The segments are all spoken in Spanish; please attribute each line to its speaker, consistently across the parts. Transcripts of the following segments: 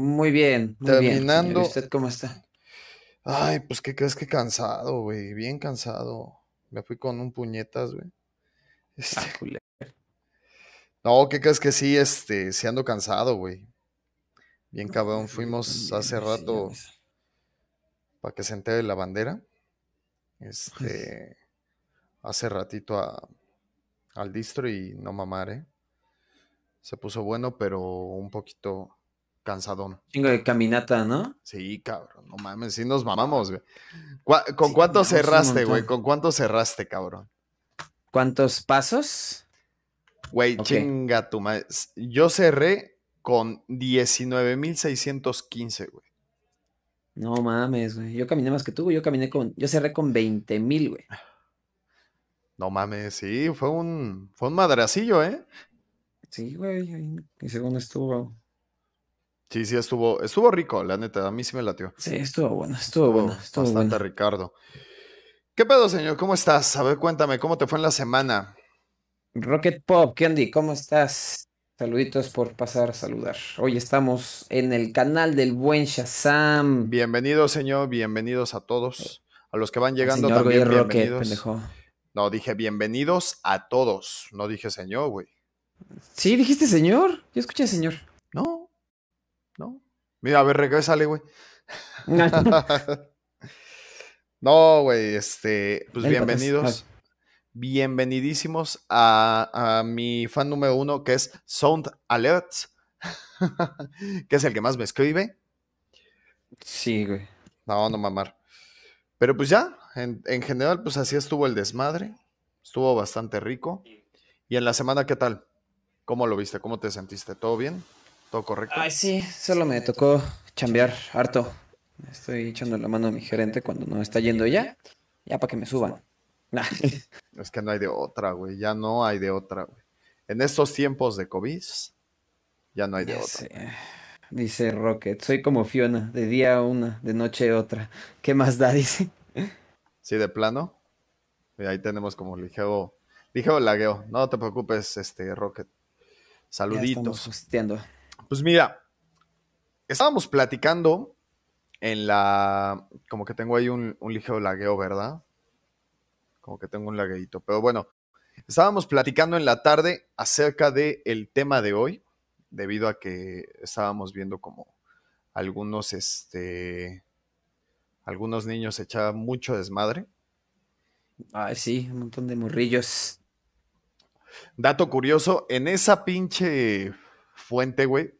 Speaker 1: Muy bien, muy
Speaker 2: Terminando.
Speaker 1: bien. ¿Y usted cómo está?
Speaker 2: Ay, pues qué crees que cansado, güey. Bien cansado. Me fui con un puñetas, güey. Este,
Speaker 1: Ah, culero.
Speaker 2: No, ¿qué crees que sí? Este, sí ando cansado, güey. Bien cabrón.
Speaker 1: Ay,
Speaker 2: Fuimos hace rato para que se entere la bandera. Este, hace ratito a- al distro y no mamar, ¿eh? Se puso bueno, pero un poquito cansadón.
Speaker 1: Chingo de caminata, ¿no?
Speaker 2: Sí, cabrón, no mames, sí nos mamamos, güey. ¿Cuá- ¿Con
Speaker 1: Sí,
Speaker 2: cuánto cerraste, güey? ¿Con cuánto cerraste, cabrón?
Speaker 1: ¿Cuántos pasos?
Speaker 2: Güey, chinga tu madre. Yo cerré con 19,615, güey.
Speaker 1: No mames, güey. Yo caminé más que tú, güey. Yo caminé con. Yo cerré con 20 mil, güey.
Speaker 2: No mames, sí, fue un, fue un madracillo, ¿eh?
Speaker 1: Sí, güey. Y según estuvo.
Speaker 2: Sí, sí, estuvo, estuvo rico, la neta, a mí sí me latió.
Speaker 1: Sí, estuvo bueno, estuvo bueno, estuvo
Speaker 2: bastante
Speaker 1: bueno.
Speaker 2: Ricardo. ¿Qué pedo, señor? ¿Cómo estás? A ver, cuéntame, ¿cómo te fue en la semana?
Speaker 1: Rocket Pop, Candy, ¿cómo estás? Saluditos por pasar a saludar. Hoy estamos en el canal del buen Shazam.
Speaker 2: Bienvenido, señor, bienvenidos a todos. A los que van llegando
Speaker 1: señor
Speaker 2: también,
Speaker 1: Rocket,
Speaker 2: bienvenidos.
Speaker 1: pendejo.
Speaker 2: No, dije bienvenidos a todos. No dije señor, güey.
Speaker 1: Sí, dijiste señor. Yo escuché señor.
Speaker 2: No. Mira, a ver, regrésale, güey. no, güey, este, pues bienvenidos. Bienvenidísimos a, a mi fan número uno, que es Sound Alerts, que es el que más me escribe.
Speaker 1: Sí, güey.
Speaker 2: No, no mamar. Pero pues ya, en, en general, pues así estuvo el desmadre. Estuvo bastante rico. ¿Y en la semana qué tal? ¿Cómo lo viste? ¿Cómo te sentiste? ¿Todo bien? ¿Todo correcto?
Speaker 1: Ay, sí, solo me tocó chambear harto. Estoy echando la mano a mi gerente cuando no está yendo ya. Ya para que me suban. Nah.
Speaker 2: Es que no hay de otra, güey. Ya no hay de otra, güey. En estos tiempos de COVID, ya no hay de
Speaker 1: Ya
Speaker 2: otra.
Speaker 1: sé. Dice Rocket, soy como Fiona, de día una, de noche otra. ¿Qué más da? Dice.
Speaker 2: Sí, de plano. Y ahí tenemos como ligero, ligero lagueo. No te preocupes, este Rocket.
Speaker 1: Ya estamos
Speaker 2: Saluditos. Pues mira, estábamos platicando en la. Como que tengo ahí un, un ligero lagueo, ¿verdad? Como que tengo un lagueito. Pero bueno, estábamos platicando en la tarde acerca del el tema de hoy, debido a que estábamos viendo como algunos, este. Algunos niños echaban mucho desmadre.
Speaker 1: Ay, sí, un montón de morrillos.
Speaker 2: Dato curioso, en esa pinche fuente, güey,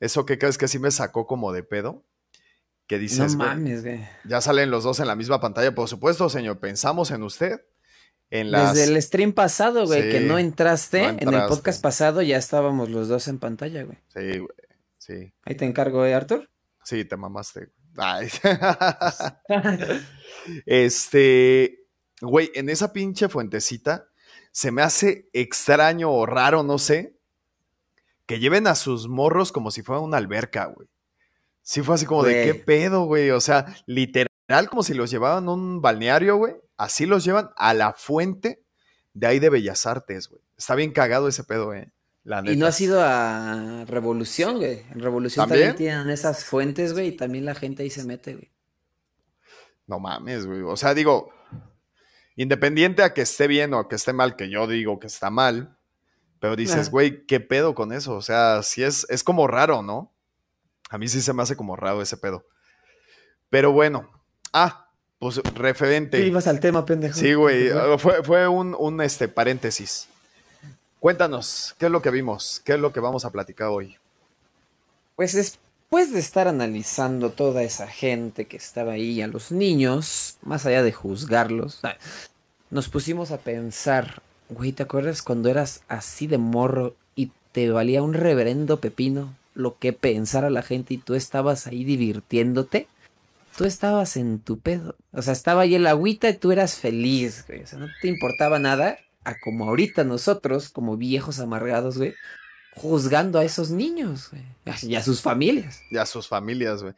Speaker 2: eso que crees que sí me sacó como de pedo, que
Speaker 1: No
Speaker 2: dices, güey,
Speaker 1: mames, güey.
Speaker 2: ya salen los dos en la misma pantalla, por supuesto, señor, pensamos en usted, en las...
Speaker 1: Desde el stream pasado, güey, que no entraste,
Speaker 2: no
Speaker 1: en el podcast pasado ya estábamos los dos en pantalla, güey.
Speaker 2: Sí, güey, sí,
Speaker 1: Ahí te encargo, ¿eh, Arthur?
Speaker 2: sí, te mamaste. Ay. este, güey, en esa pinche fuentecita se me hace extraño o raro, no sé, que lleven a sus morros como si fuera una alberca, güey. Sí fue así como de qué pedo, güey. O sea, literal como si los llevaban a un balneario, güey. Así los llevan a la fuente de ahí de Bellas Artes, güey. Está bien cagado ese pedo, güey. La neta.
Speaker 1: Y no has ido a Revolución, güey. En Revolución
Speaker 2: ¿También?
Speaker 1: también, tienen esas fuentes, güey, y también la gente ahí se mete, güey.
Speaker 2: No mames, güey. O sea, digo, independiente a que esté bien o a que esté mal, que yo digo que está mal, pero dices,
Speaker 1: Ah.
Speaker 2: güey, ¿qué pedo con eso? O sea, sí es, es como raro, ¿no? A mí sí se me hace como raro ese pedo. Pero bueno. Ah, pues referente.
Speaker 1: ibas al tema, pendejo.
Speaker 2: Sí, güey. Uh, Fue, fue un, un, este, paréntesis. Cuéntanos, ¿qué es lo que vimos? ¿Qué es lo que vamos a platicar hoy?
Speaker 1: Pues después de estar analizando toda esa gente que estaba ahí, a los niños, más allá de juzgarlos, ah, nos pusimos a pensar, güey, ¿te acuerdas cuando eras así de morro y te valía un reverendo pepino lo que pensara la gente y tú estabas ahí divirtiéndote? Tú estabas en tu pedo. O sea, estaba ahí el agüita y tú eras feliz, güey. O sea, no te importaba nada a como ahorita nosotros, como viejos amargados, güey, juzgando a esos niños, güey. Y a sus familias.
Speaker 2: Y a sus familias, güey.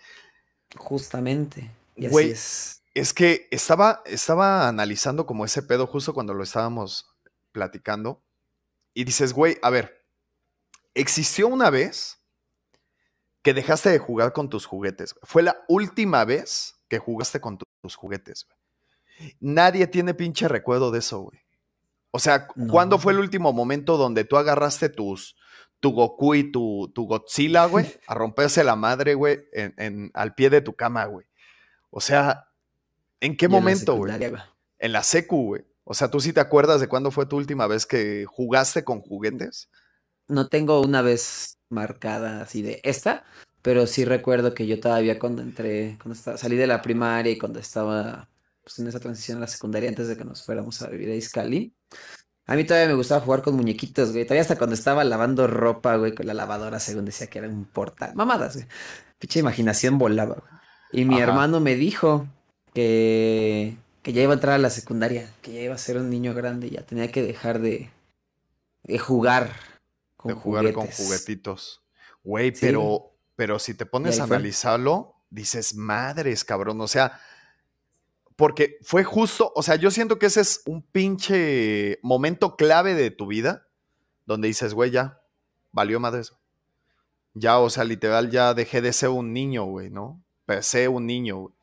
Speaker 1: Justamente. Y así
Speaker 2: Güey,
Speaker 1: es.
Speaker 2: Es que estaba, estaba analizando como ese pedo justo cuando lo estábamos platicando. Y dices, güey, a ver, existió una vez que dejaste de jugar con tus juguetes. Fue la última vez que jugaste con tus juguetes, güey. Nadie tiene pinche recuerdo de eso, güey. O sea, ¿cuándo fue el último momento donde tú agarraste tus, tu Goku y tu, tu Godzilla, güey, a romperse la madre, güey, en, al pie de tu cama, güey? O sea, ¿en qué momento, güey? En la secu, güey. O sea, ¿tú sí te acuerdas de cuándo fue tu última vez que jugaste con juguetes?
Speaker 1: No tengo una vez marcada así de esta, pero sí recuerdo que yo todavía cuando entré, cuando estaba, salí de la primaria y cuando estaba pues, en esa transición a la secundaria antes de que nos fuéramos a vivir a Iscali, a mí todavía me gustaba jugar con muñequitos, güey. Todavía hasta cuando estaba lavando ropa, güey, con la lavadora, según decía que era un portal. Mamadas, güey. Picha imaginación volaba, güey. Y mi hermano me dijo que, que ya iba a entrar a la secundaria, que ya iba a ser un niño grande ya tenía que dejar de, de jugar
Speaker 2: con de jugar con juguetitos. Güey, pero, pero si te pones a analizarlo, dices, madres, cabrón. O sea, porque fue justo, o sea, yo siento que ese es un pinche momento clave de tu vida, donde dices, güey, ya, valió madre eso. Ya, o sea, literal, ya dejé de ser un niño, güey, ¿no? Pensé un niño, güey.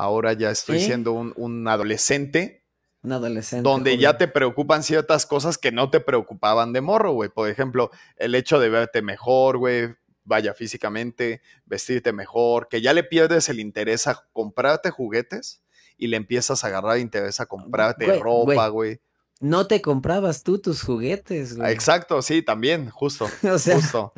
Speaker 2: Ahora ya estoy siendo un, adolescente.
Speaker 1: Un adolescente.
Speaker 2: Donde ya te preocupan ciertas cosas que no te preocupaban de morro, güey. Por ejemplo, el hecho de verte mejor, güey, vaya físicamente, vestirte mejor, que ya le pierdes el interés a comprarte juguetes y le empiezas a agarrar interés a comprarte ropa, güey.
Speaker 1: No te comprabas tú tus juguetes, güey.
Speaker 2: Exacto, sí, también, justo. o sea, justo.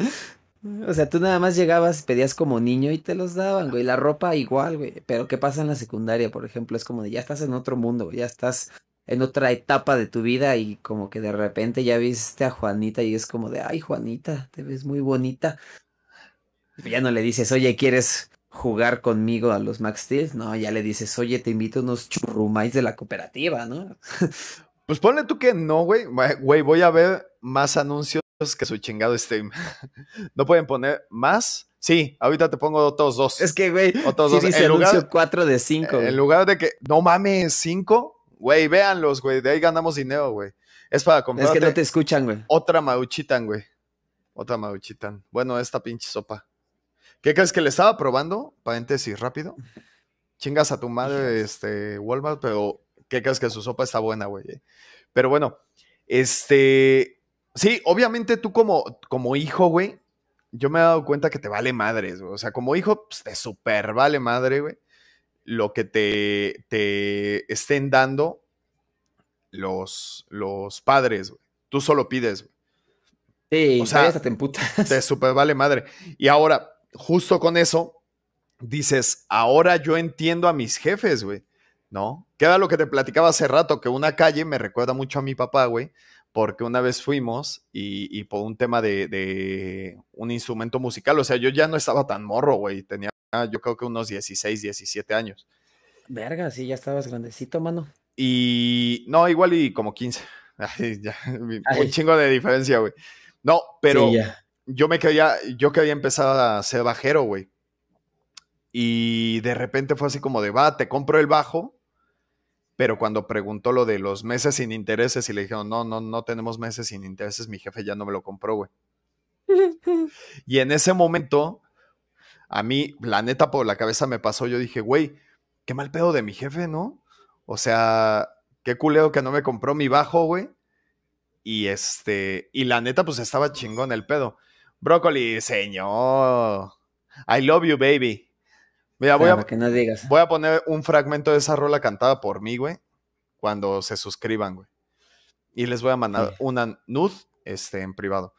Speaker 1: O sea, tú nada más llegabas, pedías como niño y te los daban, güey. La ropa igual, güey. Pero ¿qué pasa en la secundaria, por ejemplo? Es como de ya estás en otro mundo, güey. Ya estás en otra etapa de tu vida y como que de repente ya viste a Juanita y es como de, ay, Juanita, te ves muy bonita. Ya no le dices, oye, ¿quieres jugar conmigo a los Max Steel, no, ya le dices, oye, te invito a unos churrumais de la cooperativa, ¿no?
Speaker 2: Pues ponle tú que no, güey. Güey, voy a ver más anuncios que su chingado stream. ¿No pueden poner más? Sí, ahorita te pongo otros dos.
Speaker 1: Es que, güey, otros dos. Dice en lugar, 4 de 5.
Speaker 2: En lugar de que, no mames, 5, güey, véanlos, güey, de ahí ganamos dinero, güey. Es para comprar.
Speaker 1: Es que no te escuchan, güey.
Speaker 2: Otra mauchitan, güey. Otra mauchitan. Bueno, esta pinche sopa. ¿Qué crees que le estaba probando? Paréntesis rápido. Chingas a tu madre, este, Walmart, pero ¿qué crees que su sopa está buena, güey? Pero bueno, este. Sí, obviamente tú como, como hijo, güey, yo me he dado cuenta que te vale madres, güey. O sea, como hijo, pues, te super vale madre, güey. Lo que te, te estén dando los, los padres, güey. Tú solo pides, güey.
Speaker 1: Sí, o sea, te emputas.
Speaker 2: Te super vale madre. Y ahora, justo con eso, dices, ahora yo entiendo a mis jefes, güey, ¿no? Queda lo que te platicaba hace rato, que una calle me recuerda mucho a mi papá, güey, porque una vez fuimos y, por un tema de, un instrumento musical, o sea, yo ya no estaba tan morro, güey, tenía yo creo que unos 16, 17 años.
Speaker 1: Verga, sí, ya estabas grandecito, mano.
Speaker 2: Y no, igual y como 15. ya, un chingo de diferencia, güey. No, pero yo me quería, yo quería empezar a ser bajero, güey. Y de repente fue así como de, va, te compro el bajo. Pero cuando preguntó lo de los meses sin intereses y le dijeron, no, no, no tenemos meses sin intereses, mi jefe ya no me lo compró, güey. y en ese momento, a mí, la neta, por la cabeza me pasó, yo dije, güey, qué mal pedo de mi jefe, ¿no? O sea, qué culeo que no me compró mi bajo, güey. Y este, y la neta, pues estaba chingón el pedo. Brócoli, señor. I love you, baby. Mira, voy, a,
Speaker 1: que no digas.
Speaker 2: voy a poner un fragmento de esa rola cantada por mí, güey, cuando se suscriban, güey. Y les voy a mandar una nud este, en privado.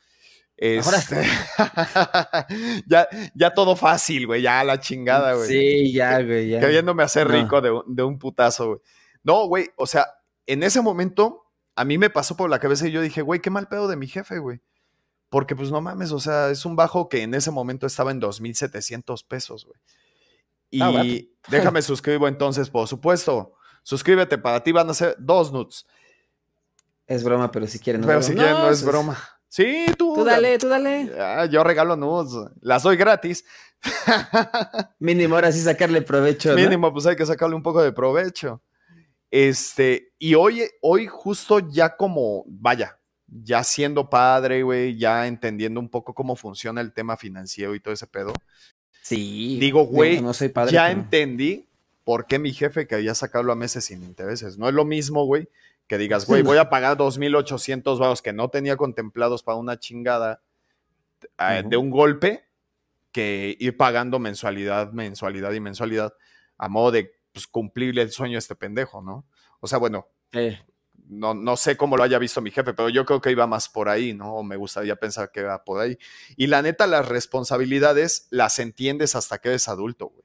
Speaker 2: Este... ya, ya todo fácil, güey, ya la chingada, güey.
Speaker 1: Sí, ya, güey, ya.
Speaker 2: Queriéndome hacer rico de, de un putazo, güey. No, güey, o sea, en ese momento a mí me pasó por la cabeza y yo dije, güey, qué mal pedo de mi jefe, güey. Porque pues no mames, o sea, es un bajo que en ese momento estaba en 2.700 pesos, güey. Ah, y déjame suscribo entonces, por supuesto. Suscríbete, para ti van a ser dos nuts.
Speaker 1: Es broma, pero si quieren
Speaker 2: no Pero si quieren no, es broma. Sí, tú.
Speaker 1: Tú dale, tú dale.
Speaker 2: yo regalo nudes, las doy gratis.
Speaker 1: Mínimo ahora sí sacarle provecho.
Speaker 2: Mínimo, pues hay que sacarle un poco de provecho. Este, y hoy, hoy justo ya como, vaya, ya siendo padre, güey, ya entendiendo un poco cómo funciona el tema financiero y todo ese pedo.
Speaker 1: Sí.
Speaker 2: Digo, güey,
Speaker 1: no soy padre,
Speaker 2: ya
Speaker 1: pero-
Speaker 2: entendí por qué mi jefe quería sacarlo a meses sin intereses. No es lo mismo, güey, que digas, güey, voy a pagar 2.800 varos que no tenía contemplados para una chingada eh, de un golpe que ir pagando mensualidad, mensualidad y mensualidad a modo de pues, cumplirle el sueño a este pendejo, ¿no? O sea, bueno,
Speaker 1: Eh,
Speaker 2: no, no sé cómo lo haya visto mi jefe, pero yo creo que iba más por ahí, ¿no? Me gustaría pensar que iba por ahí. Y la neta, las responsabilidades las entiendes hasta que eres adulto, güey.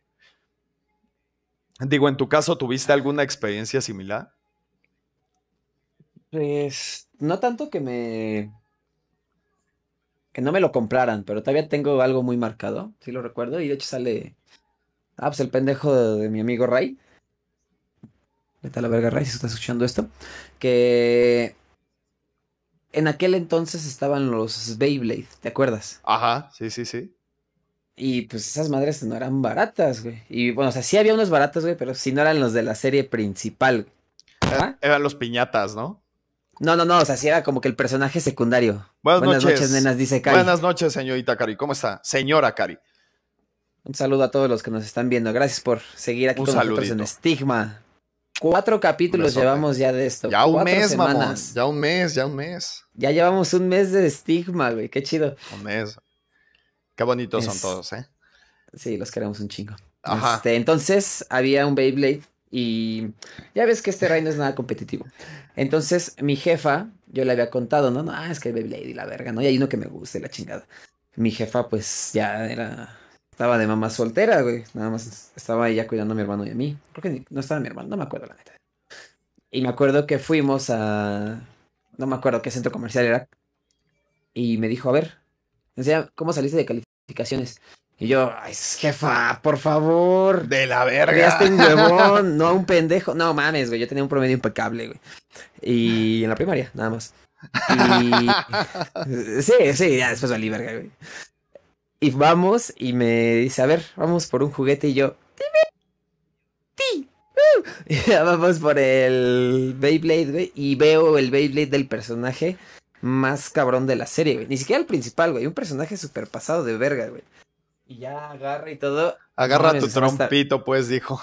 Speaker 2: Digo, en tu caso, ¿tuviste alguna experiencia similar?
Speaker 1: Pues no tanto que me que no me lo compraran, pero todavía tengo algo muy marcado, sí lo recuerdo, y de hecho sale ah, pues el pendejo de, de mi amigo Ray. Vete a la verga, Ray, si estás escuchando esto. Que en aquel entonces estaban los Beyblade, ¿te acuerdas?
Speaker 2: Ajá, sí, sí, sí.
Speaker 1: Y pues esas madres no eran baratas, güey. Y bueno, o sea, sí había unos baratos, güey, pero sí no eran los de la serie principal. ¿Ah?
Speaker 2: Eran los piñatas, ¿no?
Speaker 1: No, no, no, o sea, sí era como que el personaje secundario.
Speaker 2: Buenas,
Speaker 1: Buenas
Speaker 2: noches.
Speaker 1: noches, nenas, dice Cari.
Speaker 2: Buenas noches, señorita Cari. ¿Cómo está? Señora Cari.
Speaker 1: Un saludo a todos los que nos están viendo. Gracias por seguir aquí
Speaker 2: Un
Speaker 1: con nosotros
Speaker 2: saludito.
Speaker 1: en Estigma. Cuatro capítulos llevamos ya de esto.
Speaker 2: Ya un
Speaker 1: Cuatro
Speaker 2: mes, mamón.
Speaker 1: semanas.
Speaker 2: Ya un mes, ya un mes.
Speaker 1: Ya llevamos un mes de Estigma, güey. Qué chido.
Speaker 2: Un mes. Qué bonitos son todos, ¿eh?
Speaker 1: Sí, los queremos un chingo.
Speaker 2: Ajá.
Speaker 1: Este, entonces había un Beyblade y ya ves que este rey no es nada competitivo. Entonces mi jefa, yo le había contado, no, no, ah, es que el Beyblade y la verga, ¿no? Y hay uno que me gusta y la chingada. Mi jefa pues ya era, estaba de mamá soltera, güey. Nada más estaba ella cuidando a mi hermano y a mí. Creo que ni- no estaba mi hermano, no me acuerdo la neta. Y me acuerdo que fuimos a, no me acuerdo qué centro comercial era. Y me dijo, a ver, enseña, ¿cómo saliste de calificaciones? Y yo, ay, jefa, por favor.
Speaker 2: De la
Speaker 1: Creaste un
Speaker 2: verga.
Speaker 1: huevón, no un pendejo. No mames, güey. Yo tenía un promedio impecable, güey. Y en la primaria, nada más. Y. Sí, sí, ya después valí verga, güey. Y vamos y me dice, a ver, vamos por un juguete y yo. "Ti, ti, uh". Y ya vamos por el Beyblade, güey. Y veo el Beyblade del personaje más cabrón de la serie, güey. Ni siquiera el principal, güey. Un personaje súper pasado de verga, güey. Y ya agarra y todo.
Speaker 2: Agarra
Speaker 1: No,
Speaker 2: tu
Speaker 1: estar-
Speaker 2: trompito, pues, dijo.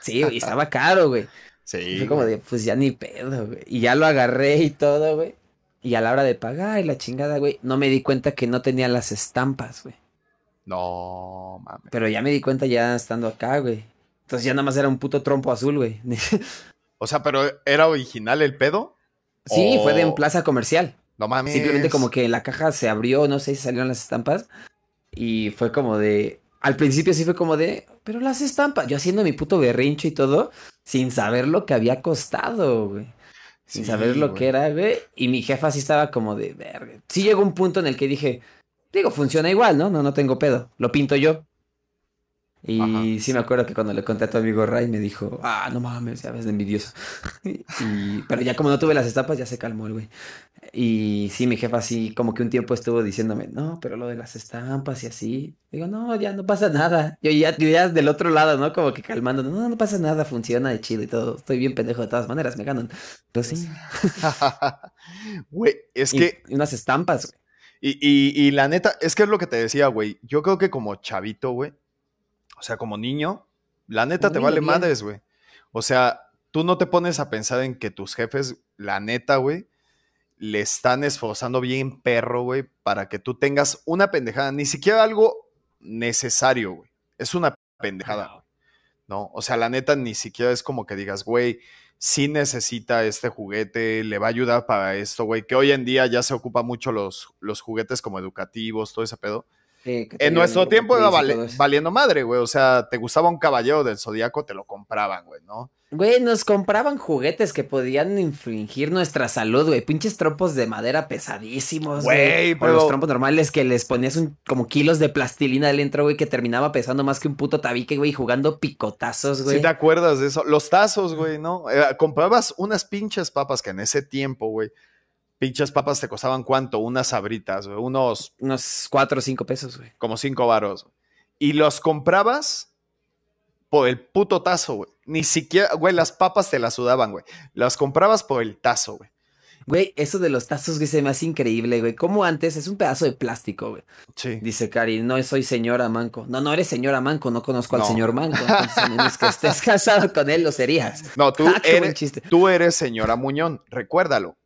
Speaker 1: Sí, güey, estaba caro, güey.
Speaker 2: Sí.
Speaker 1: fue como de, pues ya ni pedo, güey. Y ya lo agarré y todo, güey. Y a la hora de pagar y la chingada, güey, no me di cuenta que no tenía las estampas, güey.
Speaker 2: No, mames.
Speaker 1: Pero ya me di cuenta ya estando acá, güey. Entonces ya nada más era un puto trompo azul, güey.
Speaker 2: O sea, pero ¿era original el pedo?
Speaker 1: Sí, fue de en plaza comercial.
Speaker 2: No mames.
Speaker 1: Simplemente como que la caja se abrió, no sé si salieron las estampas. Y fue como de. Al principio sí fue como de. Pero las estampas. Yo haciendo mi puto berrincho y todo. Sin saber lo que había costado, güey. Sin
Speaker 2: Sí,
Speaker 1: saber lo
Speaker 2: güey.
Speaker 1: que era, güey. Y mi jefa sí estaba como de verga. Sí llegó un punto en el que dije. Digo, funciona igual, ¿no? No, no tengo pedo. Lo pinto yo. Y
Speaker 2: Ajá.
Speaker 1: sí me acuerdo que cuando le conté a tu amigo Ray me dijo, ah, no mames, ya ves de envidioso. y, pero ya como no tuve las estampas, ya se calmó el güey. Y sí, mi jefa así como que un tiempo estuvo diciéndome, no, pero lo de las estampas y así. Digo, no, ya no pasa nada. Yo ya, yo ya del otro lado, ¿no? Como que calmando, no, no pasa nada, funciona de chido y todo. Estoy bien pendejo de todas maneras, me ganan. Pero sí.
Speaker 2: Güey, es
Speaker 1: Y-
Speaker 2: que,
Speaker 1: y unas estampas, güey.
Speaker 2: Y, y- y la neta, es que es lo que te decía, güey. Yo creo que como chavito, güey, o sea, como niño, la neta te vale
Speaker 1: bien.
Speaker 2: madres, güey. O sea, tú no te pones a pensar en que tus jefes, la neta, güey, le están esforzando bien perro, güey, para que tú tengas una pendejada, ni siquiera algo necesario, güey. Es una pendejada, güey. ¿no? O sea, la neta ni siquiera es como que digas, güey, sí necesita este juguete, le va a ayudar para esto, güey, que hoy en día ya se ocupa mucho los, los juguetes como educativos, todo ese pedo.
Speaker 1: Sí,
Speaker 2: En nuestro tiempo
Speaker 1: eso.
Speaker 2: valiendo madre, güey. O sea, te gustaba un caballero del zodiaco, te lo compraban, güey, ¿no?
Speaker 1: Güey, nos compraban juguetes que podían infringir nuestra salud, güey. Pinches trompos de madera pesadísimos,
Speaker 2: Güey, pero-
Speaker 1: los trompos normales que les ponías un, como kilos de plastilina dentro, güey, que terminaba pesando más que un puto tabique, güey, jugando picotazos, güey.
Speaker 2: Si te acuerdas de eso. Los tazos, güey, ¿no? Eh, comprabas unas pinches papas que en ese tiempo, güey, pinches papas te costaban cuánto? Unas sabritas, güey, unos
Speaker 1: Unos cuatro o cinco pesos, güey.
Speaker 2: como cinco varos. Y los comprabas por el puto tazo, güey. Ni siquiera, güey, las papas te las sudaban, güey. Las comprabas por el tazo, güey.
Speaker 1: Güey, eso de los tazos, güey, se me hace increíble, güey. Como antes es un pedazo de plástico, güey.
Speaker 2: Sí.
Speaker 1: Dice Cari, no soy señora Manco. No, no eres señora Manco, no conozco al señor Manco. Entonces, a menos que estés casado con él, lo serías.
Speaker 2: No, tú,
Speaker 1: Ah,
Speaker 2: eres,
Speaker 1: chiste.
Speaker 2: tú eres señora Muñón, recuérdalo.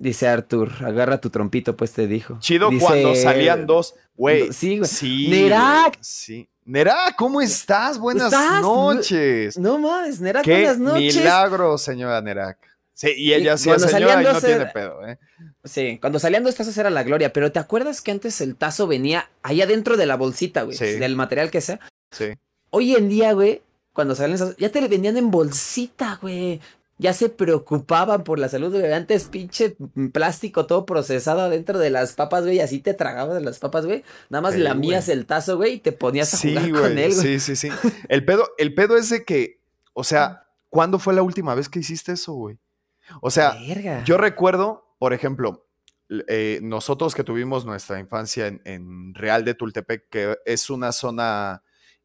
Speaker 1: Dice Arthur, agarra tu trompito, pues te dijo.
Speaker 2: Chido
Speaker 1: Dice-
Speaker 2: cuando salían dos. Güey.
Speaker 1: Sí, güey.
Speaker 2: Sí.
Speaker 1: Nerak.
Speaker 2: Sí. Nerak, ¿cómo estás? Buenas
Speaker 1: ¿Estás?
Speaker 2: noches.
Speaker 1: No más, Nerak,
Speaker 2: Qué
Speaker 1: buenas noches.
Speaker 2: milagro, señora Nerak. Sí, y ella sí es
Speaker 1: cuando
Speaker 2: señora
Speaker 1: salían
Speaker 2: y no tiene pedo, ¿eh?
Speaker 1: Sí, cuando salían dos tazos era la gloria, pero ¿te acuerdas que antes el tazo venía ahí adentro de la bolsita, güey?
Speaker 2: Sí.
Speaker 1: Del material que sea.
Speaker 2: Sí.
Speaker 1: Hoy en día, güey, cuando salen esas, ya te le vendían en bolsita, güey. Ya se preocupaban por la salud, güey. Antes, pinche plástico todo procesado adentro de las papas, güey. y Así te tragabas de las papas, güey. Nada más lamías
Speaker 2: güey.
Speaker 1: el tazo, güey, y te ponías a
Speaker 2: Sí,
Speaker 1: jugar
Speaker 2: güey.
Speaker 1: con él, güey.
Speaker 2: Sí, sí, sí. El pedo, el pedo es de que, o sea, ¿cuándo fue la última vez que hiciste eso, güey? O sea,
Speaker 1: Verga.
Speaker 2: Yo recuerdo, por ejemplo, eh, nosotros que tuvimos nuestra infancia en, en Real de Tultepec, que es una zona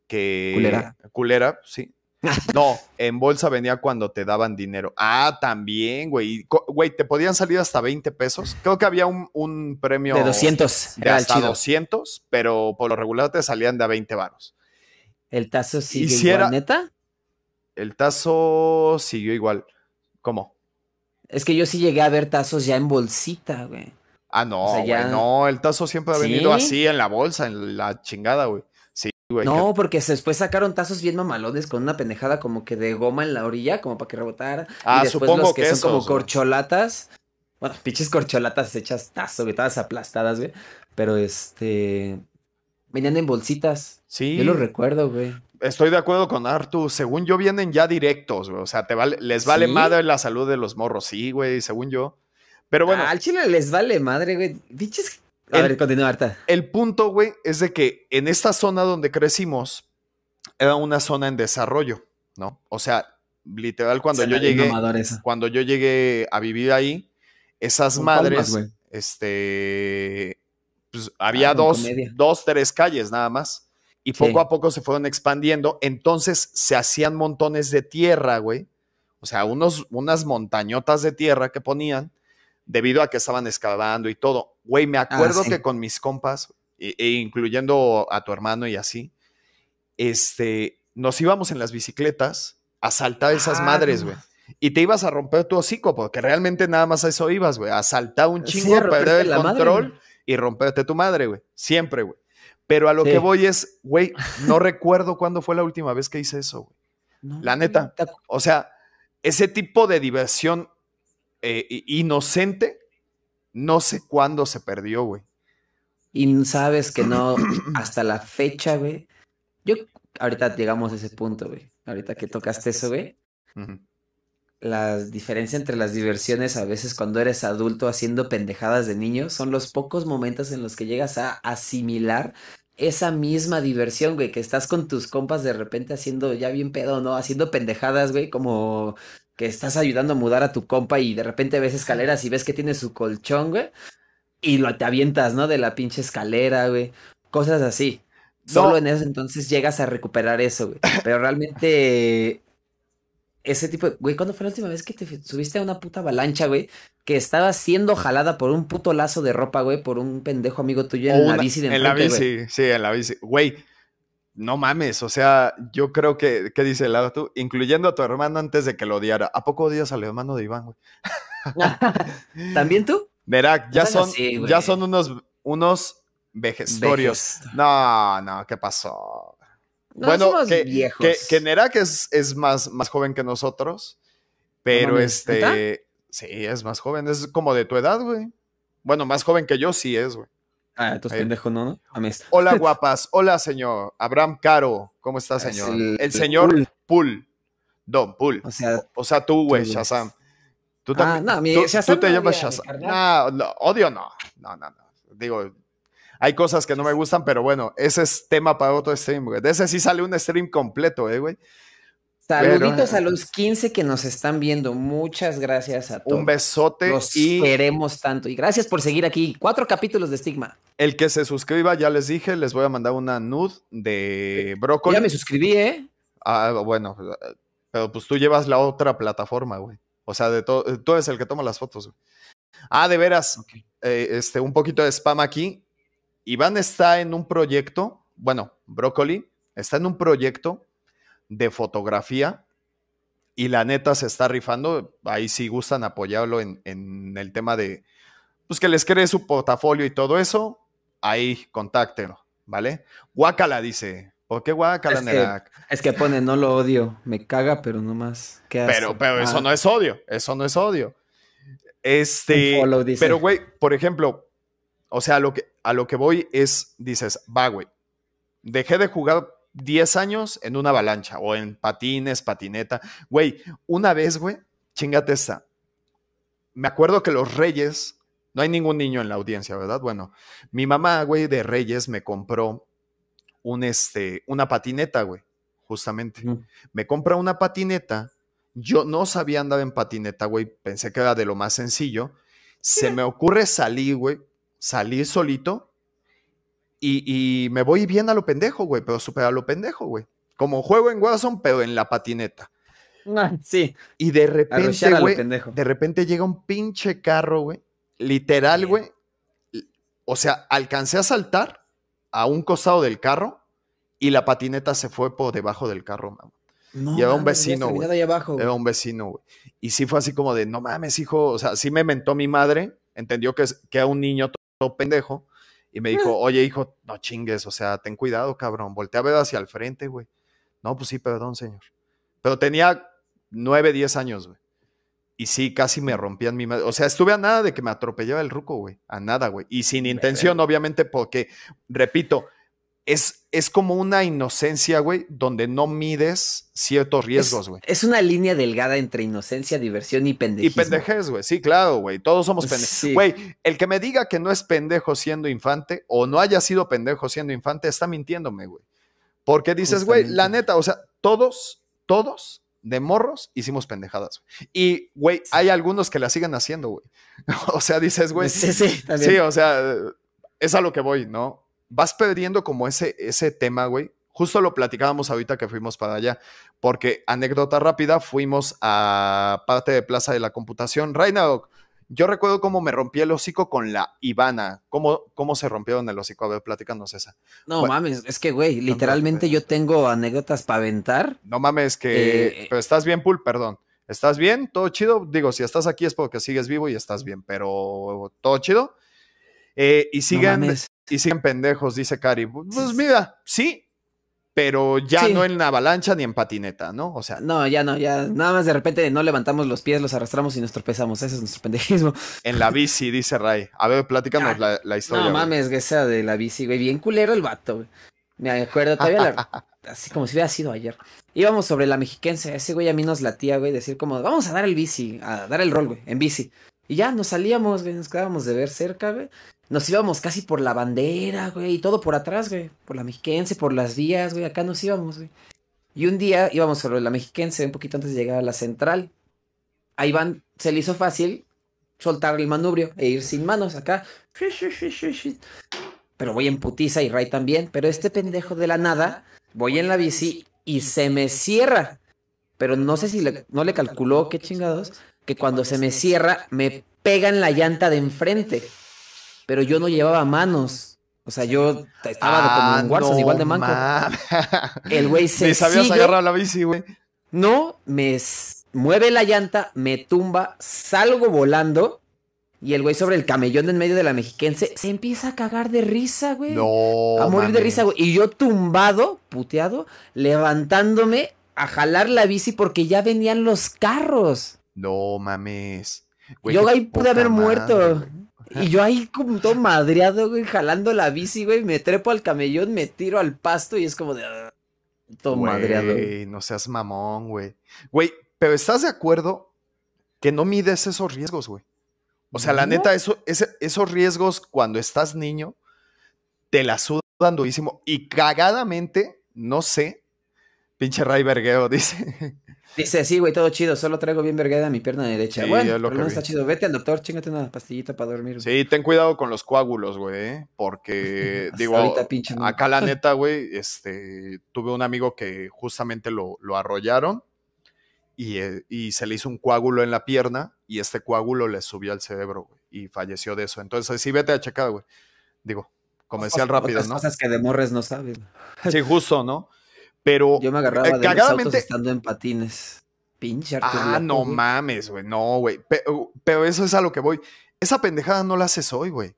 Speaker 2: que...
Speaker 1: Culera.
Speaker 2: Culera, sí. No, en bolsa venía cuando te daban dinero. Ah, también, güey. Güey, te podían salir hasta 20 pesos. Creo que había un, un premio
Speaker 1: De 200.
Speaker 2: de hasta
Speaker 1: chido.
Speaker 2: 200, pero por lo regular te salían de a 20 varos.
Speaker 1: El tazo sigue
Speaker 2: Hiciera-
Speaker 1: igual, neta.
Speaker 2: El tazo siguió igual. ¿Cómo?
Speaker 1: Es que yo sí llegué a ver tazos ya en bolsita, güey.
Speaker 2: Ah, no,
Speaker 1: O sea,
Speaker 2: güey,
Speaker 1: ya-
Speaker 2: no, el tazo siempre ha venido
Speaker 1: ¿Sí?
Speaker 2: así en la bolsa, en la chingada, güey. Güey.
Speaker 1: No, porque después sacaron tazos bien mamalones con una pendejada como que de goma en la orilla, como para que rebotara.
Speaker 2: Ah,
Speaker 1: y después
Speaker 2: supongo
Speaker 1: los que,
Speaker 2: que
Speaker 1: son como
Speaker 2: güey.
Speaker 1: corcholatas. Bueno, pinches corcholatas hechas tazo, güey, todas aplastadas, güey. Pero este. Venían en bolsitas.
Speaker 2: Sí,
Speaker 1: Yo lo recuerdo, güey.
Speaker 2: estoy de acuerdo con Artu. Según yo, vienen ya directos, güey. O sea, te vale, les vale
Speaker 1: ¿Sí?
Speaker 2: madre la salud de los morros. Sí, güey, según yo. Pero bueno,
Speaker 1: Ah, al chile les vale madre, güey. Pinches. A
Speaker 2: El-
Speaker 1: ver, continúa, Arta.
Speaker 2: el punto, güey, es de que en esta zona donde crecimos, era una zona en desarrollo, ¿no? O sea, literal, cuando yo llegué, cuando yo llegué a vivir ahí, esas madres,
Speaker 1: palmas,
Speaker 2: este, pues había
Speaker 1: Ah, con
Speaker 2: dos, dos, tres calles nada más. Y
Speaker 1: Sí.
Speaker 2: poco a poco se fueron expandiendo. Entonces se hacían montones de tierra, güey. O sea, unos, unas montañotas de tierra que ponían debido a que estaban excavando y todo. Güey, me acuerdo
Speaker 1: Ah, sí.
Speaker 2: que con mis compas, e, e incluyendo a tu hermano y así, este, nos íbamos en las bicicletas a saltar esas
Speaker 1: Ah,
Speaker 2: madres, güey. Y te ibas a romper tu hocico, porque realmente nada más a eso ibas, güey. A saltar un
Speaker 1: Sí,
Speaker 2: chingo,
Speaker 1: a romperte
Speaker 2: perder el
Speaker 1: madre,
Speaker 2: control y romperte tu madre, güey. Siempre, güey. Pero a lo
Speaker 1: Sí.
Speaker 2: que voy es, güey, no recuerdo cuándo fue la última vez que hice eso, güey.
Speaker 1: No,
Speaker 2: La neta.
Speaker 1: ¿te acu-
Speaker 2: O sea, ese tipo de diversión eh, inocente, no sé cuándo se perdió, güey.
Speaker 1: Y sabes que no, hasta la fecha, güey. Yo, ahorita llegamos a ese punto, güey. Ahorita que tocaste eso, güey.
Speaker 2: Ujú.
Speaker 1: La diferencia entre las diversiones a veces cuando eres adulto haciendo pendejadas de niño son los pocos momentos en los que llegas a asimilar esa misma diversión, güey, que estás con tus compas de repente haciendo ya bien pedo, ¿no? Haciendo pendejadas, güey, como que estás ayudando a mudar a tu compa y de repente ves escaleras y ves que tiene su colchón, güey, y lo te avientas, ¿no? De la pinche escalera, güey. Cosas así. Solo en eso entonces llegas a recuperar eso, güey. Pero realmente ese tipo de... Güey, ¿cuándo fue la última vez que te subiste a una puta avalancha, güey? Que estaba siendo jalada por un puto lazo de ropa, güey, por un pendejo amigo tuyo en la bici de
Speaker 2: En la
Speaker 1: güey.
Speaker 2: bici, sí, en la bici. Güey, no mames, o sea, yo creo que, ¿qué dice el tú? Incluyendo a tu hermano antes de que lo odiara. ¿A poco odias al hermano de Iván, güey?
Speaker 1: ¿También tú?
Speaker 2: Merak, ya son,
Speaker 1: así,
Speaker 2: ya son unos, unos vejestorios.
Speaker 1: Vejes.
Speaker 2: No, no, ¿qué pasó?
Speaker 1: No,
Speaker 2: bueno,
Speaker 1: somos
Speaker 2: que,
Speaker 1: viejos.
Speaker 2: que, que Nerak es, es más, más joven que nosotros, pero este, sí, es más joven, es como de tu edad, güey. Bueno, más joven que yo sí es, güey.
Speaker 1: Ah, pendejo, ¿no? no?
Speaker 2: Hola, guapas. Hola, señor. Abraham Caro. ¿Cómo está,
Speaker 1: Es
Speaker 2: señor?
Speaker 1: el-
Speaker 2: El, señor.
Speaker 1: Pul.
Speaker 2: Don Pul.
Speaker 1: O sea,
Speaker 2: O sea, tú, güey. Shazam. Tú
Speaker 1: Ah,
Speaker 2: también.
Speaker 1: no, mi
Speaker 2: tú,
Speaker 1: Shazam
Speaker 2: tú te
Speaker 1: no
Speaker 2: llamas Shazam. No, no, odio no. No, no, no. Digo, hay cosas que no me gustan, pero bueno, ese es tema para otro stream, güey. De ese sí sale un stream completo, eh, güey.
Speaker 1: Saluditos
Speaker 2: Pero-
Speaker 1: a los 15 que nos están viendo. Muchas gracias a todos.
Speaker 2: Un besote
Speaker 1: Los
Speaker 2: y
Speaker 1: queremos tanto. Y gracias por seguir aquí. Cuatro capítulos de Stigma.
Speaker 2: el que se suscriba, ya les dije, les voy a mandar una nude de brócoli.
Speaker 1: Ya me suscribí, ¿eh?
Speaker 2: Ah, bueno, pero pues tú llevas la otra plataforma, güey. O sea, de todo, tú eres el que toma las fotos, güey. Ah, de veras, eh, este, un poquito de spam aquí. Iván está en un proyecto, bueno, Brócoli, está en un proyecto de fotografía y la neta se está rifando. Ahí sí gustan apoyarlo en, en el tema de, pues que les cree su portafolio y todo eso. Ahí, contáctelo, ¿vale? Guácala, dice. ¿Por qué guácala,
Speaker 1: Es que, es que pone, no lo odio, me caga, pero no más. ¿Qué
Speaker 2: Pero,
Speaker 1: hace?
Speaker 2: pero eso
Speaker 1: Ah,
Speaker 2: no es odio, eso no es odio. Este,
Speaker 1: follow,
Speaker 2: pero güey, por ejemplo, o sea, a lo que, a lo que voy es, dices, va, güey, dejé de jugar 10 años en una avalancha o en patines, patineta. Güey, una vez, güey, chingate esta. Me acuerdo que los Reyes, no hay ningún niño en la audiencia, ¿verdad? Bueno, mi mamá, güey, de Reyes me compró un, este, una patineta, güey, justamente me compra una patineta. Yo no sabía andar en patineta, güey. Pensé que era de lo más sencillo. Se me ocurre salir, güey. Salir solito. Y, y me voy bien a lo pendejo, güey. Pero súper a lo pendejo, güey. Como juego en Warzone, pero en la patineta.
Speaker 1: Ah, sí,
Speaker 2: Y de repente, güey. De repente llega un pinche carro, güey. Literal, güey. O sea, alcancé a saltar a un costado del carro. Y la patineta se fue por debajo del carro, mamá.
Speaker 1: No,
Speaker 2: Lleva un
Speaker 1: mames, ya
Speaker 2: vecino, güey. Era un vecino, güey. Y sí fue así como de, no mames, hijo. O sea, sí me mentó mi madre. Entendió que, es- que era un niño to- todo pendejo. Y me dijo, oye, hijo, no chingues. O sea, ten cuidado, cabrón. Voltea a ver hacia el frente, güey. No, pues sí, perdón, señor. Pero tenía nueve, diez años, güey. Y sí, casi me rompían mi madre. O sea, estuve a nada de que me atropellara el ruco, güey. A nada, güey. Y sin intención, obviamente, porque, repito, es, es como una inocencia, güey, donde no mides ciertos riesgos,
Speaker 1: Es-
Speaker 2: güey.
Speaker 1: Es, una línea delgada entre inocencia, diversión y
Speaker 2: Y
Speaker 1: pendejismo.
Speaker 2: pendejez, güey. Sí, claro, güey. Todos somos pendejos.
Speaker 1: Sí.
Speaker 2: Güey, el que me diga que no es pendejo siendo infante o no haya sido pendejo siendo infante está mintiéndome, güey. Porque dices, güey, la neta, o sea, todos, todos de morros hicimos pendejadas. güey. Y, güey, hay algunos que la siguen haciendo, güey. o sea, dices, güey.
Speaker 1: Sí, sí, también.
Speaker 2: Sí, o sea, es a lo que voy, ¿no? Vas perdiendo como ese, ese tema, güey. Justo lo platicábamos ahorita que fuimos para allá, porque anécdota rápida, fuimos a parte de Plaza de la Computación. Rainadok, yo recuerdo cómo me rompí el hocico con la Ivana. ¿Cómo, cómo se rompieron el hocico? A ver, platícanos esa.
Speaker 1: No
Speaker 2: Bueno.
Speaker 1: mames, es que, güey, literalmente yo tengo anécdotas para aventar.
Speaker 2: No mames, que...
Speaker 1: Eh,
Speaker 2: pero estás bien, Pool, perdón. ¿Estás bien? ¿Todo chido? Digo, si estás aquí es porque sigues vivo y estás bien, pero ¿todo chido? Eh, y
Speaker 1: No
Speaker 2: siguen...
Speaker 1: mames.
Speaker 2: Y siguen pendejos, dice Cari. Pues mira, sí, pero ya
Speaker 1: Sí.
Speaker 2: no en avalancha ni en patineta, ¿no? O sea,
Speaker 1: No, ya no, ya. Nada más de repente no levantamos los pies, los arrastramos y nos tropezamos. Ese es nuestro pendejismo.
Speaker 2: en la bici, dice Ray. A ver, platícanos
Speaker 1: Ah,
Speaker 2: la, la historia.
Speaker 1: No mames, que esa de la bici, güey. Bien culero el vato, güey. Me acuerdo todavía, la- así como si hubiera sido ayer. Íbamos sobre la mexiquense. Ese güey a mí nos latía, güey, decir como, vamos a dar el bici, a dar el rol, güey, en bici. Y ya nos salíamos, güey, nos quedábamos de ver cerca, güey. Nos íbamos casi por la bandera, güey, y todo por atrás, güey. Por la mexiquense, por las vías, güey. Acá nos íbamos, güey. Y un día íbamos sobre la mexiquense, un poquito antes de llegar a la central. A Iván se le hizo fácil soltar el manubrio e ir sin manos acá. Pero voy en putiza y Ray también. Pero este pendejo de la nada, voy en la bici y se me cierra. Pero no sé si le- no le calculó, qué chingados, que cuando se me cierra me pega en la llanta de enfrente. Pero yo no llevaba manos. O sea, yo estaba como en
Speaker 2: Ah,
Speaker 1: Warzone,
Speaker 2: no
Speaker 1: igual de manco. El güey se
Speaker 2: Ni sabías
Speaker 1: sigue,
Speaker 2: agarrar la bici, güey.
Speaker 1: no, me mueve la llanta, me tumba, salgo volando. Y el güey sobre el camellón en medio de la mexiquense se empieza a cagar de risa, güey.
Speaker 2: No.
Speaker 1: a morir de risa, güey. Y yo tumbado, puteado, levantándome a jalar la bici porque ya venían los carros.
Speaker 2: No mames. Güey,
Speaker 1: yo ahí pude haber
Speaker 2: madre,
Speaker 1: muerto.
Speaker 2: güey.
Speaker 1: Y yo ahí como todo madreado, güey, jalando la bici, güey. Me trepo al camellón, me tiro al pasto y es como de... ah, todo madreado. güey.
Speaker 2: Güey, no seas mamón, güey. Güey, pero ¿estás de acuerdo que no mides esos riesgos, güey? O sea, la neta, eso, ese- esos riesgos cuando estás niño, te la sudan durísimo. Y cagadamente, no sé, pinche Ray Vergueo dice.
Speaker 1: Dice, sí, güey, todo chido, solo traigo bien vergada mi pierna derecha.
Speaker 2: Sí,
Speaker 1: bueno,
Speaker 2: lo
Speaker 1: está chido. Vete al doctor, chingate una pastillita para dormir. güey.
Speaker 2: Sí, ten cuidado con los coágulos, güey, ¿eh? porque digo,
Speaker 1: ahorita, pinche
Speaker 2: acá la neta, güey, este, tuve un amigo que justamente lo, lo arrollaron y, eh, y se le hizo un coágulo en la pierna y este coágulo le subió al cerebro, güey, y falleció de eso. Entonces, sí, vete a checar, güey. Digo, comercial
Speaker 1: Otras
Speaker 2: rápido, ¿no?
Speaker 1: cosas que de morres no saben.
Speaker 2: Sí, justo, ¿no? Pero
Speaker 1: Yo me agarraba
Speaker 2: eh,
Speaker 1: de los autos estando en patines. Pinche Artur
Speaker 2: Ah, no
Speaker 1: güey.
Speaker 2: mames, güey. No, güey. Pero, pero eso es a lo que voy. Esa pendejada no la haces hoy, güey.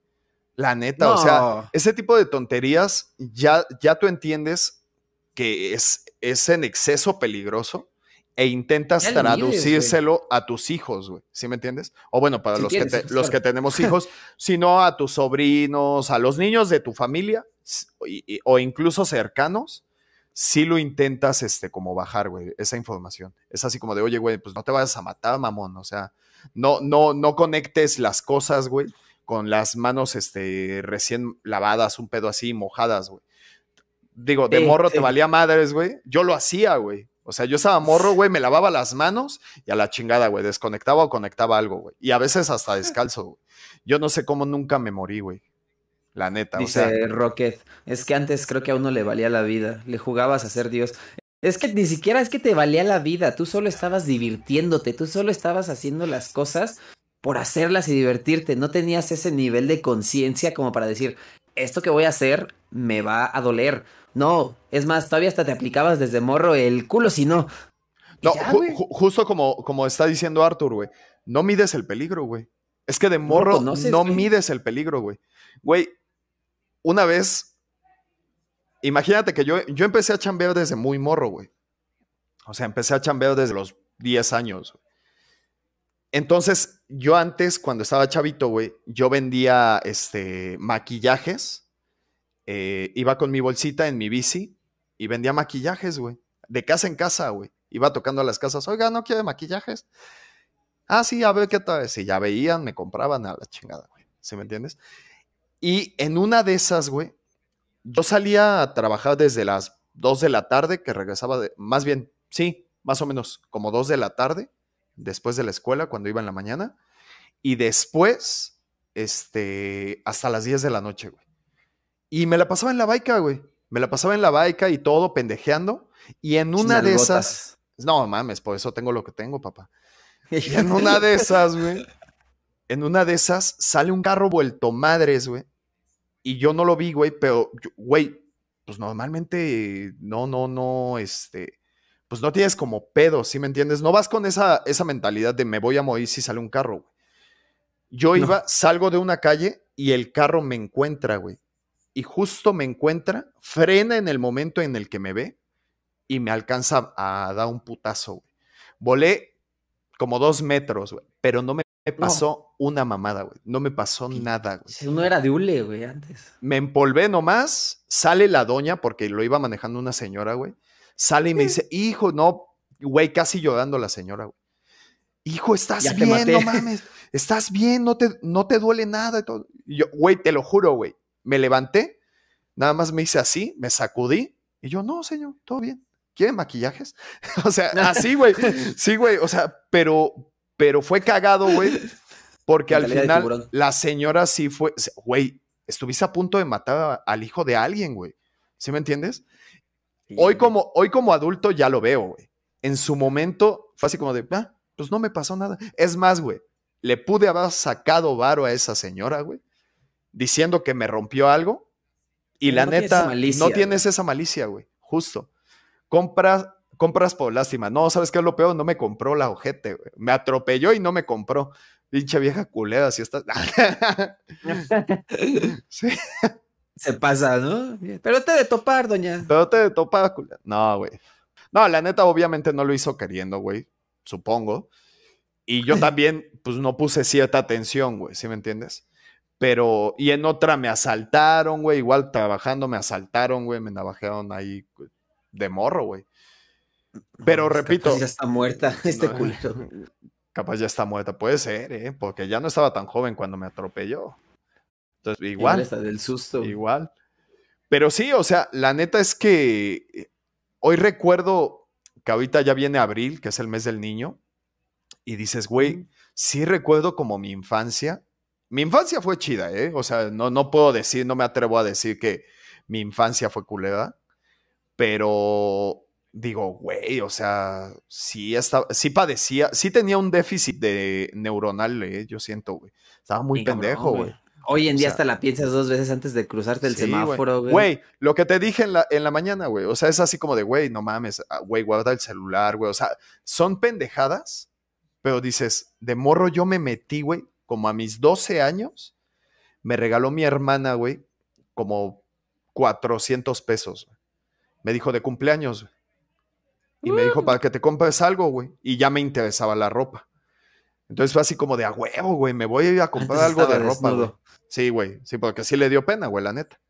Speaker 2: La neta, o sea, ese tipo de tonterías ya, ya tú entiendes que es, es en exceso peligroso e intentas
Speaker 1: Ya
Speaker 2: traducírselo a tus hijos, güey. ¿Sí me entiendes? O bueno, para
Speaker 1: Si
Speaker 2: los, que te- los que tenemos hijos, sino a tus sobrinos, a los niños de tu familia s- y- y- o incluso cercanos, sí lo intentas, este, como bajar, güey, esa información. Es así como de, oye, güey, pues no te vayas a matar, mamón. O sea, no, no, no conectes las cosas, güey, con las manos, este, recién lavadas, un pedo así, mojadas, güey. Digo, de
Speaker 1: Sí,
Speaker 2: morro te valía madres, güey. Yo lo hacía, güey. O sea, yo estaba morro, güey, me lavaba las manos y a la chingada, güey. Desconectaba o conectaba algo, güey. Y a veces hasta descalzo, güey. Yo no sé cómo nunca me morí, güey. La neta, o
Speaker 1: Dice
Speaker 2: sea.
Speaker 1: Rocket, es que antes creo que a uno le valía la vida, le jugabas a ser Dios. Es que ni siquiera es que te valía la vida, tú solo estabas divirtiéndote, tú solo estabas haciendo las cosas por hacerlas y divertirte, no tenías ese nivel de conciencia como para decir, esto que voy a hacer me va a doler. No, es más, todavía hasta te aplicabas desde morro el culo si no.
Speaker 2: No,
Speaker 1: ya,
Speaker 2: ju-
Speaker 1: güey.
Speaker 2: ju- justo como, como está diciendo Arthur, güey. No mides el peligro, güey. Es que de morro no,
Speaker 1: conoces, güey.
Speaker 2: mides el peligro, güey. Güey, una vez, imagínate que yo, yo empecé a chambear desde muy morro, güey. O sea, empecé a chambear desde los 10 años. Entonces, yo antes, cuando estaba chavito, güey, yo vendía este, maquillajes. eh, iba con mi bolsita en mi bici y vendía maquillajes, güey. De casa en casa, güey. Iba tocando a las casas. Oiga, ¿no quiere maquillajes? Ah, sí, a ver qué tal. Si ya veían, me compraban a la chingada, güey. ¿Sí me entiendes? Y en una de esas, güey, yo salía a trabajar desde las 2 de la tarde, que regresaba de, más bien, sí, más o menos como 2 de la tarde, después de la escuela, cuando iba en la mañana, y después, este, hasta las 10 de la noche, güey. Y me la pasaba en la baica, güey. Me la pasaba en la baica y todo pendejeando. Y en una de esas, no mames, por eso tengo lo que tengo, papá. Y en una de esas, güey, en una de esas sale un carro vuelto madres, güey. Y yo no lo vi, güey, pero, yo- güey, pues normalmente no, no, no, este, pues no tienes como pedo, ¿sí me entiendes? No vas con esa, esa mentalidad de me voy a morir si sale un carro, güey. Yo
Speaker 1: No.
Speaker 2: iba, salgo de una calle y el carro me encuentra, güey. Y justo me encuentra, frena en el momento en el que me ve y me alcanza a dar un putazo, güey. Volé como dos metros, güey, pero no me pasó una mamada, güey. No me pasó nada, güey.
Speaker 1: Si uno era de hule, güey, antes.
Speaker 2: Me empolvé nomás, sale la doña, porque lo iba manejando una señora, güey. Sale y me dice, hijo, no, güey, casi llorando la señora, güey. Hijo, estás
Speaker 1: Ya
Speaker 2: bien, no mames. Estás bien, no te, no te duele nada. y todo. Y yo, güey, te lo juro, güey. Me levanté, nada más me hice así, me sacudí. Y yo, no, señor, todo bien. ¿Quiere maquillajes? o sea, así, güey. Sí, güey. O sea, pero, pero fue cagado, güey. Porque al final la señora sí fue, güey, estuviste a punto de matar al hijo de alguien, güey. ¿Sí me entiendes? Hoy como, hoy como adulto ya lo veo, güey. En su momento fue así como de, ah, pues no me pasó nada. Es más, güey, le pude haber sacado varo a esa señora, güey, diciendo que me rompió algo. Y la
Speaker 1: no
Speaker 2: neta,
Speaker 1: malicia,
Speaker 2: no tienes esa malicia, güey. Justo. Compras, compras por lástima. No, ¿sabes qué es lo peor? No me compró la ojete, güey. Me atropelló y no me compró. Pinche vieja culera, si estás. sí.
Speaker 1: Se pasa, ¿no? Pero te de topar, doña.
Speaker 2: Pero te topa culera. No, güey. No, la neta, obviamente no lo hizo queriendo, güey. Supongo. Y yo también, pues no puse cierta atención, güey. ¿Sí me entiendes? Pero, y en otra me asaltaron, güey. Igual trabajando me asaltaron, güey. Me navajearon ahí de morro, güey. Pero repito.
Speaker 1: capaz Ya está muerta este
Speaker 2: No. Capaz ya está muerta. Puede ser, ¿eh? Porque ya no estaba tan joven cuando me atropelló. Entonces, igual.
Speaker 1: Del susto.
Speaker 2: Igual. Pero sí, o sea, la neta es que eh, hoy recuerdo que ahorita ya viene abril, que es el mes del niño, y dices, güey, sí recuerdo como mi infancia. Mi infancia fue chida, ¿eh? O sea, no, no puedo decir, no me atrevo a decir que mi infancia fue culera, pero digo, güey, o sea, sí, estaba, sí padecía, sí tenía un déficit de neuronal, eh, yo siento, güey. Estaba muy pendejo, güey.
Speaker 1: Hoy en día hasta la piensas dos veces antes de cruzarte el semáforo, güey.
Speaker 2: Güey, lo que te dije en la, en la mañana, güey. O sea, es así como de, güey, no mames, ah, güey, guarda el celular, güey. O sea, son pendejadas, pero dices, de morro yo me metí, güey, como a mis 12 años, me regaló mi hermana, güey, como 400 pesos. Me dijo de cumpleaños, güey. Y me dijo, para que te compres algo, güey. Y ya me interesaba la ropa. Entonces fue así como de a huevo, güey, me voy a ir a comprar algo de ropa, güey. Sí, güey, sí, porque sí le dio pena, güey, la neta.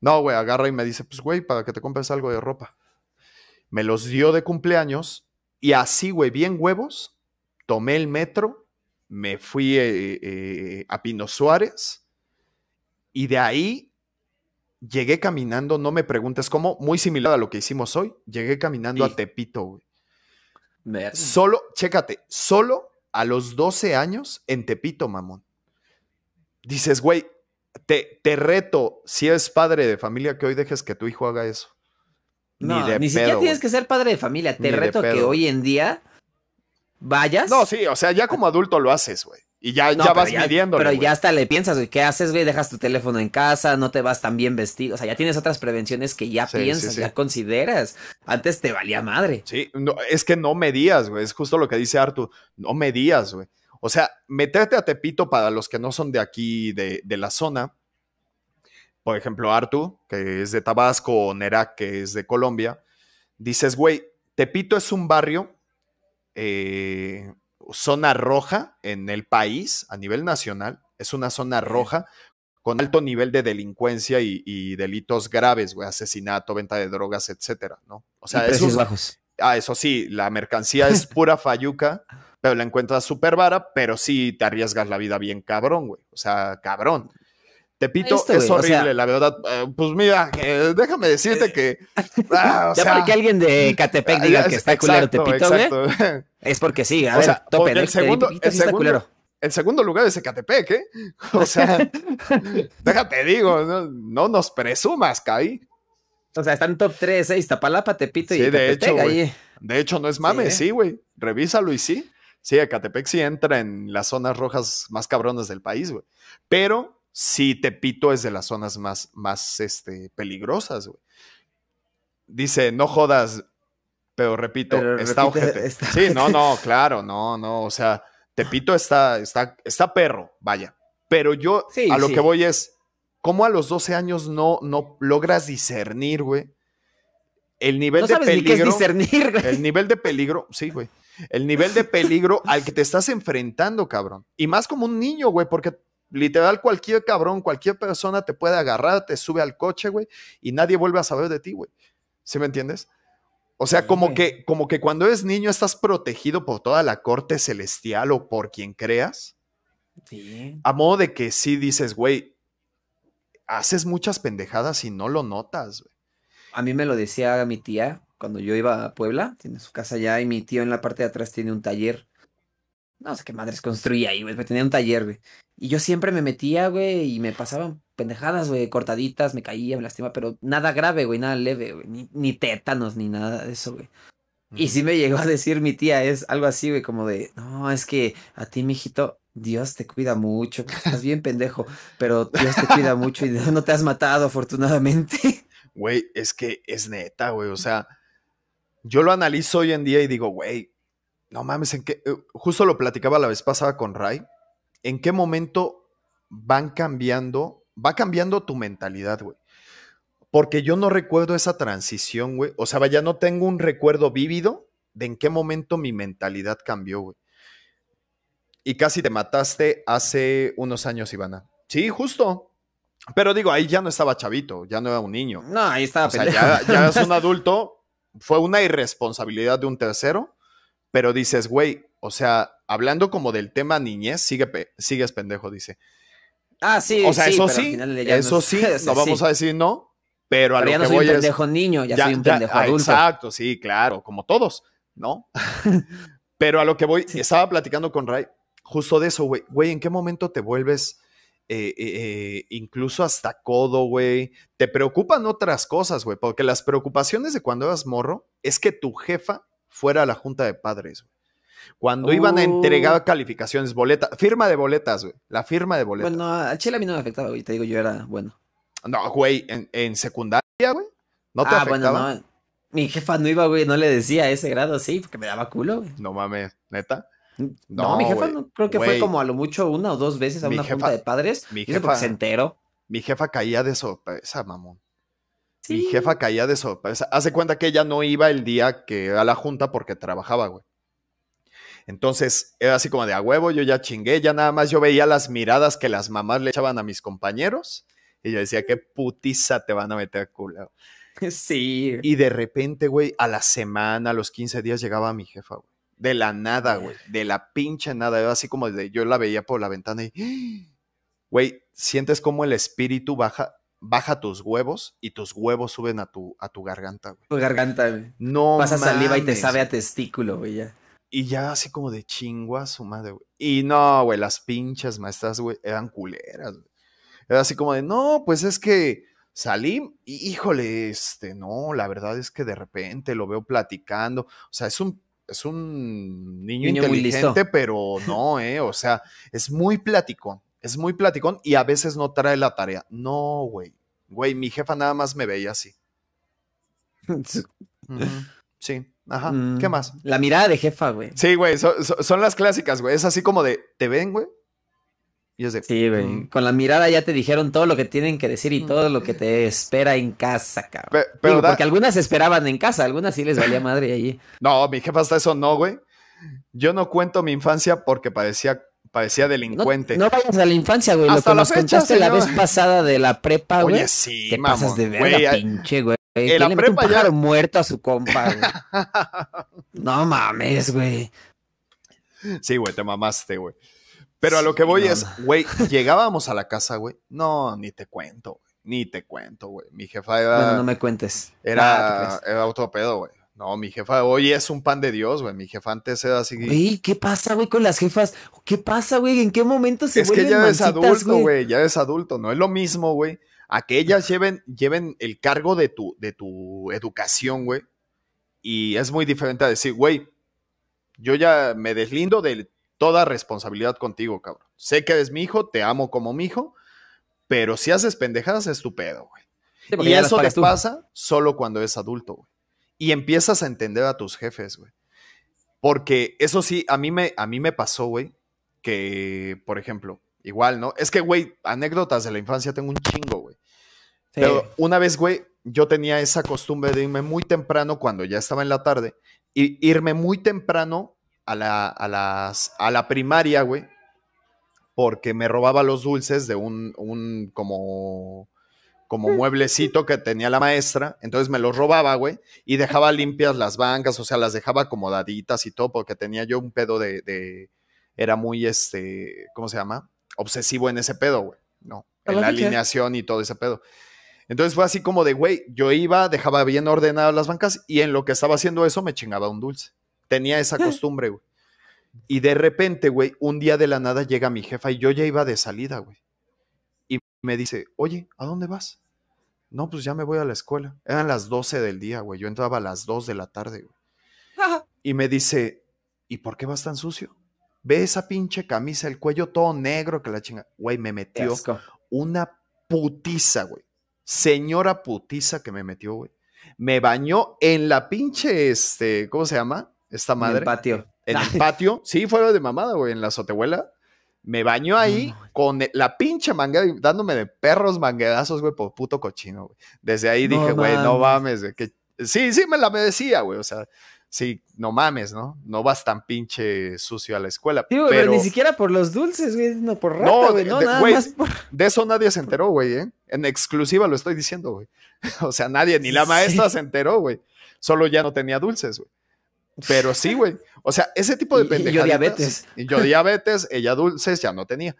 Speaker 2: no, güey, agarra y me dice, pues, güey, para que te compres algo de ropa. Me los dio de cumpleaños y así, güey, bien huevos, tomé el metro, me fui eh, eh, a Pino Suárez y de ahí llegué caminando, no me preguntes cómo, muy similar a lo que hicimos hoy, llegué caminando a Tepito, güey. Solo, chécate, solo a los 12 años en Tepito, mamón. Dices, güey, te, te reto, si eres padre de familia, que hoy dejes que tu hijo haga eso.
Speaker 1: No, ni, siquiera tienes que ser padre de familia. Te reto que hoy en día vayas.
Speaker 2: No, sí, o sea, ya como adulto lo haces, güey. Y ya, ya vas midiendo.
Speaker 1: Pero ya hasta le piensas, güey, ¿qué haces, güey? Dejas tu teléfono en casa, no te vas tan bien vestido. O sea, ya tienes otras prevenciones que ya piensas, ya consideras. Antes te valía madre.
Speaker 2: Sí, no, es que no medías, güey. Es justo lo que dice Artu. No medías, güey. O sea, meterte a Tepito para los que no son de aquí, de, de la zona. Por ejemplo, Artu, que es de Tabasco, o Nerak, que es de Colombia. Dices, güey, Tepito es un barrio eh, zona roja en el país a nivel nacional. Es una zona roja con alto nivel de delincuencia y, delitos graves, güey, asesinato, venta de drogas, etcétera, ¿no?
Speaker 1: O sea, precios bajos.
Speaker 2: Ah, eso sí, la mercancía es pura fayuca, pero la encuentras súper vara, pero sí te arriesgas la vida bien cabrón, güey. O sea, cabrón. Tepito es horrible, la verdad. Eh, pues mira, déjame decirte que.
Speaker 1: Ah, ya para que alguien de Catepec diga que está culero Tepito, güey. Es porque sí, a ver, tope,
Speaker 2: el, segundo, el, segundo, el segundo lugar es Ecatepec, ¿eh? O sea, déjate digo, no, nos presumas, Kai.
Speaker 1: O sea, están top 3, ¿eh? Iztapalapa, Tepito y
Speaker 2: sí, de hecho, ahí. De hecho, no es mames, sí, güey. Revísalo y sí. Sí, Ecatepec sí entra en las zonas rojas más cabronas del país, güey. Pero sí Tepito es de las zonas más, más este, peligrosas, güey. Dice, no jodas, pero repito, está ojete. Sí, no, no, claro, no, no, o sea, Tepito está, está, está perro, vaya. Pero yo a lo que voy es, ¿cómo a los 12 años no, no logras discernir, güey? El nivel de peligro.
Speaker 1: discernir, güey.
Speaker 2: El nivel de peligro, sí, güey. El nivel de peligro al que te estás enfrentando, cabrón. Y más como un niño, güey, porque Literal, cualquier cabrón, cualquier persona te puede agarrar, te sube al coche, güey, y nadie vuelve a saber de ti, güey. ¿Sí me entiendes? O sea, como que, como que cuando eres niño estás protegido por toda la corte celestial o por quien creas. Sí. A modo de que sí dices, güey, haces muchas pendejadas y no lo notas, güey.
Speaker 1: A mí me lo decía mi tía cuando yo iba a Puebla, tiene su casa allá y mi tío en la parte de atrás tiene un taller no sé qué madres construía ahí, güey. Tenía un taller, güey. Y yo siempre me metía, güey, y me pasaban pendejadas, güey, cortaditas, me caía, me lastimaba, pero nada grave, güey, nada leve, güey. Ni, ni tétanos, ni nada de eso, güey. Y sí me llegó a decir mi tía, es algo así, güey, como de, no, es que a ti, mijito, Dios te cuida mucho, estás bien pendejo, pero Dios te cuida mucho y no te has matado, afortunadamente.
Speaker 2: Güey, es que es neta, güey, o sea, yo lo analizo hoy en día y digo, güey, no mames, en qué, eh, justo lo platicaba la vez pasada con Ray, en qué momento van cambiando, va cambiando tu mentalidad, güey. Porque yo no recuerdo esa transición, güey. O sea, ya no tengo un recuerdo vívido de en qué momento mi mentalidad cambió, güey. Y casi te mataste hace unos años, Ivana. Sí, justo. Pero digo, ahí ya no estaba chavito, ya no era un niño.
Speaker 1: No, ahí estaba
Speaker 2: o sea, ya, ya es un adulto. Fue una irresponsabilidad de un tercero pero dices, güey, o sea, hablando como del tema niñez, sigue sigues pendejo, dice.
Speaker 1: Ah, sí,
Speaker 2: o sea, eso sí, eso sí, no vamos a decir no, pero a lo ya no
Speaker 1: que soy un pendejo niño, ya, soy un pendejo ah, adulto.
Speaker 2: Exacto, sí, claro, como todos, ¿no? pero a lo que voy, estaba platicando con Ray justo de eso, güey, güey, ¿en qué momento te vuelves eh, eh, incluso hasta codo, güey. Te preocupan otras cosas, güey, porque las preocupaciones de cuando eras morro es que tu jefa fuera a la junta de padres, güey. Cuando iban a entregar
Speaker 1: Oh.
Speaker 2: calificaciones, boletas, firma de boletas, güey. La firma de boletas.
Speaker 1: Bueno, a Chile a mí no me afectaba, güey. Te digo, yo era bueno.
Speaker 2: No, güey, en, en secundaria, güey. ¿No te
Speaker 1: ah,
Speaker 2: afectaba?
Speaker 1: bueno, no. Mi jefa no iba, güey, no le decía ese grado, sí, porque me daba culo, güey.
Speaker 2: No mames, neta.
Speaker 1: No,
Speaker 2: No,
Speaker 1: mi jefa no, creo que fue como a lo mucho una o dos veces a
Speaker 2: Mi
Speaker 1: una
Speaker 2: jefa-
Speaker 1: junta de padres.
Speaker 2: mi jefa-
Speaker 1: se enteró.
Speaker 2: Mi jefa caía de sorpresa, mamón. Mi jefa caía de sorpresa. Hace cuenta que ella no iba el día que a la junta porque trabajaba, güey. Entonces, era así como de a huevo, yo ya chingué, ya nada más yo veía las miradas que las mamás le echaban a mis compañeros. Y yo decía, qué putiza te van a meter, culo.
Speaker 1: Sí.
Speaker 2: Y de repente, güey, a la semana, a los 15 días llegaba mi jefa, güey. De la nada, güey. De la pinche nada. Era así como de yo la veía por la ventana y. Güey, sientes como el espíritu baja, baja tus huevos y tus huevos suben a tu, a tu garganta, güey.
Speaker 1: Tu garganta, güey.
Speaker 2: No.
Speaker 1: Pasa saliva y te
Speaker 2: mames,
Speaker 1: sabe a testículo, güey, ya.
Speaker 2: Y ya así como de chingua su madre, güey. Y no, güey, las pinches maestras, güey, eran culeras, güey. Era así como de, no, pues es que salí y híjole, este, no, la verdad es que de repente lo veo platicando. O sea, es un, es un niño,
Speaker 1: Niño
Speaker 2: inteligente, pero no, eh. O sea, es muy platicón. Es muy platicón y a veces no trae la tarea. No, güey. Güey, mi jefa nada más me veía así. Sí, ajá. ¿Qué
Speaker 1: Mm,
Speaker 2: más?
Speaker 1: La mirada de jefa, güey.
Speaker 2: Sí, güey, so- so- son las clásicas, güey. Es así como de, ¿te ven, güey? Y es de,
Speaker 1: Sí, güey.
Speaker 2: mm.
Speaker 1: Con la mirada ya te dijeron todo lo que tienen que decir y
Speaker 2: Mm.
Speaker 1: todo lo que te espera en casa, cabrón.
Speaker 2: Pe- pero
Speaker 1: Digo,
Speaker 2: da-
Speaker 1: porque algunas esperaban en casa, algunas sí les valía madre allí.
Speaker 2: No, mi jefa hasta eso no, güey. Yo no cuento mi infancia porque parecía, parecía delincuente.
Speaker 1: no vayas a la infancia, güey. Lo que
Speaker 2: la
Speaker 1: nos
Speaker 2: fecha,
Speaker 1: contaste la vez pasada de la prepa, güey.
Speaker 2: Oye, sí,
Speaker 1: te
Speaker 2: mamón.
Speaker 1: pasas de
Speaker 2: Güey, a-
Speaker 1: pinche, güey.
Speaker 2: en
Speaker 1: ¿Quién
Speaker 2: la
Speaker 1: le un
Speaker 2: prepa ya-
Speaker 1: pájaro muerto a su compa, güey? No mames, güey.
Speaker 2: Sí, güey, te mamaste, güey. Pero a lo que voy
Speaker 1: no,
Speaker 2: es, güey, llegábamos a la casa, güey. No, ni te cuento, güey. Ni te cuento, güey. Mi jefa era,
Speaker 1: Bueno, no me cuentes.
Speaker 2: Era,
Speaker 1: ¿te
Speaker 2: era otro pedo, güey. No, mi jefa hoy es un pan de Dios, güey. Mi jefa antes era así.
Speaker 1: Güey, ¿qué pasa, güey, con las jefas? ¿Qué pasa, güey? ¿En qué momento se
Speaker 2: es que ya eres
Speaker 1: mansitas,
Speaker 2: adulto, güey, ya eres adulto, no es lo mismo, güey, a que ellas lleven, lleven el cargo de tu, de tu educación, güey, y es muy diferente a decir, güey, yo ya me deslindo de toda responsabilidad contigo, cabrón. Sé que eres mi hijo, te amo como mi hijo, pero si haces pendejadas es tu pedo, güey.
Speaker 1: Sí,
Speaker 2: Y eso te
Speaker 1: pagas tú.
Speaker 2: pasa solo cuando eres adulto, güey. Y empiezas a entender a tus jefes, güey. Porque eso sí, a mí me, a mí me pasó, güey, que, por ejemplo, igual, ¿no? Es que, güey, anécdotas de la infancia tengo un chingo, güey.
Speaker 1: Sí.
Speaker 2: Pero una vez, güey, yo tenía esa costumbre de irme muy temprano cuando ya estaba en la tarde y irme muy temprano a la, a las, a la primaria, güey, porque me robaba los dulces de un, un como, como mueblecito que tenía la maestra, entonces me los robaba, güey, y dejaba limpias las bancas, o sea, las dejaba acomodaditas y todo, porque tenía yo un pedo de, de- era muy, este, ¿cómo se llama? Obsesivo en ese pedo, güey, ¿no? En
Speaker 1: la
Speaker 2: alineación y todo ese pedo. Entonces fue así como de, güey, yo iba, dejaba bien ordenadas las bancas y en lo que estaba haciendo eso me chingaba un dulce. Tenía esa costumbre, güey. Y de repente, güey, un día de la nada llega mi jefa y yo ya iba de salida, güey. Me dice, oye, ¿a dónde vas? No, pues ya me voy a la escuela. Eran las 12 del día, güey. Yo entraba a las 2 de la tarde, güey. Y me dice, ¿y por qué vas tan sucio? Ve esa pinche camisa, el cuello todo negro que la chinga. Güey, me metió una putiza, güey. Señora putiza que me metió, güey. Me bañó en la pinche, este, ¿cómo se llama? Esta
Speaker 1: En
Speaker 2: madre.
Speaker 1: el patio.
Speaker 2: En el patio. Sí, fuera de mamada, güey, en la azotehuela. Me bañó ahí
Speaker 1: No,
Speaker 2: con la pinche manga, dándome de perros manguerazos, güey, por puto cochino, güey. Desde ahí
Speaker 1: No
Speaker 2: dije, güey, no
Speaker 1: mames.
Speaker 2: güey. que- Sí, sí, me la merecía, güey. O sea, sí, no mames, ¿no? No vas tan pinche sucio a la escuela.
Speaker 1: Sí, güey,
Speaker 2: pero
Speaker 1: pero ni siquiera por los dulces, güey, no por rata,
Speaker 2: No,
Speaker 1: güey, no,
Speaker 2: de-
Speaker 1: nada
Speaker 2: güey,
Speaker 1: más por...
Speaker 2: de eso nadie se enteró, güey, ¿eh? En exclusiva lo estoy diciendo, güey. O sea, nadie, ni la
Speaker 1: Sí.
Speaker 2: maestra se enteró, güey. Solo ya no tenía dulces, güey. Pero sí, güey. O sea, ese tipo de
Speaker 1: y yo diabetes.
Speaker 2: Yo diabetes, ella dulces, ya no tenía.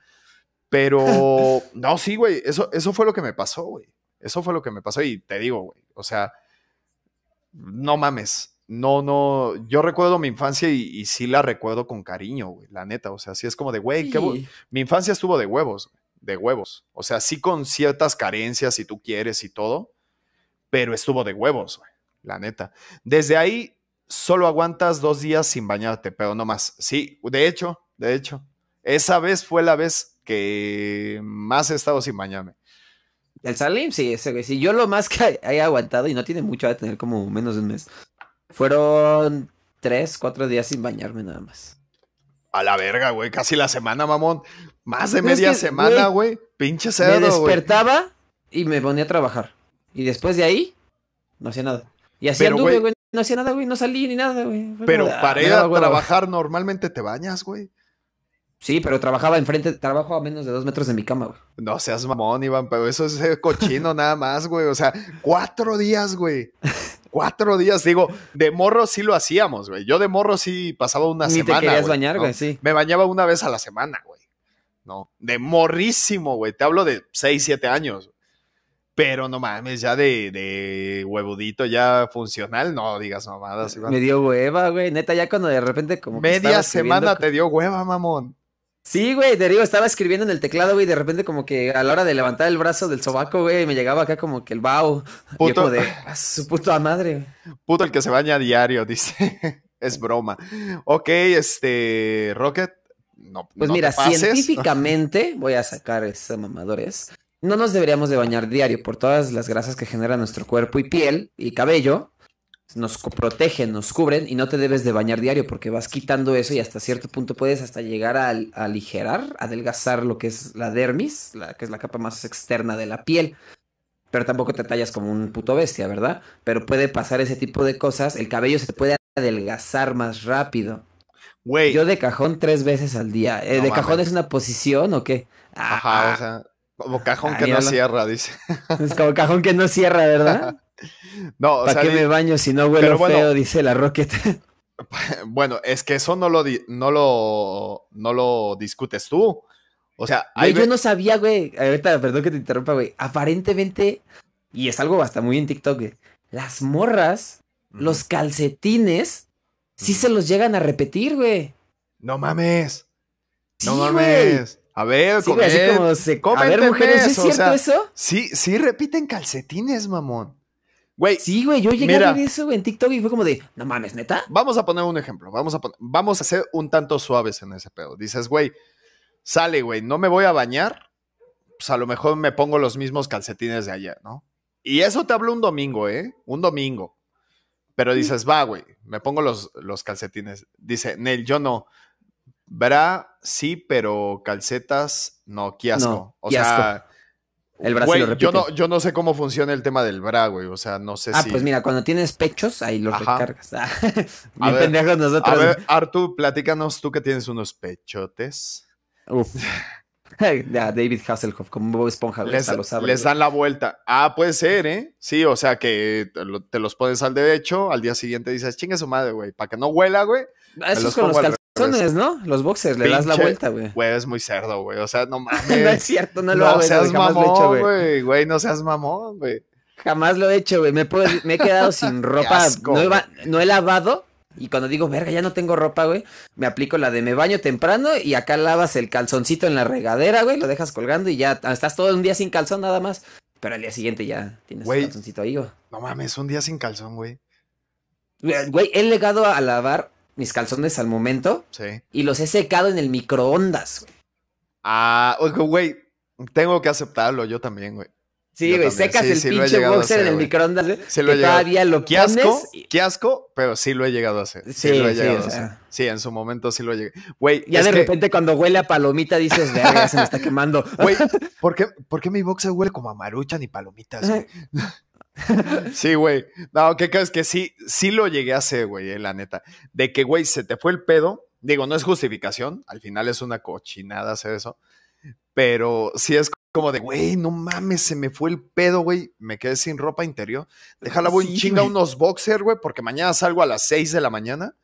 Speaker 2: Pero, no, sí, güey. Eso, eso fue lo que me pasó, güey. Eso fue lo que me pasó. Y te digo, güey. O sea, no mames. No, no. Yo recuerdo mi infancia y, y sí la recuerdo con cariño, güey. La neta. O sea, sí es como de, güey, qué
Speaker 1: Sí.
Speaker 2: mi infancia estuvo de huevos. de huevos. O sea, sí con ciertas carencias si tú quieres y todo, pero estuvo de huevos, güey, la neta. Desde ahí solo aguantas dos días sin bañarte, pero no más. Sí, de hecho, de hecho, esa vez fue la vez que más he estado sin bañarme.
Speaker 1: El Salim, sí, ese güey. Sí, yo lo más que he aguantado, y no tiene mucho, a tener como menos de un mes, fueron tres, cuatro días sin bañarme nada más.
Speaker 2: A la verga, güey. Casi la semana, mamón. Más de media semana, güey. Pinche cerdo,
Speaker 1: Me despertaba y me ponía a trabajar. Y después de ahí, no hacía nada. Y así anduve, güey. No hacía nada, güey. No salí ni nada, güey.
Speaker 2: Pero para ir a trabajar normalmente te bañas, güey.
Speaker 1: Sí, pero trabajaba enfrente, trabajo a menos de dos metros de mi cama, güey.
Speaker 2: No seas mamón, Iván, pero eso es cochino nada más, güey. O sea, cuatro días, güey. Cuatro días, digo, de morro sí lo hacíamos, güey. Yo de morro sí pasaba una semana.
Speaker 1: Ni te querías bañar, güey, sí.
Speaker 2: Me bañaba una vez a la semana, güey. No, de morrísimo, güey. Te hablo de seis, siete años. Pero no mames, ya de, de huevudito, ya funcional, no digas mamadas.
Speaker 1: Iván. Me dio hueva, güey. Neta, ya cuando de repente como...
Speaker 2: Media semana te dio hueva, mamón.
Speaker 1: Sí, güey, te digo, estaba escribiendo en el teclado, güey, de repente como que a la hora de levantar el brazo del sobaco, güey, me llegaba acá como que el bao. Puto. de, a su puta madre.
Speaker 2: Puto el que se baña a diario, dice. es broma. Ok, este, Rocket, no.
Speaker 1: Pues mira, científicamente, voy a sacar esos mamadores. No nos deberíamos de bañar diario por todas las grasas que genera nuestro cuerpo y piel y cabello nos protegen, nos cubren y no te debes de bañar diario porque vas quitando eso y hasta cierto punto puedes hasta llegar a, aligerar, adelgazar lo que es la dermis, la, que es la capa más externa de la piel. Pero tampoco te tallas como un puto bestia, ¿verdad? Pero puede pasar ese tipo de cosas. El cabello se te puede adelgazar más rápido.
Speaker 2: Güey.
Speaker 1: Yo de cajón tres veces al día. Eh, ¿De cajón es una posición o qué?
Speaker 2: Ajá, o sea, como cajón que no cierra, dice.
Speaker 1: Es como cajón que no cierra, ¿verdad?
Speaker 2: No,
Speaker 1: ¿Para qué me baño si no huelo feo? Dice la Rocket.
Speaker 2: Bueno, es que eso no lo, no lo, no lo discutes tú. O sea,
Speaker 1: yo no sabía, güey. Ahorita, perdón que te interrumpa, güey. Aparentemente, y es algo hasta muy en TikTok, güey. Las morras, los calcetines, sí se los llegan a repetir, güey.
Speaker 2: No mames. no mames. A ver,
Speaker 1: sí, así como se... A ver, mujeres, ¿es cierto eso?
Speaker 2: Sí, sí repiten calcetines, mamón.
Speaker 1: Güey. Sí, güey, yo llegué a ver eso en TikTok y fue como de, no mames, neta.
Speaker 2: Vamos a poner un ejemplo. Vamos a, vamos a ser un tanto suaves en ese pedo. Dices, güey, sale, güey, no me voy a bañar. Pues a lo mejor me pongo los mismos calcetines de ayer, ¿no? Y eso te hablo un domingo, ¿eh? Un domingo. Pero dices, va, güey, me pongo los, los calcetines. Dice, Nel, yo no. Bra, sí, pero calcetas, no, qué asco. o sea,
Speaker 1: el lo
Speaker 2: yo no, yo no sé cómo funciona el tema del bra, güey. O sea, no sé
Speaker 1: ah,
Speaker 2: si.
Speaker 1: Ah, pues mira, cuando tienes pechos, ahí los recargas. Ah, a ver, nosotros. A ver,
Speaker 2: Artu, platícanos tú que tienes unos pechotes.
Speaker 1: Uf. David Hasselhoff, como Bob Esponja,
Speaker 2: les, les dan la vuelta. Ah, puede ser, ¿eh? Sí, o sea que te los pones al derecho, al día siguiente dices, chingue su madre, güey, para que no huela, güey.
Speaker 1: Eso es con los calzones, ¿no? Los boxers, le das la vuelta, güey.
Speaker 2: Güey, es muy cerdo, güey. O sea, no mames.
Speaker 1: no es cierto, no lo hago. No seas
Speaker 2: mamón, güey. Güey, no seas mamón, güey.
Speaker 1: Jamás lo he hecho, güey. Me, me he quedado sin ropa. no, he, lavado. Y cuando digo, verga, ya no tengo ropa, güey, me aplico la de me baño temprano y acá lavas el calzoncito en la regadera, güey, lo dejas colgando y ya estás todo un día sin calzón nada más. Pero al día siguiente ya tienes el calzoncito ahí, güey.
Speaker 2: No mames, un día sin calzón, güey.
Speaker 1: Güey, he legado a lavar mis calzones al momento.
Speaker 2: Sí.
Speaker 1: Y los he secado en el microondas, güey.
Speaker 2: Ah, güey, tengo que aceptarlo, yo también, güey.
Speaker 1: Sí, güey, secas el pinche boxer en el microondas, güey.
Speaker 2: Sí, lo que todavía lo qué asco, qué asco, pero sí lo he llegado a hacer. Sí, lo he llegado a hacer. Sí, en su momento sí lo he llegado. Güey,
Speaker 1: ya de repente cuando huele a palomita dices, verga, se me está quemando.
Speaker 2: Güey, ¿por qué, ¿por qué mi boxer huele como a maruchan y palomitas, güey? Sí, güey. No, ¿qué crees? Que sí, sí lo llegué a hacer, güey, eh, la neta. De que, güey, se te fue el pedo. Digo, no es justificación. Al final es una cochinada hacer eso. Pero sí es como de, güey, no mames, se me fue el pedo, güey. Me quedé sin ropa interior. Déjala, voy chinga unos boxers, güey, porque mañana salgo a las 6 de la mañana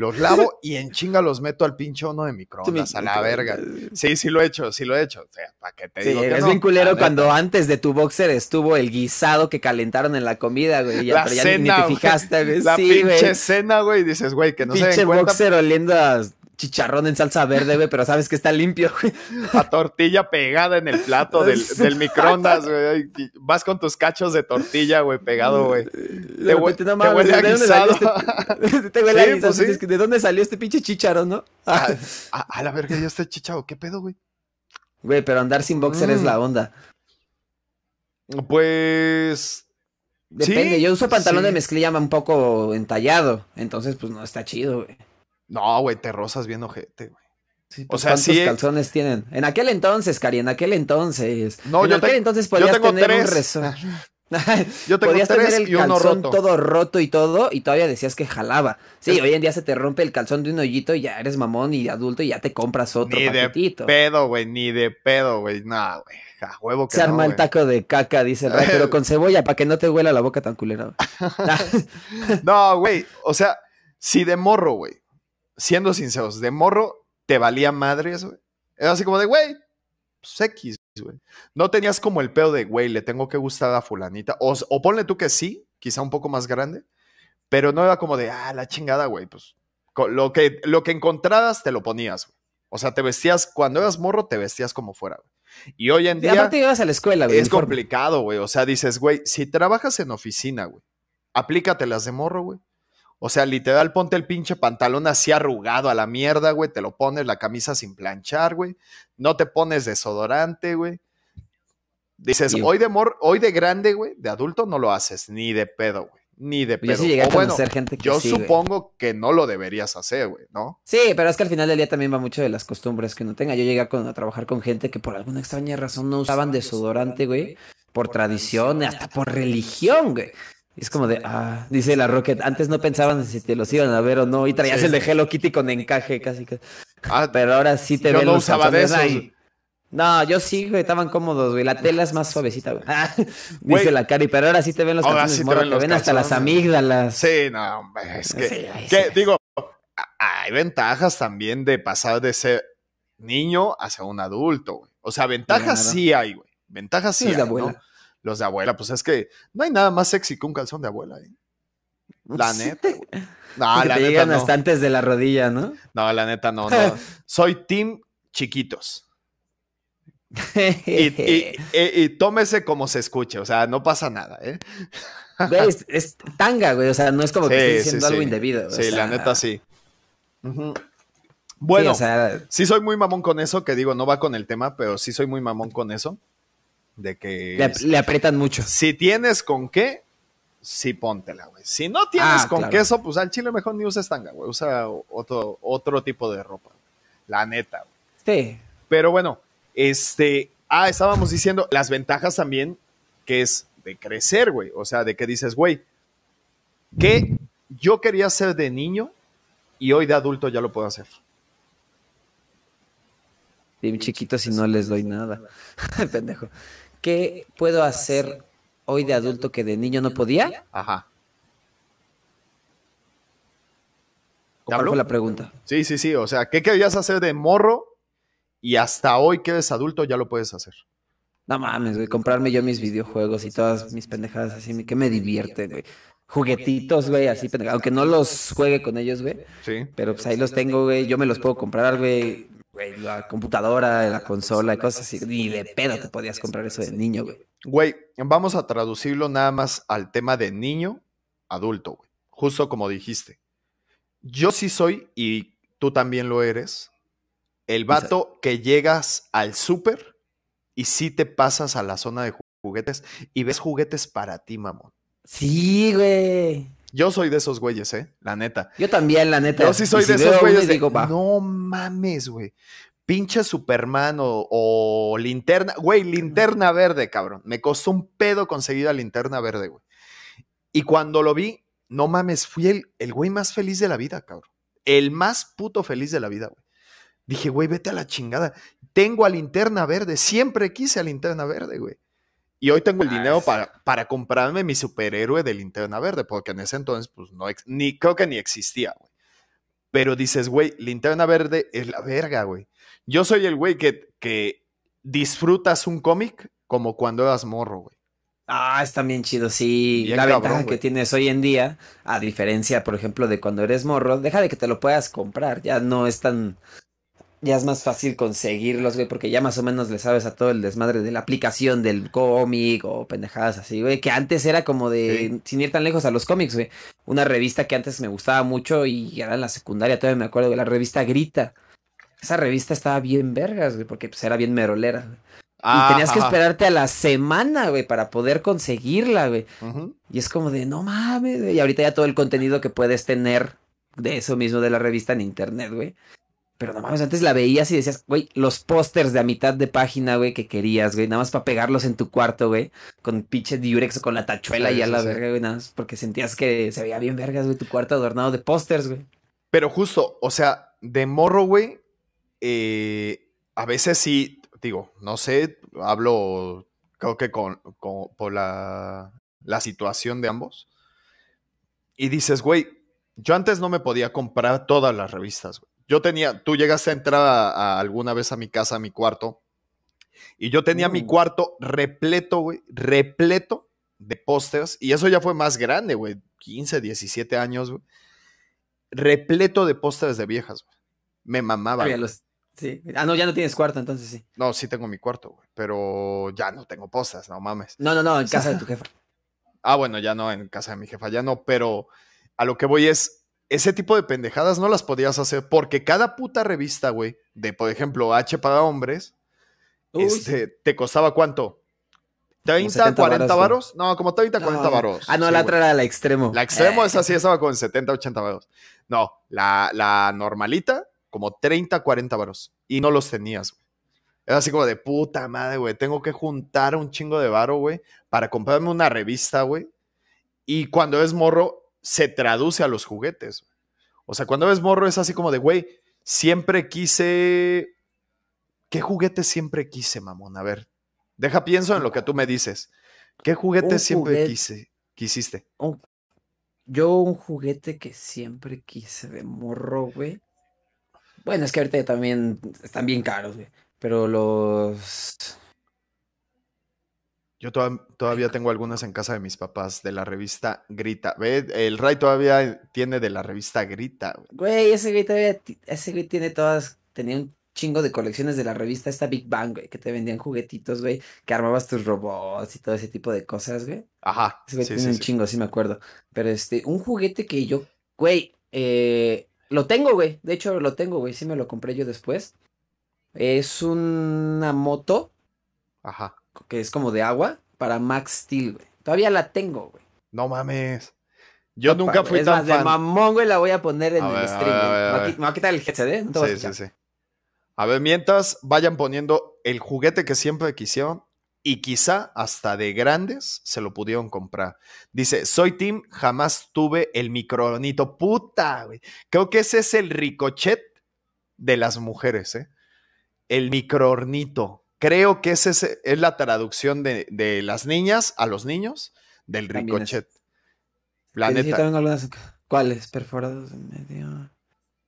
Speaker 2: los lavo y en chinga los meto al pinche horno de microondas, a la verga. Sí, sí lo he hecho, sí lo he hecho. O sea, ¿para qué te digo que
Speaker 1: es bien culero cuando antes de tu boxer estuvo el guisado que calentaron en la comida, güey. Ya,
Speaker 2: la cena, ni te fijaste, güey. La pinche cena, güey. Dices, güey, que no se den
Speaker 1: boxer oliendo a chicharrón en salsa verde, güey, pero sabes que está limpio, güey.
Speaker 2: A tortilla pegada en el plato del, del microondas, güey. Vas con tus cachos de tortilla, güey, pegado, güey. Hue-
Speaker 1: no
Speaker 2: te huele a
Speaker 1: ¿de dónde salió
Speaker 2: guisado.
Speaker 1: este- te huele a
Speaker 2: Sí,
Speaker 1: guisado,
Speaker 2: pues sí.
Speaker 1: dices que ¿De dónde salió este pinche chicharrón, no?
Speaker 2: A, a- a la verga, ya está chichado. ¿Qué pedo, güey?
Speaker 1: Güey, pero andar sin boxer es
Speaker 2: Mm.
Speaker 1: la onda.
Speaker 2: Pues.
Speaker 1: Depende,
Speaker 2: Sí,
Speaker 1: yo uso pantalón de mezclilla un poco entallado, entonces pues no está chido, güey.
Speaker 2: No, güey, te rozas bien ojete, güey.
Speaker 1: Sí,
Speaker 2: O
Speaker 1: pues,
Speaker 2: sea,
Speaker 1: ¿cuántos
Speaker 2: sí, eh.
Speaker 1: calzones tienen? En aquel entonces, Cari, en aquel entonces.
Speaker 2: No,
Speaker 1: en
Speaker 2: yo
Speaker 1: aquel
Speaker 2: te-
Speaker 1: entonces
Speaker 2: yo
Speaker 1: podías
Speaker 2: tengo
Speaker 1: tener un
Speaker 2: tres.
Speaker 1: rezo-
Speaker 2: Yo tengo
Speaker 1: podías
Speaker 2: tres
Speaker 1: tener el
Speaker 2: y uno
Speaker 1: calzón
Speaker 2: roto.
Speaker 1: todo roto y todo, y todavía decías que jalaba. Sí,
Speaker 2: Es-
Speaker 1: hoy en día se te rompe el calzón de un hoyito y ya eres mamón y adulto y ya te compras otro
Speaker 2: Ni de
Speaker 1: paquetito.
Speaker 2: pedo, güey, ni de pedo, güey. No, güey. A huevo que
Speaker 1: Se
Speaker 2: no,
Speaker 1: arma el taco de caca, dice el Ray, pero con cebolla para que no te huela la boca tan culera.
Speaker 2: No, güey. O sea, si de morro, güey. Siendo sinceros, de morro te valía madres, güey. Era así como de, güey, pues X, güey. No tenías como el pedo de, güey, le tengo que gustar a fulanita. O, o ponle tú que sí, quizá un poco más grande. Pero no era como de, ah, la chingada, güey. Pues lo que, lo que encontraras te lo ponías, güey. O sea, te vestías, cuando eras morro, te vestías como fuera, güey. Y hoy en
Speaker 1: Y
Speaker 2: día
Speaker 1: aparte ibas a la escuela, güey.
Speaker 2: es complicado, güey. O sea, dices, güey, si trabajas en oficina, güey, aplícatelas de morro, güey. O sea, literal, ponte el pinche pantalón así arrugado a la mierda, güey. Te lo pones la camisa sin planchar, güey. No te pones desodorante, güey. Dices, hoy de mor hoy de grande, güey, de adulto no lo haces, ni de pedo, güey. Ni de
Speaker 1: Yo
Speaker 2: pedo.
Speaker 1: sí llegué a
Speaker 2: O bueno,
Speaker 1: conocer gente que
Speaker 2: yo
Speaker 1: sí,
Speaker 2: supongo que no lo deberías hacer, güey, ¿no?
Speaker 1: Sí, pero es que al final del día también va mucho de las costumbres que uno tenga. Yo llegué a, con- a trabajar con gente que por alguna extraña razón no usaban desodorante, güey. Por tradición, hasta por religión, güey. Y es como de, ah, dice la Rocket, antes no pensaban si te los iban a ver o no, y traías
Speaker 2: Sí.
Speaker 1: el de Hello Kitty con encaje, casi que.
Speaker 2: Ah,
Speaker 1: Pero ahora sí te
Speaker 2: Yo
Speaker 1: ven
Speaker 2: no
Speaker 1: los
Speaker 2: usaba de esos.
Speaker 1: No, yo sí, güey, estaban cómodos, güey. La tela es más suavecita, güey.
Speaker 2: Güey.
Speaker 1: Dice la Cari, pero ahora sí te ven los
Speaker 2: Ahora
Speaker 1: calzones,
Speaker 2: sí te ven
Speaker 1: te
Speaker 2: los
Speaker 1: ven hasta las amígdalas.
Speaker 2: Sí, no, hombre, es que,
Speaker 1: Sí, ay,
Speaker 2: que,
Speaker 1: sí.
Speaker 2: digo, hay ventajas también de pasar de ser niño hacia un adulto, güey. O sea, ventajas
Speaker 1: Claro.
Speaker 2: sí hay, güey. Ventajas sí hay, ¿no? Los de abuela, pues es que no hay nada más sexy que un calzón de abuela, ¿eh? La neta. No,
Speaker 1: que
Speaker 2: la
Speaker 1: te
Speaker 2: neta
Speaker 1: llegan
Speaker 2: no.
Speaker 1: hasta antes de la rodilla, ¿no?
Speaker 2: No, la neta no, no. Soy team chiquitos. Y, y- y- y tómese como se escuche, o sea, no pasa nada, ¿eh?
Speaker 1: Güey, es, es tanga, güey. O sea, no es como que estés
Speaker 2: sí,
Speaker 1: diciendo algo
Speaker 2: sí.
Speaker 1: indebido.
Speaker 2: Sí,
Speaker 1: sea,
Speaker 2: la neta sí. Bueno,
Speaker 1: o sea,
Speaker 2: Sí soy muy mamón con eso, que digo, no va con el tema, pero sí soy muy mamón con eso. De que
Speaker 1: le, le aprietan mucho.
Speaker 2: si tienes con qué, sí póntela, güey. Si no tienes
Speaker 1: Ah,
Speaker 2: con
Speaker 1: claro.
Speaker 2: queso, pues al chile mejor ni uses tanga, güey. Usa otro, otro tipo de ropa. La neta, güey.
Speaker 1: Sí.
Speaker 2: Pero bueno, este... Ah, estábamos diciendo las ventajas también, que es de crecer, güey. O sea, de que dices, güey, que yo quería ser de niño y hoy de adulto ya lo puedo hacer.
Speaker 1: Bien chiquitos y no les doy nada. Pendejo. ¿Qué puedo hacer hoy de adulto que de niño no podía?
Speaker 2: Ajá. ¿Te
Speaker 1: ¿Cuál fue la pregunta?
Speaker 2: Sí, sí, sí. O sea, ¿qué querías hacer de morro? Y hasta hoy que eres adulto ya lo puedes hacer.
Speaker 1: No mames, güey. Comprarme yo mis videojuegos y todas mis pendejadas así, que me divierten, güey. Juguetitos, güey, así pendejadas. Aunque no los juegue con ellos, güey.
Speaker 2: Sí.
Speaker 1: Pero pues ahí los tengo, güey. Yo me los puedo comprar, güey. Güey, la computadora, la consola y cosas así. Ni de pedo te podías comprar eso de niño, güey.
Speaker 2: Güey, vamos a traducirlo nada más al tema de niño, adulto, güey. Justo como dijiste. Yo sí soy, y tú también lo eres, el vato que llegas al súper y sí te pasas a la zona de juguetes y ves juguetes para ti, mamón.
Speaker 1: Sí, güey.
Speaker 2: Yo soy de esos güeyes, ¿eh? La neta.
Speaker 1: Yo también, la neta.
Speaker 2: Yo sí soy
Speaker 1: si
Speaker 2: de esos güeyes de,
Speaker 1: digo,
Speaker 2: no mames, güey. Pinche Superman o, o linterna, güey, linterna verde, cabrón. Me costó un pedo conseguir la linterna verde, güey. Y cuando lo vi, no mames, fui el, el güey más feliz de la vida, cabrón. El más puto feliz de la vida, güey. Dije, güey, vete a la chingada. Tengo a linterna verde, siempre quise a linterna verde, güey. Y hoy tengo el dinero
Speaker 1: Nice.
Speaker 2: para, para comprarme mi superhéroe de linterna verde, porque en ese entonces, pues no, ni creo que ni existía, güey. Pero dices, güey, linterna verde es la verga, güey. Yo soy el güey que, que disfrutas un cómic como cuando eras morro, güey.
Speaker 1: Ah, están bien chidos, sí.
Speaker 2: Bien
Speaker 1: la
Speaker 2: cabrón,
Speaker 1: ventaja que tienes hoy en día, a diferencia, por ejemplo, de cuando eres morro, deja de que te lo puedas comprar. Ya no es tan. Ya es más fácil conseguirlos, güey, porque ya más o menos le sabes a todo el desmadre de la aplicación del cómic o pendejadas así, güey. Que antes era como de.
Speaker 2: Sí.
Speaker 1: Sin ir tan lejos a los cómics, güey. Una revista que antes me gustaba mucho y era en la secundaria, todavía me acuerdo, de la revista Grita. Esa revista estaba bien vergas, güey, porque pues era bien merolera, güey. Y tenías que esperarte a la semana, güey, para poder conseguirla, güey.
Speaker 2: Ujú.
Speaker 1: Y es como de, no mames, güey. Y ahorita ya todo el contenido que puedes tener de eso mismo de la revista en internet, güey. Pero no mames, antes la veías y decías, güey, los pósters de a mitad de página, güey, que querías, güey. Nada más para pegarlos en tu cuarto, güey. Con pinche diurex o con la tachuela
Speaker 2: Sí,
Speaker 1: y a la
Speaker 2: sí.
Speaker 1: verga, güey. Nada más porque sentías que se veía bien vergas, güey, tu cuarto adornado de pósters, güey.
Speaker 2: Pero justo, o sea, de morro, güey, eh, a veces sí, digo, no sé, hablo, creo que con, con- por la, la situación de ambos. Y dices, güey, yo antes no me podía comprar todas las revistas, güey. Yo tenía, tú llegaste a entrar a, a alguna vez a mi casa, a mi cuarto, y yo tenía mi
Speaker 1: Uh.
Speaker 2: cuarto repleto, güey, repleto de pósters, y eso ya fue más grande, güey, 15, 17 años, güey. Repleto de pósters de viejas, güey. Me mamaba.
Speaker 1: Los- sí. Ah, no, ya no tienes cuarto, entonces sí.
Speaker 2: No, sí tengo mi cuarto, güey, pero ya no tengo pósters, no mames.
Speaker 1: No, no, no, en casa de tu jefa.
Speaker 2: Ah, bueno, ya no, en casa de mi jefa, ya no, pero a lo que voy es, ese tipo de pendejadas no las podías hacer porque cada puta revista, güey, de por ejemplo H para hombres,
Speaker 1: Uy,
Speaker 2: este, te costaba cuánto? ¿30,
Speaker 1: 70
Speaker 2: 40
Speaker 1: varos?
Speaker 2: No, como 30,
Speaker 1: No,
Speaker 2: 40 varos.
Speaker 1: Ah, no,
Speaker 2: Sí,
Speaker 1: la otra era la extremo.
Speaker 2: La extremo
Speaker 1: Eh,
Speaker 2: esa sí estaba con 70, 80 varos. No, la, la normalita, como 30, 40 varos. Y no los tenías, güey. Era así como de puta madre, güey. Tengo que juntar un chingo de varo, güey, para comprarme una revista, güey. Y cuando es morro, se traduce a los juguetes. O sea, cuando es morro es así como de, güey, siempre quise. ¿Qué juguete siempre quise, mamón? A ver, deja pienso en lo que tú me dices. ¿Qué juguete
Speaker 1: Un
Speaker 2: siempre
Speaker 1: juguete.
Speaker 2: quise, quisiste?
Speaker 1: un- yo un juguete que siempre quise de morro, güey. Bueno, es que ahorita también están bien caros, güey. Pero los...
Speaker 2: Yo toda- todavía tengo algunas en casa de mis papás de la revista Grita. ¿Ve? El Ray todavía tiene de la revista Grita. güey.
Speaker 1: Güey, ese güey todavía... Ese güey tiene todas... Tenía un chingo de colecciones de la revista esta Big Bang, güey. Que te vendían juguetitos, güey. Que armabas tus robots y todo ese tipo de cosas, güey.
Speaker 2: Ajá.
Speaker 1: Ese güey
Speaker 2: Sí,
Speaker 1: tiene
Speaker 2: sí,
Speaker 1: un
Speaker 2: sí.
Speaker 1: chingo, sí me acuerdo. Pero este, un juguete que yo, güey, eh, lo tengo, güey. De hecho, lo tengo, güey. Sí me lo compré yo después. Es una moto
Speaker 2: Ajá.
Speaker 1: Que es como de agua para Max Steel, güey. Todavía la tengo, güey.
Speaker 2: No mames. Yo nunca fui
Speaker 1: es
Speaker 2: tan
Speaker 1: más, de
Speaker 2: fan.
Speaker 1: mamón, güey, la voy a poner en
Speaker 2: A
Speaker 1: el
Speaker 2: ver,
Speaker 1: stream,
Speaker 2: a ver, a
Speaker 1: Me voy a
Speaker 2: ver.
Speaker 1: qui- me voy a quitar el headset, ¿eh? No
Speaker 2: Sí, sí, sí. A ver, mientras vayan poniendo el juguete que siempre quisieron y quizá hasta de grandes se lo pudieron comprar. Dice, soy Tim, jamás tuve el microornito. Puta, güey. Creo que ese es el ricochet de las mujeres, ¿eh? El microornito. Creo que ese es, es la traducción de, de las niñas a los niños del ricochet. La
Speaker 1: Que dije
Speaker 2: neta.
Speaker 1: también algunas- ¿Cuáles? Perforados en medio.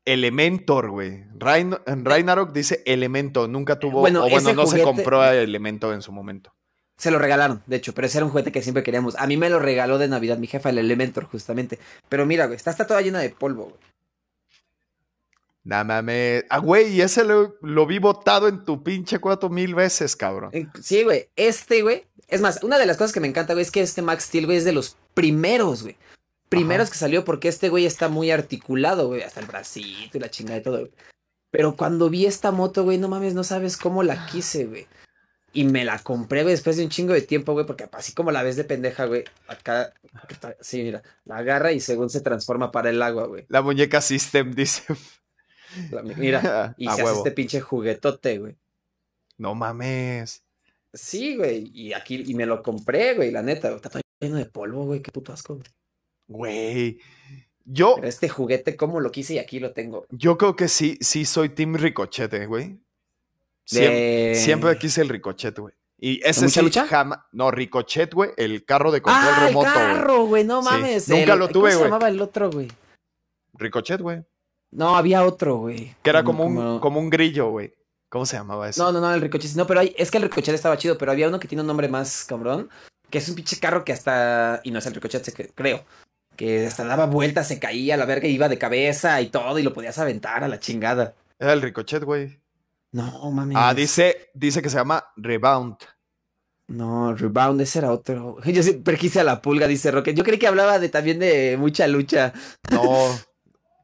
Speaker 2: Elementor, güey. Rain- Ragnarok dice Elementor. Nunca tuvo.
Speaker 1: Bueno,
Speaker 2: o bueno, no se compró a Elementor en su momento.
Speaker 1: Se lo regalaron, de hecho, pero ese era un juguete que siempre queríamos. A mí me lo regaló de Navidad mi jefa, el Elementor, justamente. Pero mira, güey, está, está toda llena de polvo, güey.
Speaker 2: Nah, mames. Ah, güey, y ese lo, lo vi botado en tu pinche cuatro mil veces, cabrón.
Speaker 1: En- Sí, güey. Este, güey. Es más, una de las cosas que me encanta, güey, es que este Max Steel, güey, es de los primeros, güey. Primeros
Speaker 2: Ajá.
Speaker 1: que salió porque este güey está muy articulado, güey. Hasta el bracito y la chingada de todo, güey. Pero cuando vi esta moto, güey, no mames, no sabes cómo la quise, güey. Y me la compré, güey, después de un chingo de tiempo, güey, porque así como la ves de pendeja, güey, acá, sí, mira, la agarra y según se transforma para el agua, güey.
Speaker 2: La muñeca System dice.
Speaker 1: La- Mira, y
Speaker 2: a
Speaker 1: se hace este pinche juguetote, güey.
Speaker 2: No mames.
Speaker 1: Sí, güey, y aquí, y me lo compré, güey, la neta, está todo lleno de polvo, güey, qué puto asco, güey.
Speaker 2: Güey. Yo,
Speaker 1: Pero este juguete, ¿cómo lo quise? Y aquí lo tengo.
Speaker 2: yo creo que sí, sí soy Team Ricochete, güey. Siem-
Speaker 1: De-
Speaker 2: Siempre quise el Ricochet, güey. Y ese sí
Speaker 1: lucha?
Speaker 2: jamás. No, Ricochet, güey. El carro de control
Speaker 1: ¡Ah, el
Speaker 2: remoto. güey.
Speaker 1: carro, güey! No
Speaker 2: Sí,
Speaker 1: mames.
Speaker 2: nunca
Speaker 1: el-
Speaker 2: lo
Speaker 1: ¿cómo
Speaker 2: tuve,
Speaker 1: se
Speaker 2: güey.
Speaker 1: llamaba el otro, güey?
Speaker 2: Ricochet, güey.
Speaker 1: No, había otro, güey.
Speaker 2: Que era como un, como un grillo, güey. ¿Cómo se llamaba eso?
Speaker 1: No, no, no, el ricochet. No, pero hay- es que el ricochet estaba chido, pero había uno que tiene un nombre más cabrón. que es un pinche carro que hasta, y no es el Ricochet, creo, que hasta daba vueltas, se caía, la verga iba de cabeza y todo, y lo podías aventar a la chingada.
Speaker 2: Era el Ricochet, güey.
Speaker 1: No, mami.
Speaker 2: Ah, dice, dice que se llama Rebound.
Speaker 1: No, Rebound, ese era otro. Yo siempre quise a la pulga, dice Rocket. Yo creí que hablaba de también de mucha lucha.
Speaker 2: No,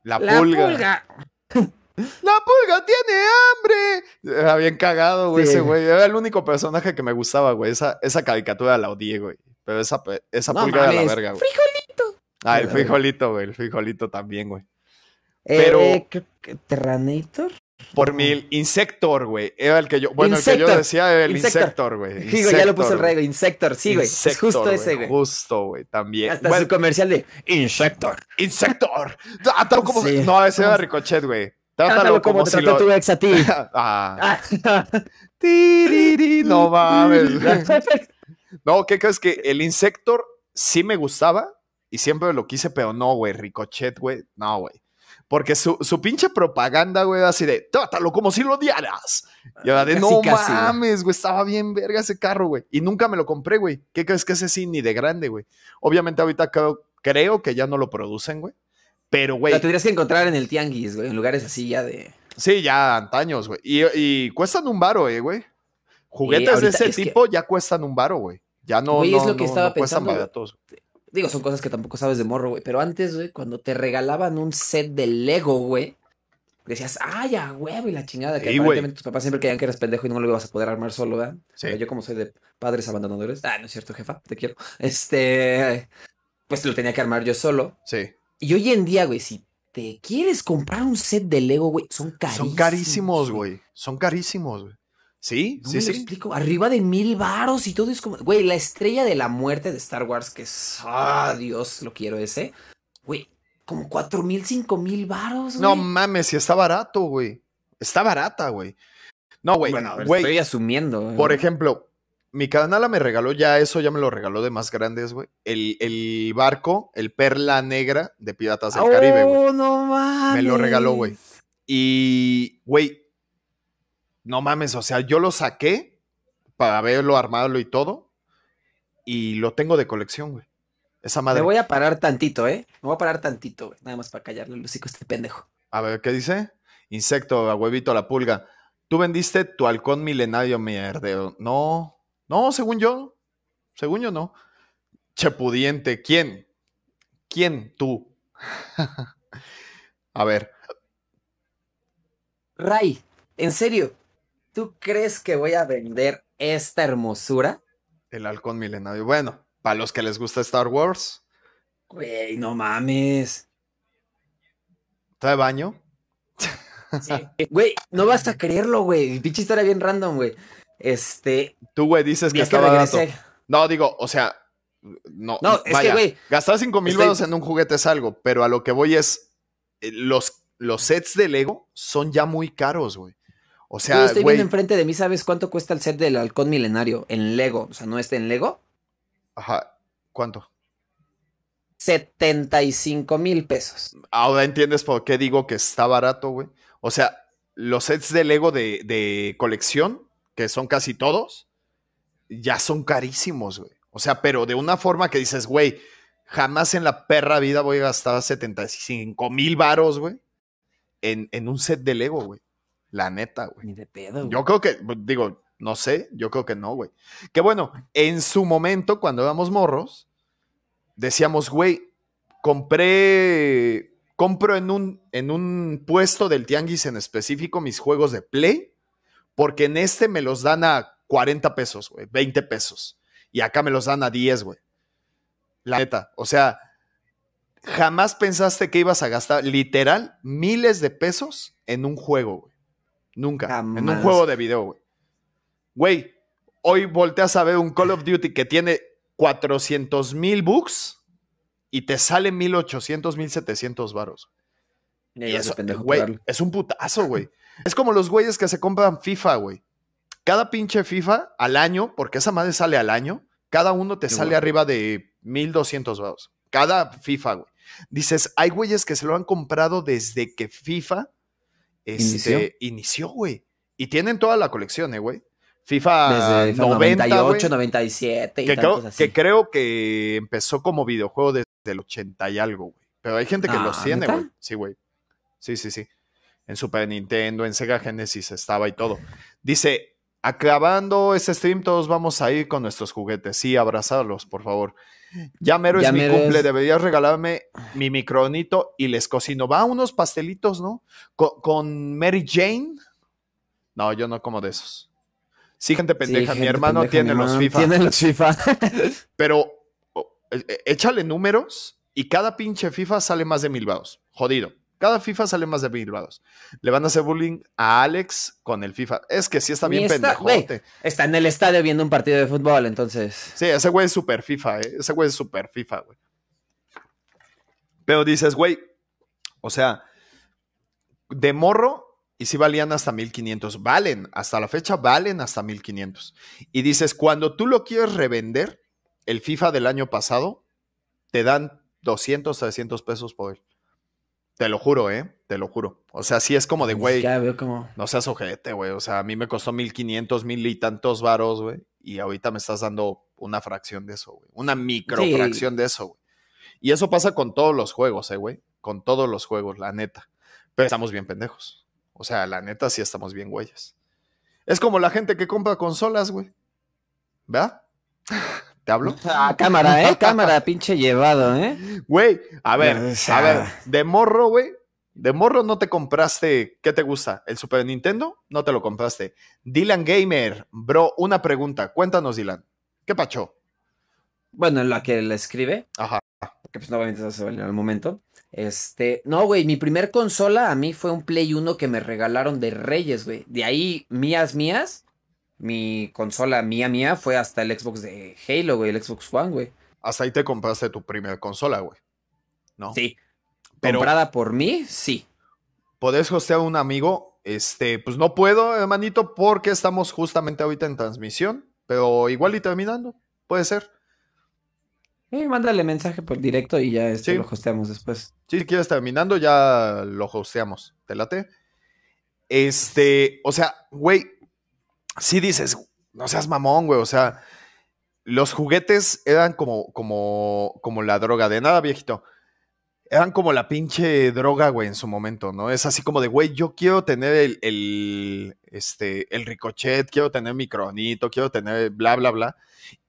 Speaker 2: la, pulga. ¡La pulga tiene hambre! Era bien cagado, güey, ese güey. Era el único personaje que me gustaba, güey. Esa, esa caricatura la odié, güey. Pero esa, esa pulga era la verga, güey.
Speaker 1: ¡Frijolito!
Speaker 2: Ah, el frijolito, güey. El frijolito también, güey. Pero.
Speaker 1: Eh, ¿Terranator?
Speaker 2: Por mi Insector, güey. Era el que yo. Bueno, el que yo decía era el Insector, güey.
Speaker 1: Sí, ya lo puse el rey, Insector, sí, güey. Es justo ese, güey.
Speaker 2: Justo, güey, también.
Speaker 1: Hasta su comercial de Insector.
Speaker 2: Insector. Ah, como... No, ese era Ricochet, güey.
Speaker 1: Trátalo como, como te si lo... tu ex a ti.
Speaker 2: ah. no mames. no, ¿qué crees que el Insector sí me gustaba y siempre lo quise, pero no, güey. Ricochet, güey. No, güey. Porque su, su pinche propaganda, güey, así de, trátalo como si lo odiaras. Y ahora de, no mames, güey, estaba bien verga ese carro, güey. Y nunca me lo compré, güey. ¿Qué crees que ese sí ni de grande, güey? Obviamente ahorita creo, creo que ya no lo producen, güey. Pero, güey.
Speaker 1: Lo tendrías que encontrar en el tianguis, güey, en lugares así ya de.
Speaker 2: Sí, ya antaños, güey. Y, y, cuestan un baro, eh, güey. Juguetes de ese tipo ya cuestan un baro, güey. Ya no, no, es lo que estaba pensando, baratos.
Speaker 1: Digo, son cosas que tampoco sabes de morro, güey. Pero antes, güey, cuando te regalaban un set de Lego, güey, decías, ay, ya, güey, y la chingada. Que aparentemente tus papás siempre querían que eras pendejo y no lo ibas a poder armar solo, ¿verdad? Sí. yo, como soy de padres abandonadores, ah, no es cierto, jefa, te quiero. Este, pues lo tenía que armar yo solo.
Speaker 2: Sí.
Speaker 1: Y hoy en día, güey, si te quieres comprar un set de Lego, güey, son carísimos.
Speaker 2: Son carísimos, güey. Son carísimos, güey. Sí, sí, sí.
Speaker 1: explico. Arriba de mil varos y todo es como. Güey, la estrella de la muerte de Star Wars, que es. Ah, Dios, lo quiero ese. Güey, como cuatro mil, cinco mil varos,
Speaker 2: No mames, si está barato, güey. Está barata, güey. No, güey. Bueno,
Speaker 1: güey. Estoy asumiendo.
Speaker 2: Por ejemplo, mi canala me regaló ya eso, ya me lo regaló de más grandes, güey. El, el, barco, el Perla Negra de Piratas del Caribe, güey.
Speaker 1: Oh, no mames.
Speaker 2: Me lo regaló, güey. Y, güey, no mames, o sea, yo lo saqué para verlo, armarlo y todo. Y lo tengo de colección, güey. Esa madre.
Speaker 1: Me voy a parar tantito, ¿eh? Me voy a parar tantito, güey. Nada más para callarle el hocico a este pendejo.
Speaker 2: A ver, ¿qué dice? Insecto, a huevito, a la pulga. Tú vendiste tu halcón milenario mierdeo. No, no, según yo. Según yo, no. Chepudiente, ¿quién? ¿Quién? Tú. a ver.
Speaker 1: Ray, en serio, ¿Tú crees que voy a vender esta hermosura?
Speaker 2: El halcón milenario. Bueno, para los que les gusta Star Wars.
Speaker 1: Güey, no mames.
Speaker 2: ¿Trae baño?
Speaker 1: Sí. Güey, no vas a creerlo, güey. Pinche historia bien random, güey. Este.
Speaker 2: Tú, güey, dices que estaba barato. No, digo, o sea. No,
Speaker 1: no es que, güey.
Speaker 2: Gastar 5 mil en un juguete es algo, pero a lo que voy es. Eh, los, los sets de Lego son ya muy caros, güey. O sea,
Speaker 1: estoy viendo enfrente de mí, ¿sabes cuánto cuesta el set del halcón milenario en Lego? O sea, ¿no está en Lego?
Speaker 2: Ajá. ¿Cuánto?
Speaker 1: 75 mil pesos.
Speaker 2: Ahora entiendes por qué digo que está barato, güey. O sea, los sets de Lego de, de colección, que son casi todos, ya son carísimos, güey. O sea, pero de una forma que dices, güey, jamás en la perra vida voy a gastar 75 mil varos, güey, en, en un set de Lego, güey. La neta, güey.
Speaker 1: Ni de pedo.
Speaker 2: Yo creo que, digo, no sé, yo creo que no, güey. Que bueno, en su momento, cuando éramos morros, decíamos, güey, compré, compro en un, en un puesto del tianguis en específico mis juegos de Play, porque en este me los dan a 40 pesos, güey, 20 pesos. Y acá me los dan a 10, güey. La neta, o sea, jamás pensaste que ibas a gastar literal miles de pesos en un juego, güey. Nunca. En un juego de video, güey. Güey, hoy volteas a ver un Call of Duty que tiene 400 mil bugs y te sale 1800, 1700 varos. Y eso, güey, es un putazo, güey. es como los güeyes que se compran FIFA, güey. Cada pinche FIFA al año, porque esa madre sale al año, cada uno te sale arriba de 1200 varos. Cada FIFA, güey. Dices, hay güeyes que se lo han comprado desde que FIFA este, inició, güey. Y tienen toda la colección, ¿eh, güey? FIFA
Speaker 1: Desde
Speaker 2: 90,
Speaker 1: 98,
Speaker 2: güey,
Speaker 1: 97 y
Speaker 2: que, creo,
Speaker 1: así.
Speaker 2: que creo que empezó como videojuego desde el 80 y algo, güey. Pero hay gente que
Speaker 1: Ah,
Speaker 2: los tiene,
Speaker 1: ¿neta?
Speaker 2: güey. Sí, güey. Sí, sí, sí. En Super Nintendo, en Sega Genesis estaba y todo. Dice, acabando este stream, todos vamos a ir con nuestros juguetes. Sí, abrazarlos, por favor. Ya mero
Speaker 1: Ya
Speaker 2: es mi cumple,
Speaker 1: es-
Speaker 2: deberías regalarme mi micronito y les cocino. Va unos pastelitos, ¿no? Con, con Mary Jane. No, yo no como de esos. Sí, gente
Speaker 1: Sí,
Speaker 2: pendeja. mi
Speaker 1: gente
Speaker 2: hermano
Speaker 1: pendeja,
Speaker 2: tiene
Speaker 1: mi
Speaker 2: los FIFA.
Speaker 1: Tiene los FIFA.
Speaker 2: Pero eh, eh, échale números y cada pinche FIFA sale más de mil vados. Jodido. Cada FIFA sale más de mil vados. Le van a hacer bullying a Alex con el FIFA. Es que sí está bien
Speaker 1: está-
Speaker 2: pendejote.
Speaker 1: Está en el estadio viendo un partido de fútbol, entonces.
Speaker 2: Sí, ese güey es super FIFA, ¿eh? Ese güey es super FIFA, güey. Pero dices, güey, o sea, de morro, y si valían hasta 1500. Valen, hasta la fecha valen hasta 1500. Y dices, cuando tú lo quieres revender, el FIFA del año pasado, te dan 200, 300 pesos por él. Te lo juro, ¿eh? Te lo juro. O sea, sí es como de, güey,
Speaker 1: Ya veo como.
Speaker 2: no seas ojete, güey. O sea, a mí me costó 1500, mil y tantos varos, güey. Y ahorita me estás dando una fracción de eso, güey. Una microfracción de eso, güey. Y eso pasa con todos los juegos, eh, güey. Con todos los juegos, la neta. Pero estamos bien pendejos. O sea, la neta sí estamos bien güeyes. Es como la gente que compra consolas, güey. ¿Verdad? ¿Te hablo?
Speaker 1: Ah, cámara, ¿eh? Cámara, pinche llevado, ¿eh?
Speaker 2: Güey, a ver, a ver, de morro, güey. De morro no te compraste, ¿qué te gusta? ¿El Super Nintendo? No te lo compraste. Dylan Gamer, bro, una pregunta. Cuéntanos, Dylan. ¿Qué pacho?
Speaker 1: Bueno, la que le escribe,
Speaker 2: Ajá.
Speaker 1: que pues obviamente eso se valió al momento. Este, no, güey, mi primer consola a mí fue un Play 1 que me regalaron de Reyes, güey. De ahí, mías, mías, mi consola mía, mía, fue hasta el Xbox de Halo, güey, el Xbox One, güey.
Speaker 2: Hasta ahí te compraste tu primera consola, güey. ¿No?
Speaker 1: Sí.
Speaker 2: Pero-
Speaker 1: Comprada por mí, sí.
Speaker 2: ¿Podés hostear a un amigo? Este, pues no puedo, hermanito, porque estamos justamente ahorita en transmisión. Pero igual y terminando. Puede ser.
Speaker 1: Eh, mándale mensaje por directo y ya este
Speaker 2: Sí.
Speaker 1: lo hosteamos después.
Speaker 2: Sí, si quieres terminando, ya lo hosteamos. ¿Te late? Este, o sea, güey, si dices, no seas mamón, güey, o sea, los juguetes eran como, como, como la droga, de nada, viejito. Eran como la pinche droga, güey, en su momento, ¿no? Es así como de, güey, yo quiero tener el, el, este, el ricochet, quiero tener mi cronito, quiero tener bla, bla, bla.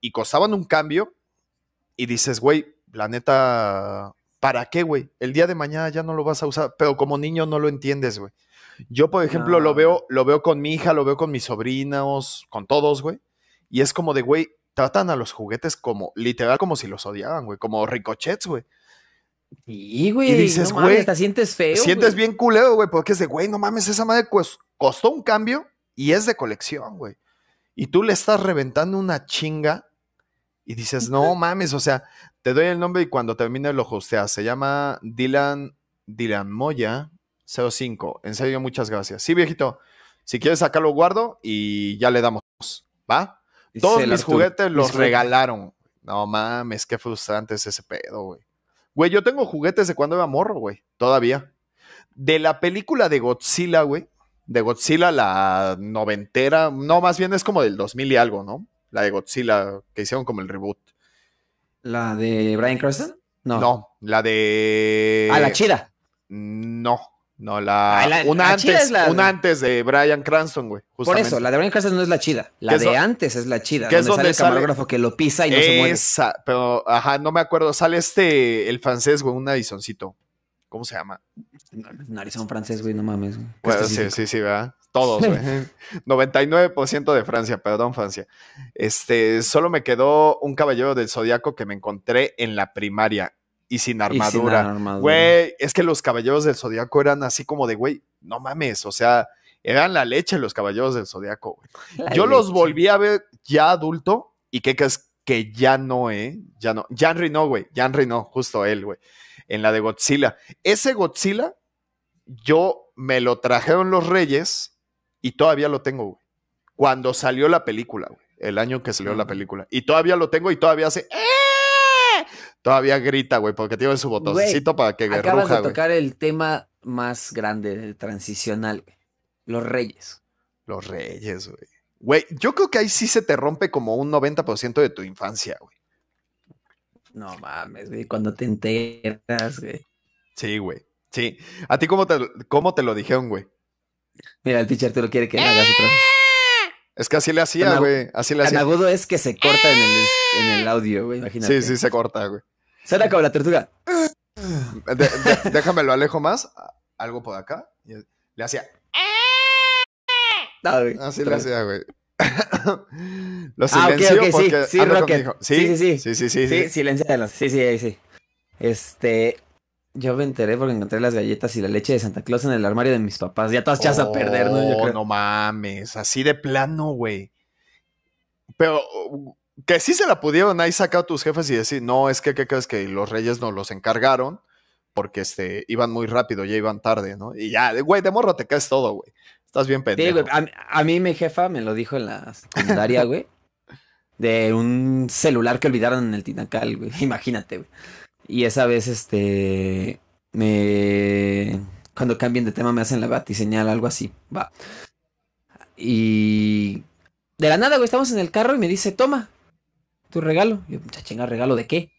Speaker 2: Y costaban un cambio y dices, güey, la neta, ¿para qué, güey? El día de mañana ya no lo vas a usar, pero como niño no lo entiendes, güey. Yo, por ejemplo,
Speaker 1: No.
Speaker 2: lo veo, lo veo con mi hija, lo veo con mis sobrinos, con todos, güey. Y es como de, güey, tratan a los juguetes como, literal, como si los odiaban, güey, como ricochets, güey.
Speaker 1: Y, güey,
Speaker 2: Y dices,
Speaker 1: no mames,
Speaker 2: güey,
Speaker 1: hasta sientes feo.
Speaker 2: Sientes
Speaker 1: güey.
Speaker 2: bien culero, güey, porque es de, güey, no mames, esa madre cos- costó un cambio y es de colección, güey. Y tú le estás reventando una chinga y dices, no mames, o sea, te doy el nombre y cuando termine lo hosteas. Se llama Dylan, Dylan Moya 05. En serio, muchas gracias. Sí, viejito, si quieres acá lo guardo y ya le damos, ¿va?
Speaker 1: Dice
Speaker 2: Todos mis
Speaker 1: Arturo,
Speaker 2: juguetes los regalaron. No mames, qué frustrante es ese pedo, güey. Güey, yo tengo juguetes de cuando era morro, güey. Todavía. De la película de Godzilla, güey. De Godzilla, la noventera. No, más bien es como del 2000 y algo, ¿no? La de Godzilla, que hicieron como el reboot.
Speaker 1: ¿La de Brian Cranston? No.
Speaker 2: No, la de.
Speaker 1: Ah, la chida.
Speaker 2: No, no, la.
Speaker 1: Ah, la-
Speaker 2: una
Speaker 1: la
Speaker 2: antes,
Speaker 1: es la-
Speaker 2: una antes de Brian Cranston, güey.
Speaker 1: Por eso, la de Brian Cranston no es la chida. La
Speaker 2: ¿Qué es
Speaker 1: de antes es la chida.
Speaker 2: qué es
Speaker 1: donde sale el
Speaker 2: sale-
Speaker 1: camarógrafo que lo pisa y no se muere.
Speaker 2: Esa, pero, ajá, no me acuerdo. Sale este, el francés, güey, un narizoncito. ¿Cómo se llama?
Speaker 1: Narizón francés, güey, no mames. güey.
Speaker 2: Bueno, sí, sí, sí, ¿verdad? Todos, güey. 99% de Francia, perdón, Francia. Este, solo me quedó un caballero del zodiaco que me encontré en la primaria y sin armadura. Güey, es que los caballeros del zodiaco eran así como de, güey, no mames, o sea, eran la leche los caballeros del zodiaco, Yo los volví a ver ya adulto y qué crees que ya no, ¿eh? Ya no. Jan Reno, güey. Jan Reno, justo él, güey. En la de Godzilla. Ese Godzilla, yo me lo trajeron los Reyes y todavía lo tengo, güey. Cuando salió la película, güey. El año que salió la película. Y todavía lo tengo y todavía hace. "¡Eh!". Todavía grita, güey, porque tiene su botoncito para que
Speaker 1: Acabas
Speaker 2: ruja,
Speaker 1: de tocar el tema más grande, transicional, güey. Los reyes.
Speaker 2: Los Reyes, güey. Güey, yo creo que ahí sí se te rompe como un 90% de tu infancia, güey.
Speaker 1: No mames, güey, cuando te enteras, güey.
Speaker 2: Sí, güey. Sí. ¿A ti cómo te, cómo te lo dijeron, güey?
Speaker 1: Mira, el teacher te lo quiere que hagas otra vez.
Speaker 2: Es que así le hacía, güey. Así le hacía.
Speaker 1: agudo es que se corta en el, en el audio, güey, imagínate.
Speaker 2: Sí, sí, se corta, güey.
Speaker 1: Suena como la tortuga.
Speaker 2: De- de- déjame lo alejo más. Algo por acá. Le hacía.
Speaker 1: No, güey.
Speaker 2: Así le hacía, güey. lo
Speaker 1: Ah, ok,
Speaker 2: silencio
Speaker 1: ok, sí,
Speaker 2: porque
Speaker 1: sí,
Speaker 2: con
Speaker 1: Rocket. Sí, sí, sí.
Speaker 2: Sí, sí, sí.
Speaker 1: Sí,
Speaker 2: sí.
Speaker 1: silencialos. Sí, sí, sí. Este. Yo me enteré porque encontré las galletas y la leche de Santa Claus en el armario de mis papás. Ya todas echadas a perder, ¿no? Yo
Speaker 2: Oh,
Speaker 1: creo.
Speaker 2: no mames, así de plano, güey. Pero que sí se la pudieron ahí sacar tus jefes y decir, no, es que, ¿qué crees? Que los reyes nos los encargaron porque este, iban muy rápido, ya iban tarde, ¿no? Y ya, güey, de morro te caes todo, güey. Estás bien
Speaker 1: Sí,
Speaker 2: pendejo.
Speaker 1: güey. A, mí- a mí mi jefa me lo dijo en la secundaria, güey. De un celular que olvidaron en el Tinacal, güey. Imagínate, güey. Y esa vez, este. Me. Cuando cambien de tema me hacen la batiseñal, algo así. Va. Y. De la nada, güey, estamos en el carro y me dice, toma, tu regalo. Y yo, "Mucha chinga, ¿regalo de qué?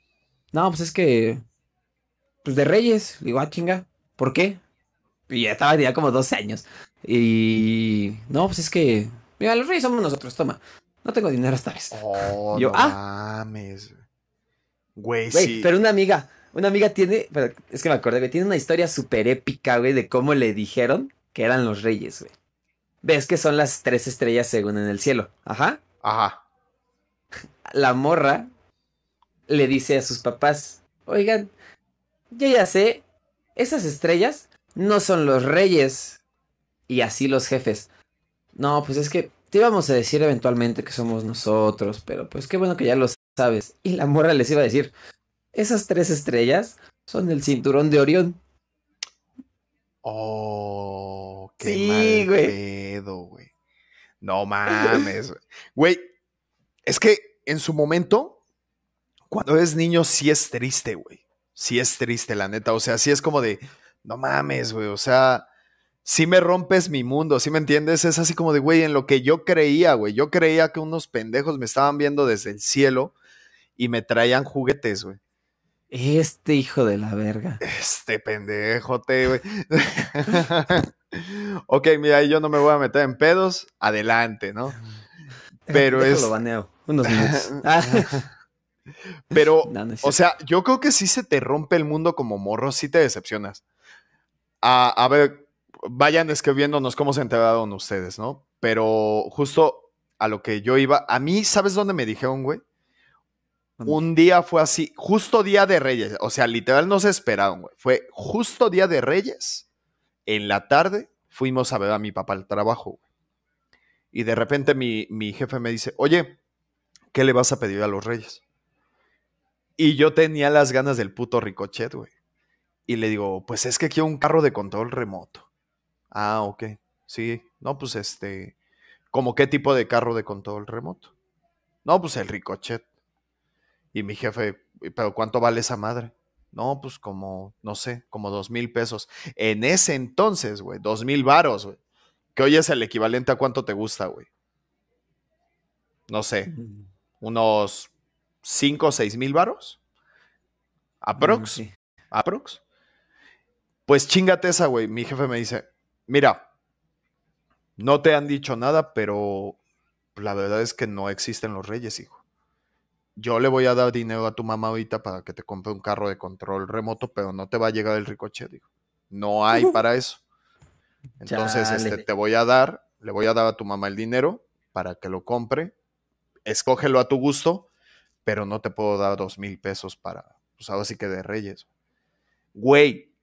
Speaker 1: No, pues es que. Pues de Reyes. Le digo, ah, chinga, ¿por qué? Y ya estaba ya como 12 años. Y. No, pues es que. Mira, los Reyes somos nosotros, toma. No tengo dinero esta vez.
Speaker 2: Oh,
Speaker 1: Yo,
Speaker 2: no
Speaker 1: ah.
Speaker 2: mames. Güey,
Speaker 1: Güey,
Speaker 2: sí.
Speaker 1: pero una amiga, una amiga tiene, pero es que me acordé, güey, tiene una historia súper épica, güey, de cómo le dijeron que eran los reyes, güey. Ves que son las tres estrellas según en el cielo. Ajá.
Speaker 2: Ajá.
Speaker 1: La morra le dice a sus papás, oigan, yo ya sé, esas estrellas no son los reyes. Y así los jefes. No, pues es que te íbamos a decir eventualmente que somos nosotros, pero pues qué bueno que ya lo sabes. Y la morra les iba a decir, esas tres estrellas son el cinturón de Orión.
Speaker 2: Oh, qué
Speaker 1: Sí,
Speaker 2: mal
Speaker 1: güey.
Speaker 2: pedo, güey. No mames, güey. Güey, es que en su momento, cuando eres niño, sí es triste, güey. Sí es triste, la neta. O sea, sí es como de, no mames, güey. O sea, sí me rompes mi mundo, ¿sí me entiendes? Es así como de, güey, en lo que yo creía, güey. Yo creía que unos pendejos me estaban viendo desde el cielo y me traían juguetes, güey.
Speaker 1: Este hijo de la verga.
Speaker 2: Este pendejote, güey. ok, mira, yo no me voy a meter en pedos. Adelante, ¿no? Pero es-
Speaker 1: baneo. Unos minutos. Ah,
Speaker 2: Pero,
Speaker 1: no, no es
Speaker 2: o sea, yo creo que sí se te rompe el mundo como morro, sí te decepcionas. A, a ver, vayan escribiéndonos cómo se enteraron ustedes, ¿no? Pero justo a lo que yo iba, a mí, ¿sabes dónde me dijeron, güey? Un día fue así, justo día de Reyes, o sea, literal no se esperaron, güey. Fue justo día de Reyes, en la tarde fuimos a ver a mi papá al trabajo, güey. Y de repente mi, mi jefe me dice, oye, ¿qué le vas a pedir a los Reyes? Y yo tenía las ganas del puto ricochet, güey. Y le digo, pues es que quiero un carro de control remoto. Ah, ok. Sí, no, pues este, ¿como qué tipo de carro de control remoto? No, pues el ricochet. Y mi jefe, ¿pero cuánto vale esa madre? No, pues como, no sé, como dos mil pesos. En ese entonces, güey, dos mil varos, güey. Que hoy es el equivalente a cuánto te gusta, güey. No sé,
Speaker 1: Mm,
Speaker 2: unos cinco o seis mil varos. Aprox,
Speaker 1: mm, sí.
Speaker 2: aprox. Pues chingate esa, güey. Mi jefe me dice, mira, no te han dicho nada, pero la verdad es que no existen los reyes, hijo. Yo le voy a dar dinero a tu mamá ahorita para que te compre un carro de control remoto, pero no te va a llegar el ricochet, digo. No hay para eso. Entonces, este, te voy a dar, le voy a dar a tu mamá el dinero para que lo compre. Escógelo a tu gusto, pero no te puedo dar dos mil pesos para, pues ahora sí que de reyes. Güey,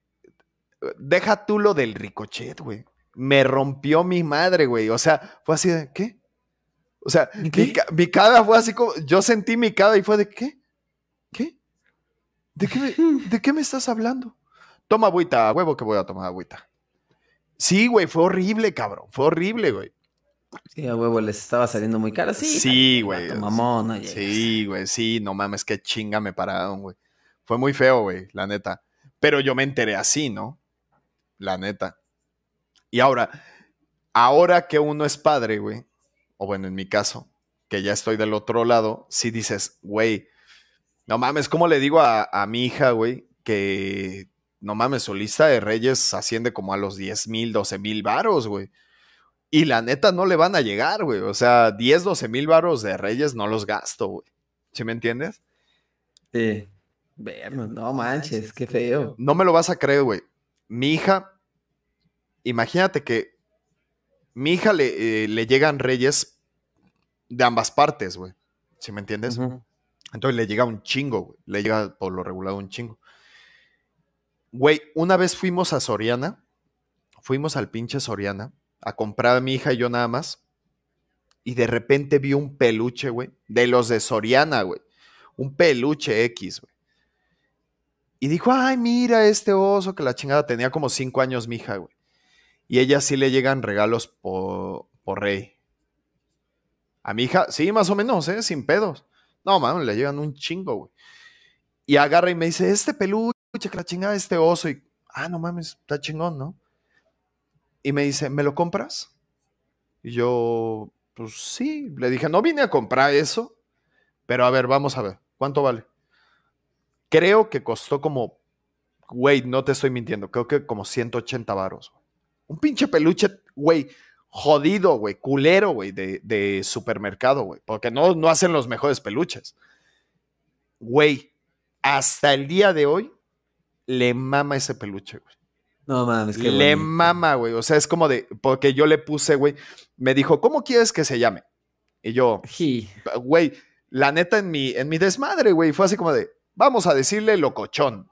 Speaker 2: deja tú lo del ricochet, güey. Me rompió mi madre, güey. O sea, fue así de, ¿qué? O sea,
Speaker 1: ¿Y
Speaker 2: mi, cara fue así como, yo sentí mi cara y fue de, ¿qué? ¿Qué? ¿De qué me, ¿de qué me estás hablando? Toma agüita, a huevo que voy a tomar agüita. Sí, güey, fue horrible, cabrón. Fue horrible, güey.
Speaker 1: Sí, a huevo les estaba saliendo muy caro. Sí,
Speaker 2: Sí, güey.
Speaker 1: Mamón, no.
Speaker 2: Sí, güey, sí, no mames, qué chinga me pararon, güey. Fue muy feo, güey, la neta. Pero yo me enteré así, ¿no? La neta. Y ahora, ahora que uno es padre, güey, o bueno, en mi caso, que ya estoy del otro lado, sí dices, güey, no mames, ¿cómo le digo a, a mi hija, güey, que no mames, su lista de reyes asciende como a los 10 mil, 12 mil varos, güey? Y la neta no le van a llegar, güey. O sea, 10, 12 mil varos de reyes no los gasto, güey. ¿Sí me entiendes?
Speaker 1: Sí. no manches, qué feo.
Speaker 2: No me lo vas a creer, güey. Mi hija, imagínate que mi hija le, eh, le llegan reyes de ambas partes, güey. ¿Sí me entiendes? Entonces le llega un chingo, güey. Le llega por lo regular un chingo. Güey, una vez fuimos a Soriana, fuimos al pinche Soriana a comprar a mi hija y yo nada más. Y de repente vi un peluche, güey, de los de Soriana, güey. Un peluche X, güey. Y dijo, ay, mira este oso que la chingada tenía como cinco años mi hija, güey. Y ella sí le llegan regalos por, por rey. A mi hija, sí, más o menos, ¿eh? Sin pedos. No, man, le llegan un chingo, güey. Y agarra y me dice, este peluche, que la chingada, este oso. Y, ah, no mames, está chingón, ¿no? Y me dice, ¿me lo compras? Y yo, pues sí, le dije, no vine a comprar eso, pero a ver, vamos a ver, ¿cuánto vale? Creo que costó como, güey, no te estoy mintiendo, creo que como 180 varos. Un pinche peluche, güey, jodido, güey, culero, güey, de, supermercado, güey, porque no, no hacen los mejores peluches. Güey, hasta el día de hoy le mama ese peluche, güey.
Speaker 1: No mames, que
Speaker 2: Le mama, güey. O sea, es como de. Porque yo le puse, güey. Me dijo, ¿cómo quieres que se llame? Y yo, güey, la neta en mi, en mi desmadre, güey, fue así como de, vamos a decirle locochón.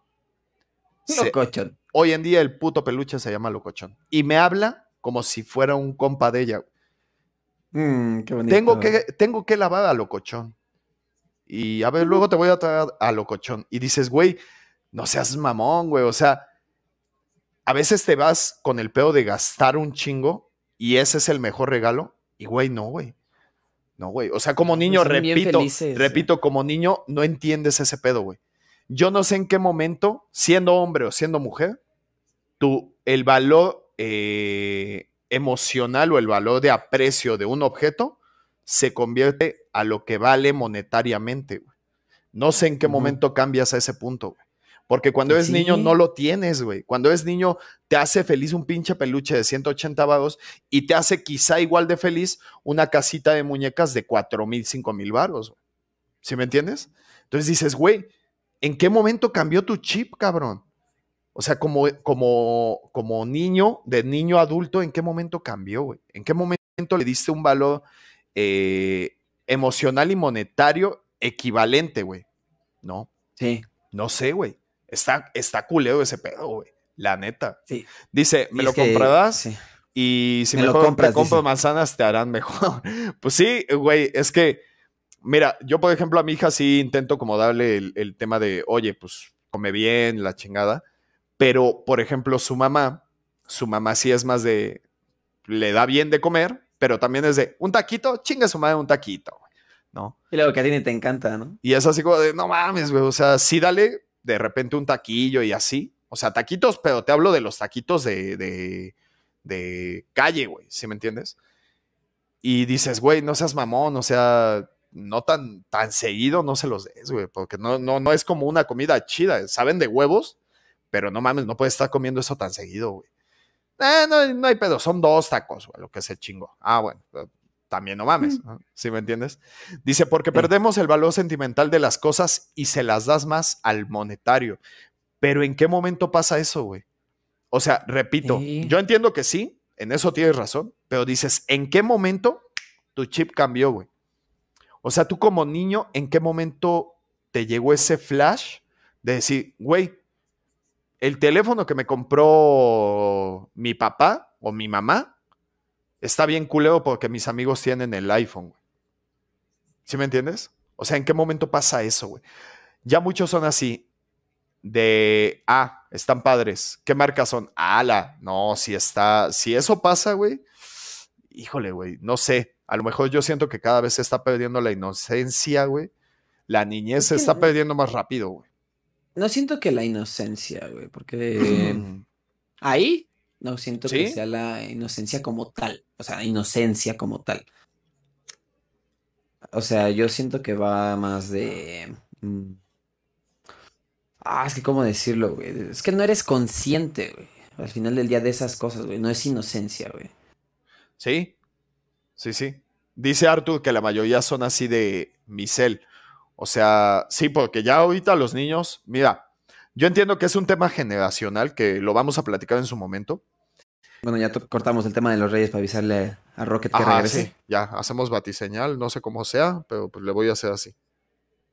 Speaker 1: Locochón.
Speaker 2: hoy en día el puto peluche se llama locochón. Y me habla como si fuera un compa de ella.
Speaker 1: Mm, qué bonito.
Speaker 2: Tengo que, tengo que lavar a locochón. Y a ver, luego te voy a traer a locochón. Y dices, güey, no seas mamón, güey. O sea, a veces te vas con el pedo de gastar un chingo y ese es el mejor regalo. Y güey, no, güey. No, güey. O sea, como niño, repito, repito, como niño, no entiendes ese pedo, güey. Yo no sé en qué momento, siendo hombre o siendo mujer, tú, el valor eh, emocional o el valor de aprecio de un objeto se convierte a lo que vale monetariamente, güey. No sé en qué momento cambias a ese punto, güey. Porque cuando eres niño no lo tienes, güey. Cuando eres niño te hace feliz un pinche peluche de 180 vagos y te hace quizá igual de feliz una casita de muñecas de 4 mil, 5 mil varos. ¿Sí me entiendes? Entonces dices, güey, ¿en qué momento cambió tu chip, cabrón? O sea, como, como, como niño, de niño a adulto, ¿en qué momento cambió, güey? ¿En qué momento le diste un valor eh, emocional y monetario equivalente, güey? ¿No?
Speaker 1: Sí.
Speaker 2: No sé, güey. Está, está culeo ese pedo, güey. La neta.
Speaker 1: Sí.
Speaker 2: Dice, ¿me lo comprarás? Y si me mejor lo compras, te compro manzanas, te harán mejor. pues sí, güey, es que, mira, yo por ejemplo a mi hija sí intento como darle el, tema de, oye, pues come bien, la chingada. Pero, por ejemplo, su mamá, su mamá sí es más de, le da bien de comer, pero también es de, un taquito, chinga su madre un taquito, güey. ¿no?
Speaker 1: Y luego que a ti ni te encanta, ¿no?
Speaker 2: Y es así como de, no mames, güey, o sea, sí dale, de repente un taquillo y así. O sea, taquitos, pero te hablo de los taquitos de, de, de calle, güey, ¿sí me entiendes? Y dices, güey, no seas mamón, o sea, no tan, tan seguido no se los des, güey, porque no, no, no es como una comida chida. Saben de huevos, pero no mames, no puedes estar comiendo eso tan seguido, güey. Eh, no, no hay pedo, son dos tacos, güey, lo que se chingo. Ah, bueno, también no mames, ¿sí me entiendes? Dice, porque perdemos el valor sentimental de las cosas y se las das más al monetario. Pero ¿en qué momento pasa eso, güey? O sea, repito, yo entiendo que sí, en eso tienes razón, pero dices, ¿en qué momento tu chip cambió, güey? O sea, tú como niño, ¿en qué momento te llegó ese flash de decir, güey, el teléfono que me compró mi papá o mi mamá está bien culero porque mis amigos tienen el iPhone, güey. ¿Sí me entiendes? O sea, ¿en qué momento pasa eso, güey? Ya muchos son así. De, ah, están padres. ¿Qué marcas son? Ala, no, si está, si eso pasa, güey, híjole, güey, no sé. A lo mejor yo siento que cada vez se está perdiendo la inocencia, güey. La niñez se está perdiendo más rápido, güey.
Speaker 1: No siento que la inocencia, güey, porque ahí no siento que sea la inocencia como tal, o sea, inocencia como tal. O sea, yo siento que va más de... mm, Ah, es que cómo decirlo, güey. Es que no eres consciente, güey. Al final del día de esas cosas, güey. No es inocencia, güey.
Speaker 2: Sí, sí, sí. Dice Arthur que la mayoría son así de misel. O sea, sí, porque ya ahorita los niños, mira, yo entiendo que es un tema generacional que lo vamos a platicar en su momento.
Speaker 1: Bueno, ya cortamos el tema de los reyes para avisarle a Rocket que
Speaker 2: Ajá,
Speaker 1: regrese.
Speaker 2: sí, ya, hacemos batiseñal, no sé cómo sea, pero pues le voy a hacer así.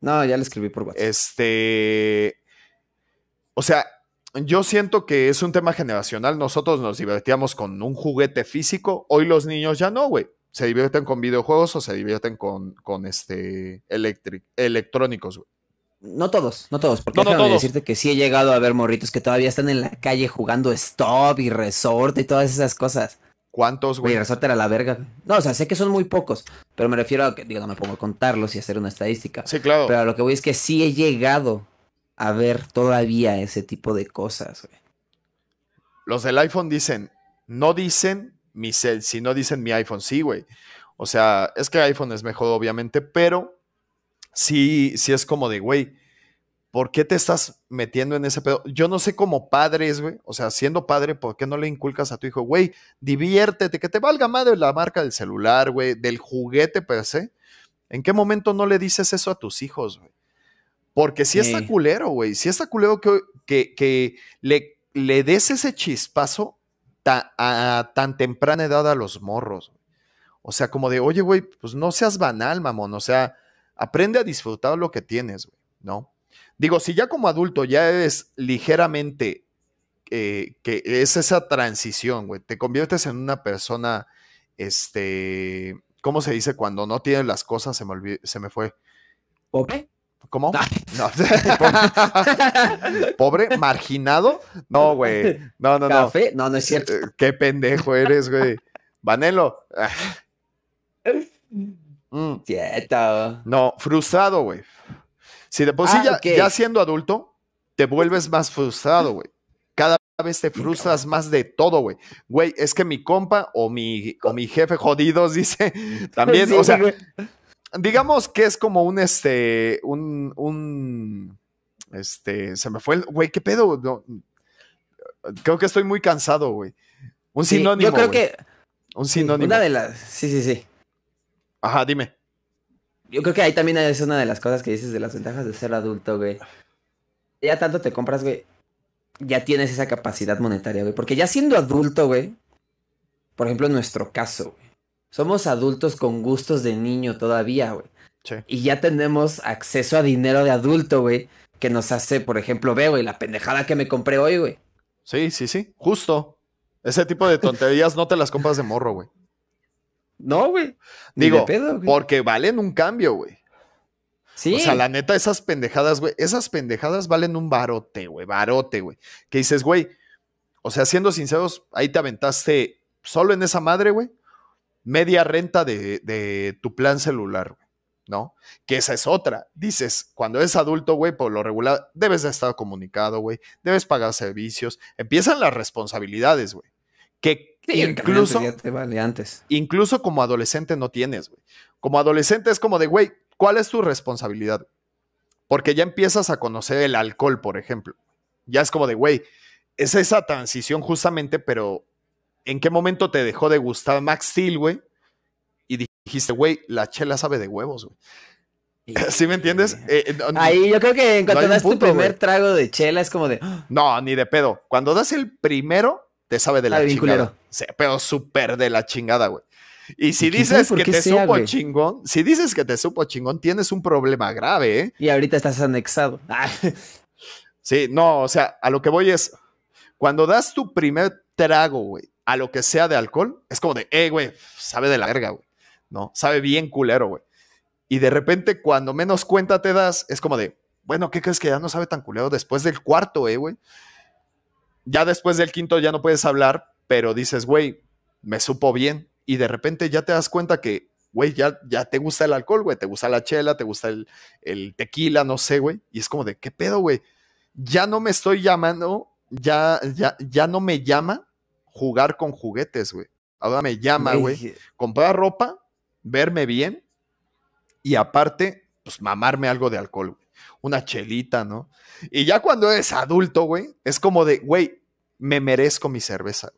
Speaker 1: No, ya le escribí por WhatsApp.
Speaker 2: Este, o sea, yo siento que es un tema generacional. Nosotros nos divertíamos con un juguete físico. Hoy los niños ya no, güey. Se divierten con videojuegos o se divierten con, con este electric- electrónicos, güey.
Speaker 1: No todos, no todos, porque
Speaker 2: No, no
Speaker 1: déjame
Speaker 2: todos.
Speaker 1: decirte que sí he llegado a ver morritos que todavía están en la calle jugando stop y resorte y todas esas cosas.
Speaker 2: ¿Cuántos,
Speaker 1: Güey,
Speaker 2: güey?
Speaker 1: resorte era la verga. No, o sea, sé que son muy pocos, pero me refiero a que, digo, no me pongo a contarlos y hacer una estadística.
Speaker 2: Sí, claro.
Speaker 1: Pero a lo que voy es que sí he llegado a ver todavía ese tipo de cosas, güey.
Speaker 2: Los del iPhone dicen, no dicen mi cel, sino dicen mi iPhone. Sí, güey. O sea, es que iPhone es mejor, obviamente, pero sí, sí es como de, güey, ¿por qué te estás metiendo en ese pedo? Yo no sé como padres, güey. O sea, siendo padre, ¿por qué no le inculcas a tu hijo, güey, diviértete, que te valga madre la marca del celular, güey, del juguete per se? ¿En qué momento no le dices eso a tus hijos, güey? Porque si está
Speaker 1: Sí.
Speaker 2: culero, güey. Si está culero que, que, que le, le des ese chispazo ta- a tan temprana edad a los morros. O sea, como de, oye, güey, pues no seas banal, mamón. O sea, aprende a disfrutar lo que tienes, güey, ¿no? Digo, si ya como adulto ya eres ligeramente, eh, que es esa transición, güey, te conviertes en una persona, este, ¿cómo se dice? Cuando no tienes las cosas, se me, se me fue.
Speaker 1: ¿Pope?
Speaker 2: ¿Cómo?
Speaker 1: Ay.
Speaker 2: No. Pobre, marginado. No, güey. No, no, no.
Speaker 1: ¿Café? No, no es cierto.
Speaker 2: Eh, Qué pendejo eres, güey. Vanelo. Ah. Mm,
Speaker 1: Cierto.
Speaker 2: No, frustrado, güey. Si de por sí
Speaker 1: Ah,
Speaker 2: ya, siendo adulto, te vuelves más frustrado, güey. Cada vez te frustras más de todo, güey. Güey, es que mi compa o mi, o mi jefe jodidos dice también,
Speaker 1: Sí,
Speaker 2: o sea,
Speaker 1: güey.
Speaker 2: digamos que es como un este, un, un, este, se me fue el, güey, ¿qué pedo? No, creo que estoy muy cansado, güey. Un
Speaker 1: Sí,
Speaker 2: sinónimo,
Speaker 1: Yo creo
Speaker 2: güey.
Speaker 1: que
Speaker 2: Un
Speaker 1: sí,
Speaker 2: sinónimo.
Speaker 1: una de las. Sí, sí, sí.
Speaker 2: Ajá, dime.
Speaker 1: Yo creo que ahí también es una de las cosas que dices de las ventajas de ser adulto, güey. Ya tanto te compras, güey. Ya tienes esa capacidad monetaria, güey. Porque ya siendo adulto, güey. Por ejemplo, en nuestro caso, güey. Somos adultos con gustos de niño todavía, güey.
Speaker 2: Sí.
Speaker 1: Y ya tenemos acceso a dinero de adulto, güey. Que nos hace, por ejemplo, ve, güey, la pendejada que me compré hoy, güey.
Speaker 2: Sí, sí, sí. Justo. Ese tipo de tonterías no te las compras de morro, güey.
Speaker 1: No, güey.
Speaker 2: Digo,
Speaker 1: de pedo, güey.
Speaker 2: porque valen un cambio, güey.
Speaker 1: Sí.
Speaker 2: O sea, la neta, esas pendejadas, güey, esas pendejadas valen un barote, güey, barote, güey. Que dices, güey, o sea, siendo sinceros, ahí te aventaste solo en esa madre, güey, media renta de, de tu plan celular, güey, ¿no? Que esa es otra. Dices, cuando eres adulto, güey, por lo regular, debes de estar comunicado, güey, debes pagar servicios, empiezan las responsabilidades, güey. Que
Speaker 1: Sí,
Speaker 2: incluso
Speaker 1: caminante ya te vale antes.
Speaker 2: incluso como adolescente no tienes, güey. Como adolescente es como de, güey, ¿cuál es tu responsabilidad? Porque ya empiezas a conocer el alcohol, por ejemplo. Ya es como de, güey, es esa transición justamente, pero ¿en qué momento te dejó de gustar Max Steel, güey? Y dijiste, güey, la chela sabe de huevos, güey. ¿Sí me entiendes? Eh, no,
Speaker 1: Ahí yo creo que en cuanto das tu primer trago de chela es como de. "Ah,
Speaker 2: No, ni de pedo. Cuando das el primero, te sabe de la chingada. Sí, pero súper de la chingada, güey. Y si
Speaker 1: ¿Y quién sabe
Speaker 2: dices que te
Speaker 1: sea,
Speaker 2: supo
Speaker 1: güey?
Speaker 2: chingón, si dices que te supo chingón, tienes un problema grave, ¿eh?
Speaker 1: Y ahorita estás anexado. Ah,
Speaker 2: Sí, no, o sea, a lo que voy es, cuando das tu primer trago, güey, a lo que sea de alcohol, es como de, eh, güey, sabe de la verga, güey. No, sabe bien culero, güey. Y de repente, cuando menos cuenta te das, es como de, bueno, ¿qué crees que ya no sabe tan culero después del cuarto, eh, güey? Ya después del quinto ya no puedes hablar, pero dices, güey, me supo bien. Y de repente ya te das cuenta que, güey, ya, ya te gusta el alcohol, güey, te gusta la chela, te gusta el, el tequila, no sé, güey. Y es como de, ¿qué pedo, güey? Ya no me estoy llamando, ya, ya, ya no me llama jugar con juguetes, güey. Ahora me llama, güey, comprar ropa, verme bien y aparte, pues mamarme algo de alcohol, güey. Una chelita, ¿no? Y ya cuando eres adulto, güey, es como de, güey, me merezco mi cerveza.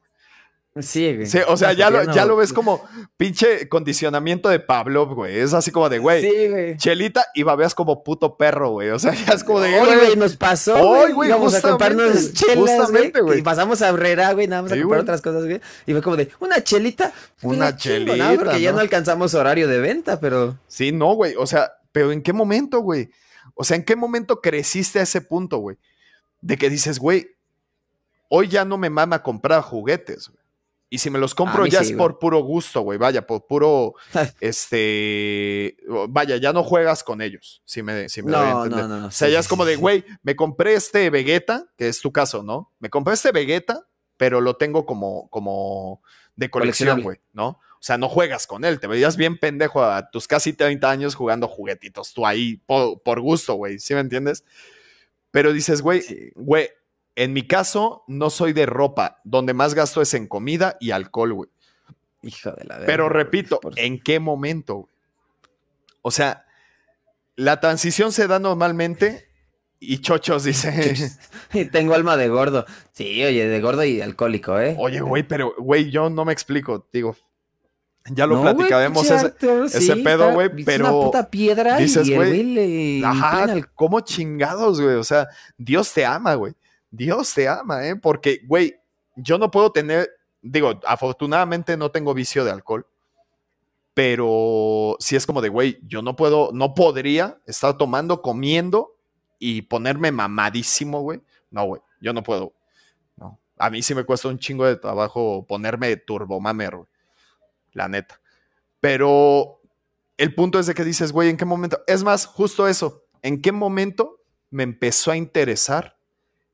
Speaker 1: Sí, güey.
Speaker 2: Sí, o sea, ya lo, ya lo ves como pinche condicionamiento de Pablo, güey. Es así como de, güey,
Speaker 1: Sí, güey.
Speaker 2: chelita y babeas como puto perro, güey. O sea, ya es como de,
Speaker 1: Oye,
Speaker 2: güey,
Speaker 1: güey, nos pasó,
Speaker 2: Hoy,
Speaker 1: güey. Íbamos a comprarnos chelas, güey. Y pasamos a Herrera, güey, nada más a comprar
Speaker 2: güey.
Speaker 1: otras cosas, güey. Y fue como de, una chelita.
Speaker 2: Una
Speaker 1: Una chelita, Porque ya
Speaker 2: no
Speaker 1: alcanzamos horario de venta, pero...
Speaker 2: Sí, no, güey. O sea, pero ¿en qué momento, güey? O sea, ¿en qué momento creciste a ese punto, güey? De que dices, güey, hoy ya no me mama comprar juguetes, güey. Y si me los compro ya
Speaker 1: sí,
Speaker 2: es
Speaker 1: güey.
Speaker 2: por puro gusto, güey. Vaya, por puro, este, vaya, ya no juegas con ellos, si me, si me doy a
Speaker 1: No,
Speaker 2: entender.
Speaker 1: no, no, no.
Speaker 2: O sea,
Speaker 1: sí,
Speaker 2: ya
Speaker 1: sí,
Speaker 2: es como de, güey, me compré este Vegeta, que es tu caso, ¿no? Me compré este Vegeta, pero lo tengo como, como de colección, güey, ¿no? O sea, no juegas con él, te veías bien pendejo a tus casi 30 años jugando juguetitos, tú ahí por, por gusto, güey, ¿sí me entiendes? Pero dices, güey, güey, en mi caso no soy de ropa, donde más gasto es en comida y alcohol, güey.
Speaker 1: Hijo de la
Speaker 2: Pero repito,
Speaker 1: por-
Speaker 2: ¿en qué momento? güey? O sea, la transición se da normalmente y chochos dice,
Speaker 1: tengo alma de gordo. Sí, oye, de gordo y alcohólico, ¿eh?
Speaker 2: oye, güey, pero, güey, yo no me explico, digo, ya lo
Speaker 1: No,
Speaker 2: platicaremos ese, pedo, güey,
Speaker 1: es
Speaker 2: pero
Speaker 1: una puta piedra
Speaker 2: dices, güey, Ajá,
Speaker 1: el-
Speaker 2: ¿cómo chingados, güey? O sea, Dios te ama, güey. Dios te ama, ¿eh? Porque, güey, yo no puedo tener, digo, afortunadamente no tengo vicio de alcohol, pero sí es como de, güey, yo no puedo, no podría estar tomando, comiendo y ponerme mamadísimo, güey. No, güey, yo no puedo. No. A mí sí me cuesta un chingo de trabajo ponerme turbomamer, güey. La neta. Pero el punto es de que dices, güey, ¿en qué momento? Es más, justo eso. ¿En qué momento me empezó a interesar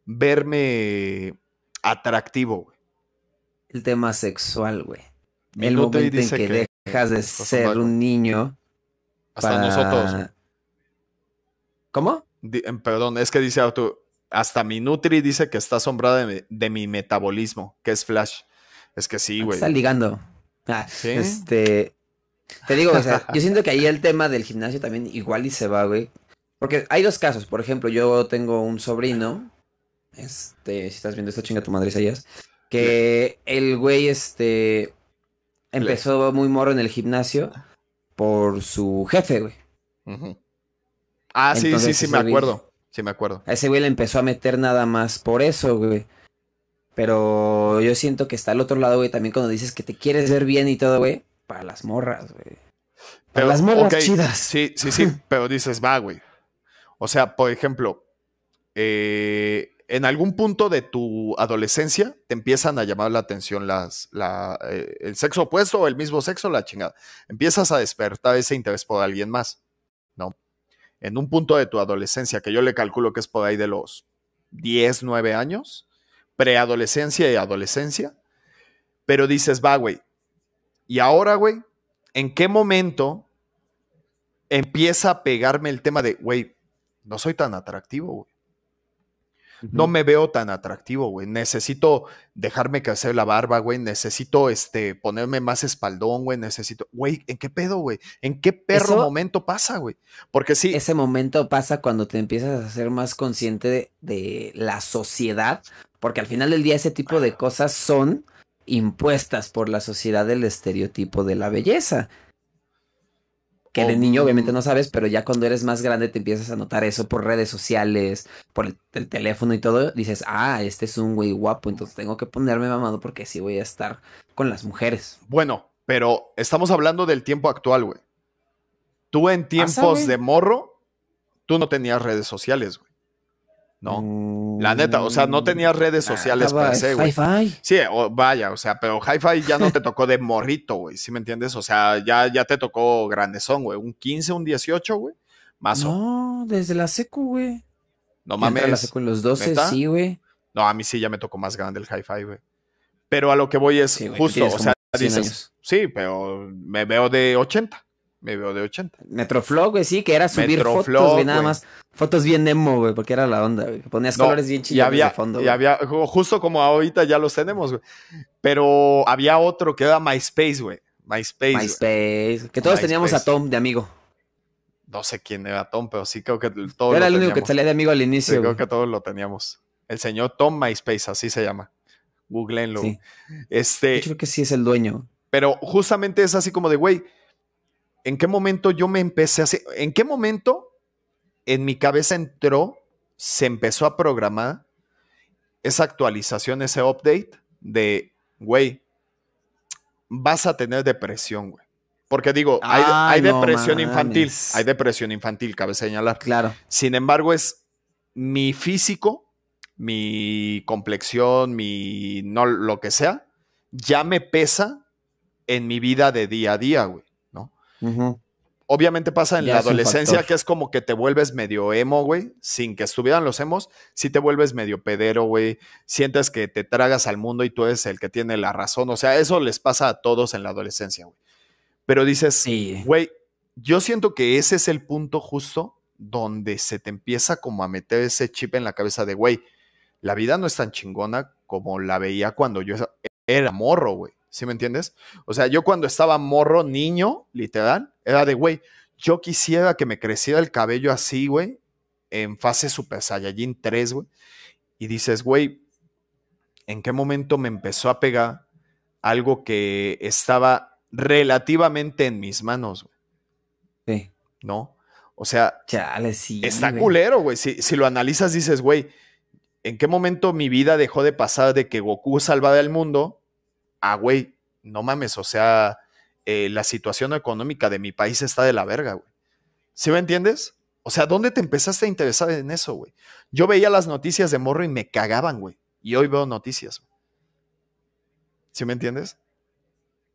Speaker 2: verme atractivo, güey?
Speaker 1: el tema sexual, güey. El momento en
Speaker 2: dice
Speaker 1: que, dejas de ser un niño
Speaker 2: Hasta
Speaker 1: para-
Speaker 2: nosotros.
Speaker 1: ¿Cómo?
Speaker 2: Em, perdón, es que dice Arturo, hasta mi Nutri dice que está asombrada de, mi- de mi metabolismo, que es Flash. Es que sí, güey.
Speaker 1: Está ligando. Ah,
Speaker 2: ¿Sí?
Speaker 1: Este. Te digo, o sea, yo siento que ahí el tema del gimnasio también igual y se va, güey. Porque hay dos casos. Por ejemplo, yo tengo un sobrino. Este, si estás viendo esto, chinga tu madre, Isaías. Que el güey, este. Empezó muy morro en el gimnasio por su jefe, güey.
Speaker 2: Ah, sí, sí, sí, me
Speaker 1: güey-
Speaker 2: acuerdo. Sí, me acuerdo.
Speaker 1: A ese güey le empezó a meter nada más por eso, güey. Pero yo siento que está al otro lado, güey, también cuando dices que te quieres ver bien y todo, güey. Para las morras, güey. Para
Speaker 2: Pero,
Speaker 1: las morras chidas.
Speaker 2: Sí, sí, sí, pero dices, va, güey. O sea, por ejemplo, eh, en algún punto de tu adolescencia te empiezan a llamar la atención las, la, eh, el sexo opuesto o el mismo sexo, la chingada. Empiezas a despertar ese interés por alguien más, ¿no? En un punto de tu adolescencia, que yo le calculo que es por ahí de los 10, 9 años, preadolescencia y adolescencia, pero dices, va, güey. Y ahora, güey, ¿en qué momento empieza a pegarme el tema de, güey, no soy tan atractivo, güey? No me veo tan atractivo, güey. Necesito dejarme crecer la barba, güey. Necesito este, ponerme más espaldón, güey. Necesito. Güey, ¿en qué pedo, güey? ¿En qué perro
Speaker 1: Eso-
Speaker 2: momento pasa, güey? Porque sí.
Speaker 1: Ese momento pasa cuando te empiezas a ser más consciente de, de la sociedad, porque al final del día ese tipo de cosas son impuestas por la sociedad del estereotipo de la belleza. Que de
Speaker 2: Oh,
Speaker 1: niño obviamente
Speaker 2: mm.
Speaker 1: no sabes, pero ya cuando eres más grande te empiezas a notar eso por redes sociales, por el, el teléfono y todo, dices, ah, este es un güey guapo, entonces tengo que ponerme mamado porque así voy a estar con las mujeres.
Speaker 2: Bueno, pero estamos hablando del tiempo actual, güey. Tú en tiempos de morro, tú no tenías redes sociales, güey. No. La neta, o sea, no tenías redes sociales per se, güey. Sí, o- vaya, o sea, pero Hi-Fi ya no te tocó de morrito, güey, ¿sí me entiendes? O sea, ya, ya te tocó grandezón, güey. Un 15, un 18, güey. Más o
Speaker 1: No, desde la secu, güey.
Speaker 2: no
Speaker 1: entré a la
Speaker 2: mames.
Speaker 1: secu en los 12,
Speaker 2: ¿Neta?
Speaker 1: sí, güey.
Speaker 2: No, a mí sí ya me tocó más grande el Hi-Fi, güey. Pero a lo que voy es
Speaker 1: Sí,
Speaker 2: justo, o sea,
Speaker 1: como 100
Speaker 2: dices,
Speaker 1: años.
Speaker 2: sí, pero me veo de 80. Me veo de 80.
Speaker 1: Metroflog, güey, sí, que era subir fotos, güey, nada
Speaker 2: güey.
Speaker 1: más. Fotos bien emo, güey, porque era la onda, güey. Ponías
Speaker 2: No,
Speaker 1: colores bien
Speaker 2: había,
Speaker 1: de fondo,
Speaker 2: y
Speaker 1: güey.
Speaker 2: había, ju- justo como ahorita ya los tenemos, güey. Pero había otro que era MySpace, güey. MySpace. güey.
Speaker 1: MySpace. Que todos teníamos a. Tom de amigo.
Speaker 2: No sé quién era Tom, pero sí creo que todo
Speaker 1: Era el único que salía de amigo al
Speaker 2: Sí,
Speaker 1: inicio.
Speaker 2: creo
Speaker 1: güey.
Speaker 2: que todos lo teníamos. El señor Tom MySpace, así se llama. Googleenlo.
Speaker 1: Sí.
Speaker 2: Este,
Speaker 1: Yo creo que sí es el dueño.
Speaker 2: pero justamente es así como de, güey, ¿en qué momento yo me empecé a hacer? ¿En qué momento en mi cabeza entró, se empezó a programar esa actualización, ese update de, güey, vas a tener depresión, güey? Porque digo, hay,
Speaker 1: Ay,
Speaker 2: hay
Speaker 1: no
Speaker 2: depresión infantil, hay depresión infantil, cabe señalar.
Speaker 1: Claro.
Speaker 2: Sin embargo, es mi físico, mi complexión, mi no lo que sea, ya me pesa en mi vida de día a día, güey, Obviamente pasa en
Speaker 1: Ya
Speaker 2: la adolescencia que es como que te vuelves medio emo, güey, sin que estuvieran los emos, sí te vuelves medio pedero, güey, sientes que te tragas al mundo y tú eres el que tiene la razón, o sea, eso les pasa a todos en la adolescencia, güey. Pero dices,
Speaker 1: Sí.
Speaker 2: Güey, yo siento que ese es el punto justo donde se te empieza como a meter ese chip en la cabeza de, güey, la vida no es tan chingona como la veía cuando yo era morro, güey. ¿Sí me entiendes? O sea, yo cuando estaba morro, niño, literal, era de, güey, yo quisiera que me creciera el cabello así, güey, en fase Super Saiyajin 3, güey. Y dices, güey, ¿en qué momento me empezó a pegar algo que estaba relativamente en mis manos, güey?
Speaker 1: Sí.
Speaker 2: ¿no? O sea,
Speaker 1: Chale, sí.
Speaker 2: está
Speaker 1: güey.
Speaker 2: culero, güey. Si, si lo analizas, dices, güey, ¿en qué momento mi vida dejó de pasar de que Goku salvaba el mundo a, güey, no mames, o sea, eh, la situación económica de mi país está de la verga, güey. ¿Sí me entiendes? O sea, ¿dónde te empezaste a interesar en eso, güey? Yo veía las noticias de morro y me cagaban, güey. Y hoy veo noticias. güey. ¿Sí me entiendes?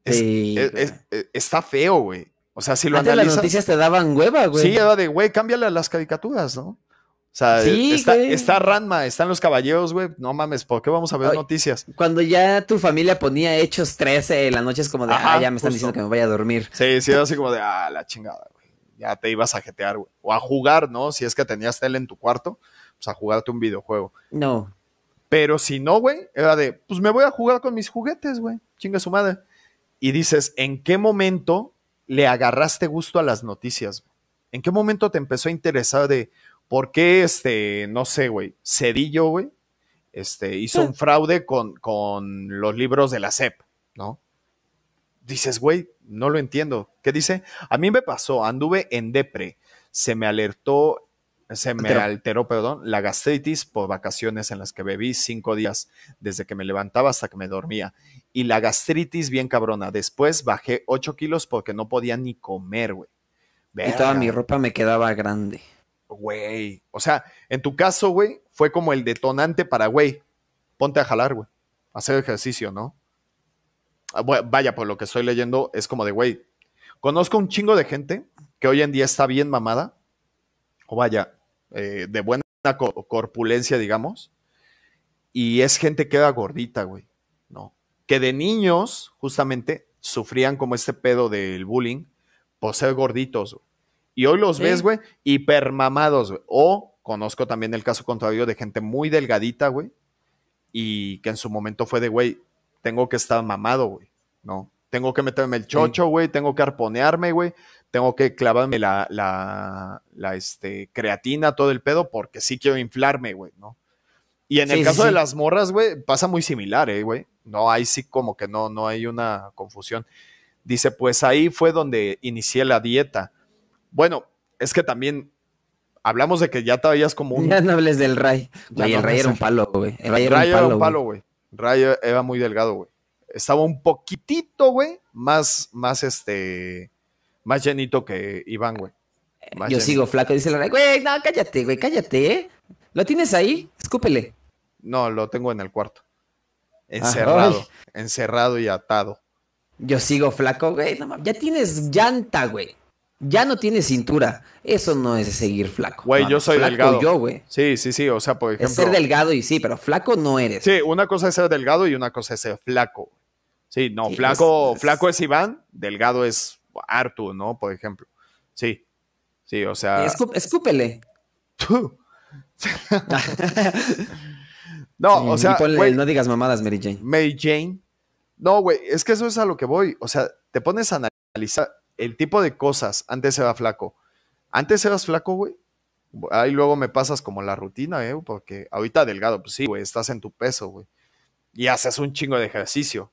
Speaker 2: Es-
Speaker 1: Sí,
Speaker 2: es- es- es- está feo, güey. O sea, si lo
Speaker 1: Antes las
Speaker 2: analizas.
Speaker 1: noticias te daban hueva, güey.
Speaker 2: Sí, era de, güey, cámbiale a las caricaturas, ¿no? O sea,
Speaker 1: Sí,
Speaker 2: está, está Ranma, están los caballeros, güey. No mames, ¿por qué vamos a ver noticias?
Speaker 1: Cuando ya tu familia ponía hechos 13 en la noche es como de,
Speaker 2: Ajá,
Speaker 1: ah, ya me están
Speaker 2: justo.
Speaker 1: diciendo que me vaya a dormir.
Speaker 2: Sí, sí, era así como de, ah, la chingada, güey. Ya te ibas a jetear, güey. O a jugar, ¿no? Si es que tenías tele en tu cuarto, pues a jugarte un videojuego.
Speaker 1: No.
Speaker 2: Pero si no, güey, era de, pues me voy a jugar con mis juguetes, güey. Chinga su madre. Y dices, ¿en qué momento le agarraste gusto a las noticias? ¿En qué momento te empezó a interesar de por qué, este, no sé, güey, Cedillo, güey, este, hizo un fraude con, con los libros de la SEP, ¿no? Dices, güey, no lo entiendo. ¿Qué dice? A mí me pasó, anduve en depre, se me alertó, se me
Speaker 1: Alteró.
Speaker 2: alteró, perdón, la gastritis por vacaciones en las que bebí cinco días desde que me levantaba hasta que me dormía. Y la gastritis bien cabrona. Después bajé 8 kilos porque no podía ni comer, güey.
Speaker 1: Y toda mi ropa me quedaba grande.
Speaker 2: Güey. O sea, en tu caso, güey, fue como el detonante para, güey, ponte a jalar, güey. Hacer ejercicio, ¿no? Ah, Vaya, por lo que estoy leyendo, es como de, güey, conozco un chingo de gente que hoy en día está bien mamada, o vaya, eh, de buena co- corpulencia, digamos, y es gente que era gordita, güey, ¿no? Que de niños, justamente, sufrían como este pedo del bullying por ser gorditos, güey. Y hoy los
Speaker 1: Sí.
Speaker 2: ves, güey, hipermamados, güey. O conozco también el caso contrario de gente muy delgadita, güey, y que en su momento fue de, güey, tengo que estar mamado, güey, ¿no? Tengo que meterme el chocho, güey, tengo que arponearme, güey, tengo que clavarme la, la, la, este, creatina, todo el pedo, porque sí quiero inflarme, güey, ¿no? Y en
Speaker 1: Sí,
Speaker 2: el caso de las morras, güey, pasa muy similar, eh, güey. No, ahí sí como que no, no hay una confusión. Dice, pues ahí fue donde inicié la dieta. Bueno, es que también hablamos de que ya te veías como un...
Speaker 1: Ya no hables del Ray.
Speaker 2: Ya
Speaker 1: Güey,
Speaker 2: no
Speaker 1: el Ray era un palo, güey. El Ray era
Speaker 2: Ray
Speaker 1: un
Speaker 2: era
Speaker 1: palo,
Speaker 2: un palo, güey. Ray era muy delgado, güey. Estaba un poquitito, güey, más, más este, más llenito que Iván, güey. Más
Speaker 1: Yo
Speaker 2: llenito.
Speaker 1: sigo flaco, dice el Ray. Güey, no, cállate, güey, cállate, ¿eh? ¿Lo tienes ahí? Escúpele.
Speaker 2: No, lo tengo en el cuarto. Encerrado, encerrado y atado.
Speaker 1: Yo sigo flaco, güey. No, ya tienes llanta, güey. Ya no tienes cintura. Eso no es seguir flaco.
Speaker 2: Güey, yo soy
Speaker 1: flaco
Speaker 2: delgado.
Speaker 1: yo, güey.
Speaker 2: Sí, sí, sí. O sea, por
Speaker 1: Es
Speaker 2: ejemplo.
Speaker 1: ser delgado y sí, pero flaco no eres.
Speaker 2: Sí, una cosa es ser delgado y una cosa es ser flaco. Sí, no,
Speaker 1: Sí,
Speaker 2: flaco,
Speaker 1: es- es-
Speaker 2: flaco es Iván, delgado es Artu, ¿no? Por ejemplo. Sí. Sí, o sea.
Speaker 1: Escú- escúpele.
Speaker 2: no, o
Speaker 1: Y
Speaker 2: sea,
Speaker 1: ponle, no digas mamadas, Mary Jane.
Speaker 2: Mary Jane. No, güey, es que eso es a lo que voy. O sea, te pones a analizar el tipo de cosas. Antes era flaco. Antes eras flaco, güey. Ahí luego me pasas como la rutina, ¿eh? Porque ahorita delgado, pues sí, güey, estás en tu peso, güey. Y haces un chingo de ejercicio.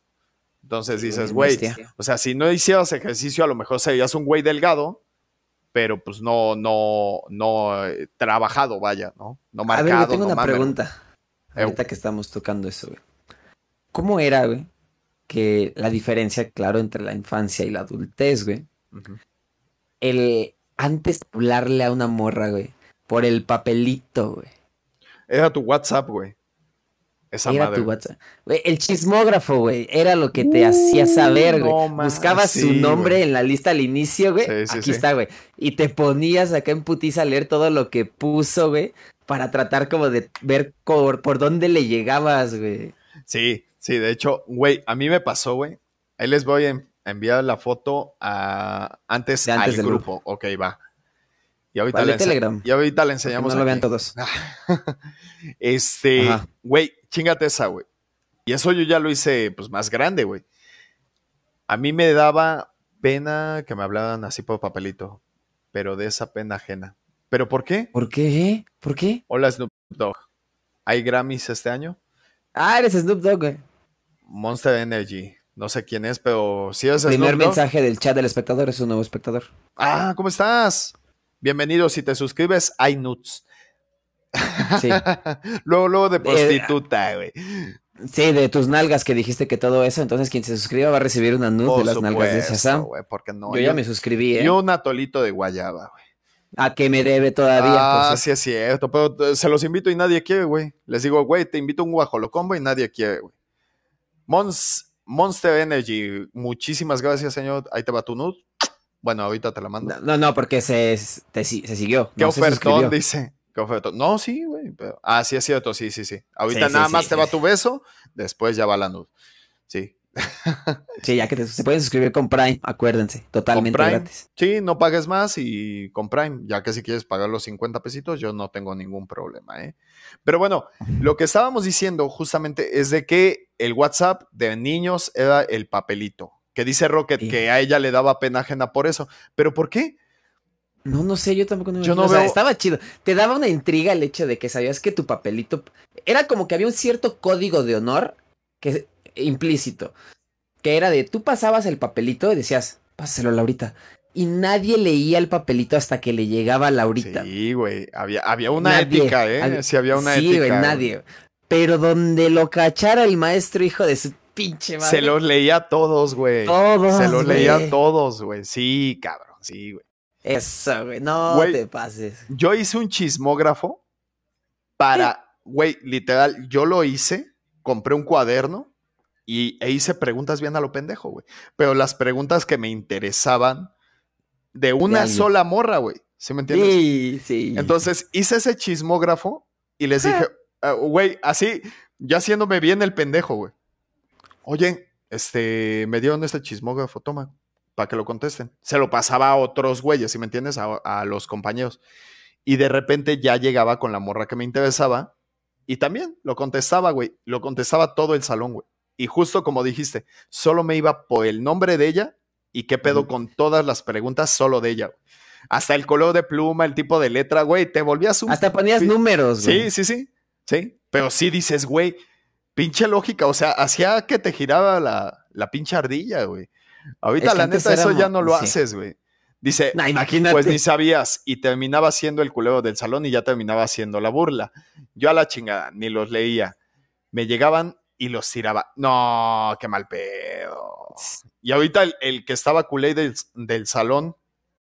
Speaker 2: Entonces dices, güey, o sea, si no hicieras ejercicio, a lo mejor serías un güey delgado, pero pues no, no, no eh, trabajado, vaya, ¿no? No marcado. A ver,
Speaker 1: tengo una pregunta. Ahorita que estamos tocando eso, güey. ¿Cómo era, güey? Que la diferencia, claro, entre la infancia y la adultez, güey. El antes hablarle a una morra, güey, por el papelito, güey.
Speaker 2: Era tu WhatsApp, güey.
Speaker 1: Esa era tu WhatsApp. el chismógrafo, güey, era lo que te hacía saber, güey. Buscabas su nombre en la lista al inicio, güey. Aquí está, güey. Y te ponías acá en putiza a leer todo lo que puso, güey, para tratar como de ver por, por dónde le llegabas, güey.
Speaker 2: Sí, sí, de hecho, güey, a mí me pasó, güey. Ahí les voy a enviar la foto a antes, antes al grupo. grupo. Ok, va. Y ahorita, le, Telegram. Y ahorita le enseñamos.
Speaker 1: no lo vean todos.
Speaker 2: este, güey, chingate esa, güey. Y eso yo ya lo hice, pues, más grande, güey. A mí me daba pena que me hablaran así por papelito, pero de esa pena ajena. ¿Pero por qué?
Speaker 1: ¿Por qué? ¿Por qué?
Speaker 2: Hola, Snoop Dogg. ¿Hay Grammys este año?
Speaker 1: Ah, eres Snoop Dogg, güey.
Speaker 2: Monster Energy. No sé quién es, pero sí es
Speaker 1: Primer mensaje del chat del espectador, es un nuevo espectador.
Speaker 2: Ah, ¿cómo estás? Bienvenido, si te suscribes, hay nuts. Sí. luego, luego de prostituta, güey.
Speaker 1: sí, de tus nalgas que dijiste que todo eso, entonces quien se suscriba va a recibir una nut de las nalgas de Shazam.
Speaker 2: porque no.
Speaker 1: Yo, ya me suscribí, ¿eh?
Speaker 2: Yo un atolito de guayaba, güey.
Speaker 1: A que me debe todavía.
Speaker 2: Ah, pues, sí es cierto, pero eh, se los invito y nadie quiere, güey. Les digo, güey, te invito a un guajolocombo y nadie quiere, güey. Monster Energy, muchísimas gracias, señor. Ahí te va tu nud. Bueno, ahorita te la mando.
Speaker 1: No, no, porque se, se siguió.
Speaker 2: ¿Qué ofertón dice? ¿Qué ofertón? No, sí, güey. Ah, sí es cierto, sí, sí, sí. Ahorita nada más te va tu beso, después ya va la nud. Sí.
Speaker 1: Sí, ya que se pueden suscribir con Prime, acuérdense, totalmente gratis.
Speaker 2: Sí, no pagues más y con Prime, ya que si quieres pagar los 50 pesitos, yo no tengo ningún problema, ¿eh? Pero bueno, lo que estábamos diciendo justamente es de que el WhatsApp de niños era el papelito que dice Rocket que a ella le daba pena ajena por eso. ¿Pero por qué?
Speaker 1: No, no sé, yo tampoco no Yo no veo... estaba chido. Te daba una intriga el hecho de que sabías que tu papelito. Era como que había un cierto código de honor que implícito. Que era de tú pasabas el papelito y decías, pásalo Laurita. Y nadie leía el papelito hasta que le llegaba a Laurita.
Speaker 2: Sí, güey. Había, había una ética, ¿eh? sí, había una ética. Sí, güey,
Speaker 1: nadie. Pero donde lo cachara el maestro hijo de su pinche
Speaker 2: Se los leía a todos, güey. Todos. Se los leía a todos, güey. Sí, cabrón, sí, güey.
Speaker 1: Eso, güey. No te pases.
Speaker 2: Yo hice un chismógrafo para, güey, literal, yo lo hice, compré un cuaderno y, e hice preguntas bien a lo pendejo, güey. Pero las preguntas que me interesaban de una sola morra, güey. ¿Sí me entiendes?
Speaker 1: Sí, sí.
Speaker 2: Entonces hice ese chismógrafo y les dije, ah, güey, así, ya haciéndome bien el pendejo, güey oye, este, me dieron este chismógrafo, toma, para que lo contesten. Se lo pasaba a otros güeyes, si me entiendes, a, los compañeros. Y de repente ya llegaba con la morra que me interesaba y también lo contestaba, güey. Lo contestaba todo el salón, güey. Y justo como dijiste, solo me iba por el nombre de ella y qué pedo con todas las preguntas solo de ella. Hasta el color de pluma, el tipo de letra, güey, te volvías un...
Speaker 1: Hasta ponías números,
Speaker 2: güey. Sí, sí, sí. Sí, pero sí dices, güey, pinche lógica, o sea, hacía que te giraba la, la pinche ardilla, güey. Ahorita, la neta, eso ya no lo haces, güey. Dice, imagínate. pues ni sabías, y terminaba siendo el culeo del salón y ya terminaba siendo la burla. Yo a la chingada, ni los leía. Me llegaban y los tiraba. No, qué mal pedo. Y ahorita el, que estaba culé del, del salón,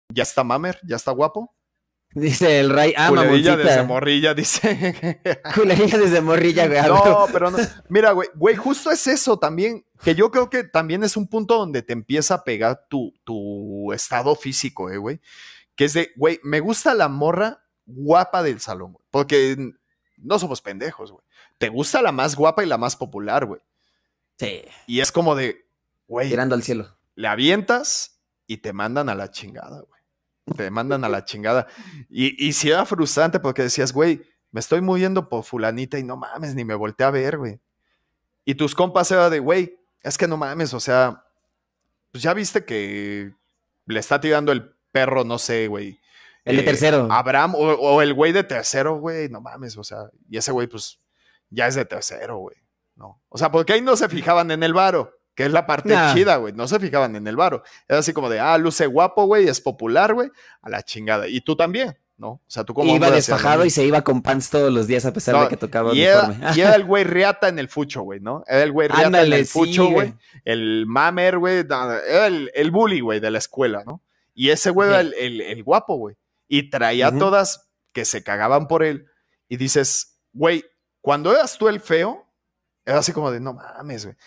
Speaker 2: ya está mamer, ya está guapo.
Speaker 1: Dice el Ray, ah,
Speaker 2: Culerilla desde morrilla, dice.
Speaker 1: Culerilla desde morrilla, güey.
Speaker 2: No, pero no. Mira, güey, güey, justo es eso también, que yo creo que también es un punto donde te empieza a pegar tu, tu estado físico, eh, güey. Que es de, güey, me gusta la morra guapa del salón, güey. Porque no somos pendejos, güey. Te gusta la más guapa y la más popular, güey.
Speaker 1: Sí.
Speaker 2: Y es como de, güey.
Speaker 1: Tirando al cielo.
Speaker 2: Le avientas y te mandan a la chingada, güey te mandan a la chingada. Y, y si era frustrante porque decías, güey, me estoy moviendo por fulanita y no mames, ni me volteé a ver, güey. Y tus compas era de, güey, es que no mames, o sea, pues ya viste que le está tirando el perro, no sé, güey,
Speaker 1: El de
Speaker 2: eh,
Speaker 1: tercero.
Speaker 2: Abraham o, o el güey de tercero, güey, no mames, o sea, y ese güey, pues, ya es de tercero, güey. No. O sea, porque ahí no se fijaban en el varo, que es la parte
Speaker 1: Nah.
Speaker 2: chida, güey. No se fijaban en el varo. Era así como de, ah, luce guapo, güey, es popular, güey, a la chingada. Y tú también, ¿no? O sea, tú como.
Speaker 1: iba desfajado y se iba con pants todos los días a pesar
Speaker 2: No,
Speaker 1: de que tocaba
Speaker 2: y era,
Speaker 1: uniforme.
Speaker 2: y era el güey riata en el fucho, güey, ¿no? Era el güey riata en
Speaker 1: Ándale,
Speaker 2: el
Speaker 1: sí,
Speaker 2: fucho, güey.
Speaker 1: güey.
Speaker 2: el mamer, güey. Era el, el bully, güey, de la escuela, ¿no? Y ese güey era el, el- el guapo, güey. Y traía todas que se cagaban por él. Y dices, güey, cuando eras tú el feo, era así como de, no mames, güey.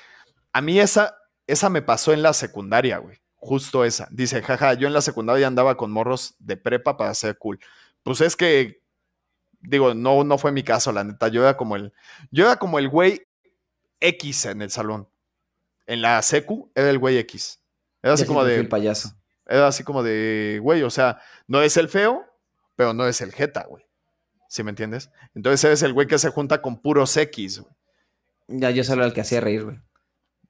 Speaker 2: A mí esa, esa me pasó en la secundaria, güey. Justo esa. Dice, jaja, yo en la secundaria andaba con morros de prepa para ser cool. Pues es que, digo, no, no fue mi caso, la neta. Yo era como el, yo era como el güey X en el salón. En la secu era el güey X. Era así como de,
Speaker 1: payaso.
Speaker 2: era así como de, güey, o sea, no es el feo, pero no es el jeta, güey. ¿Sí me entiendes? Entonces eres el güey que se junta con puros X, güey.
Speaker 1: Ya yo solo era el que hacía reír, güey.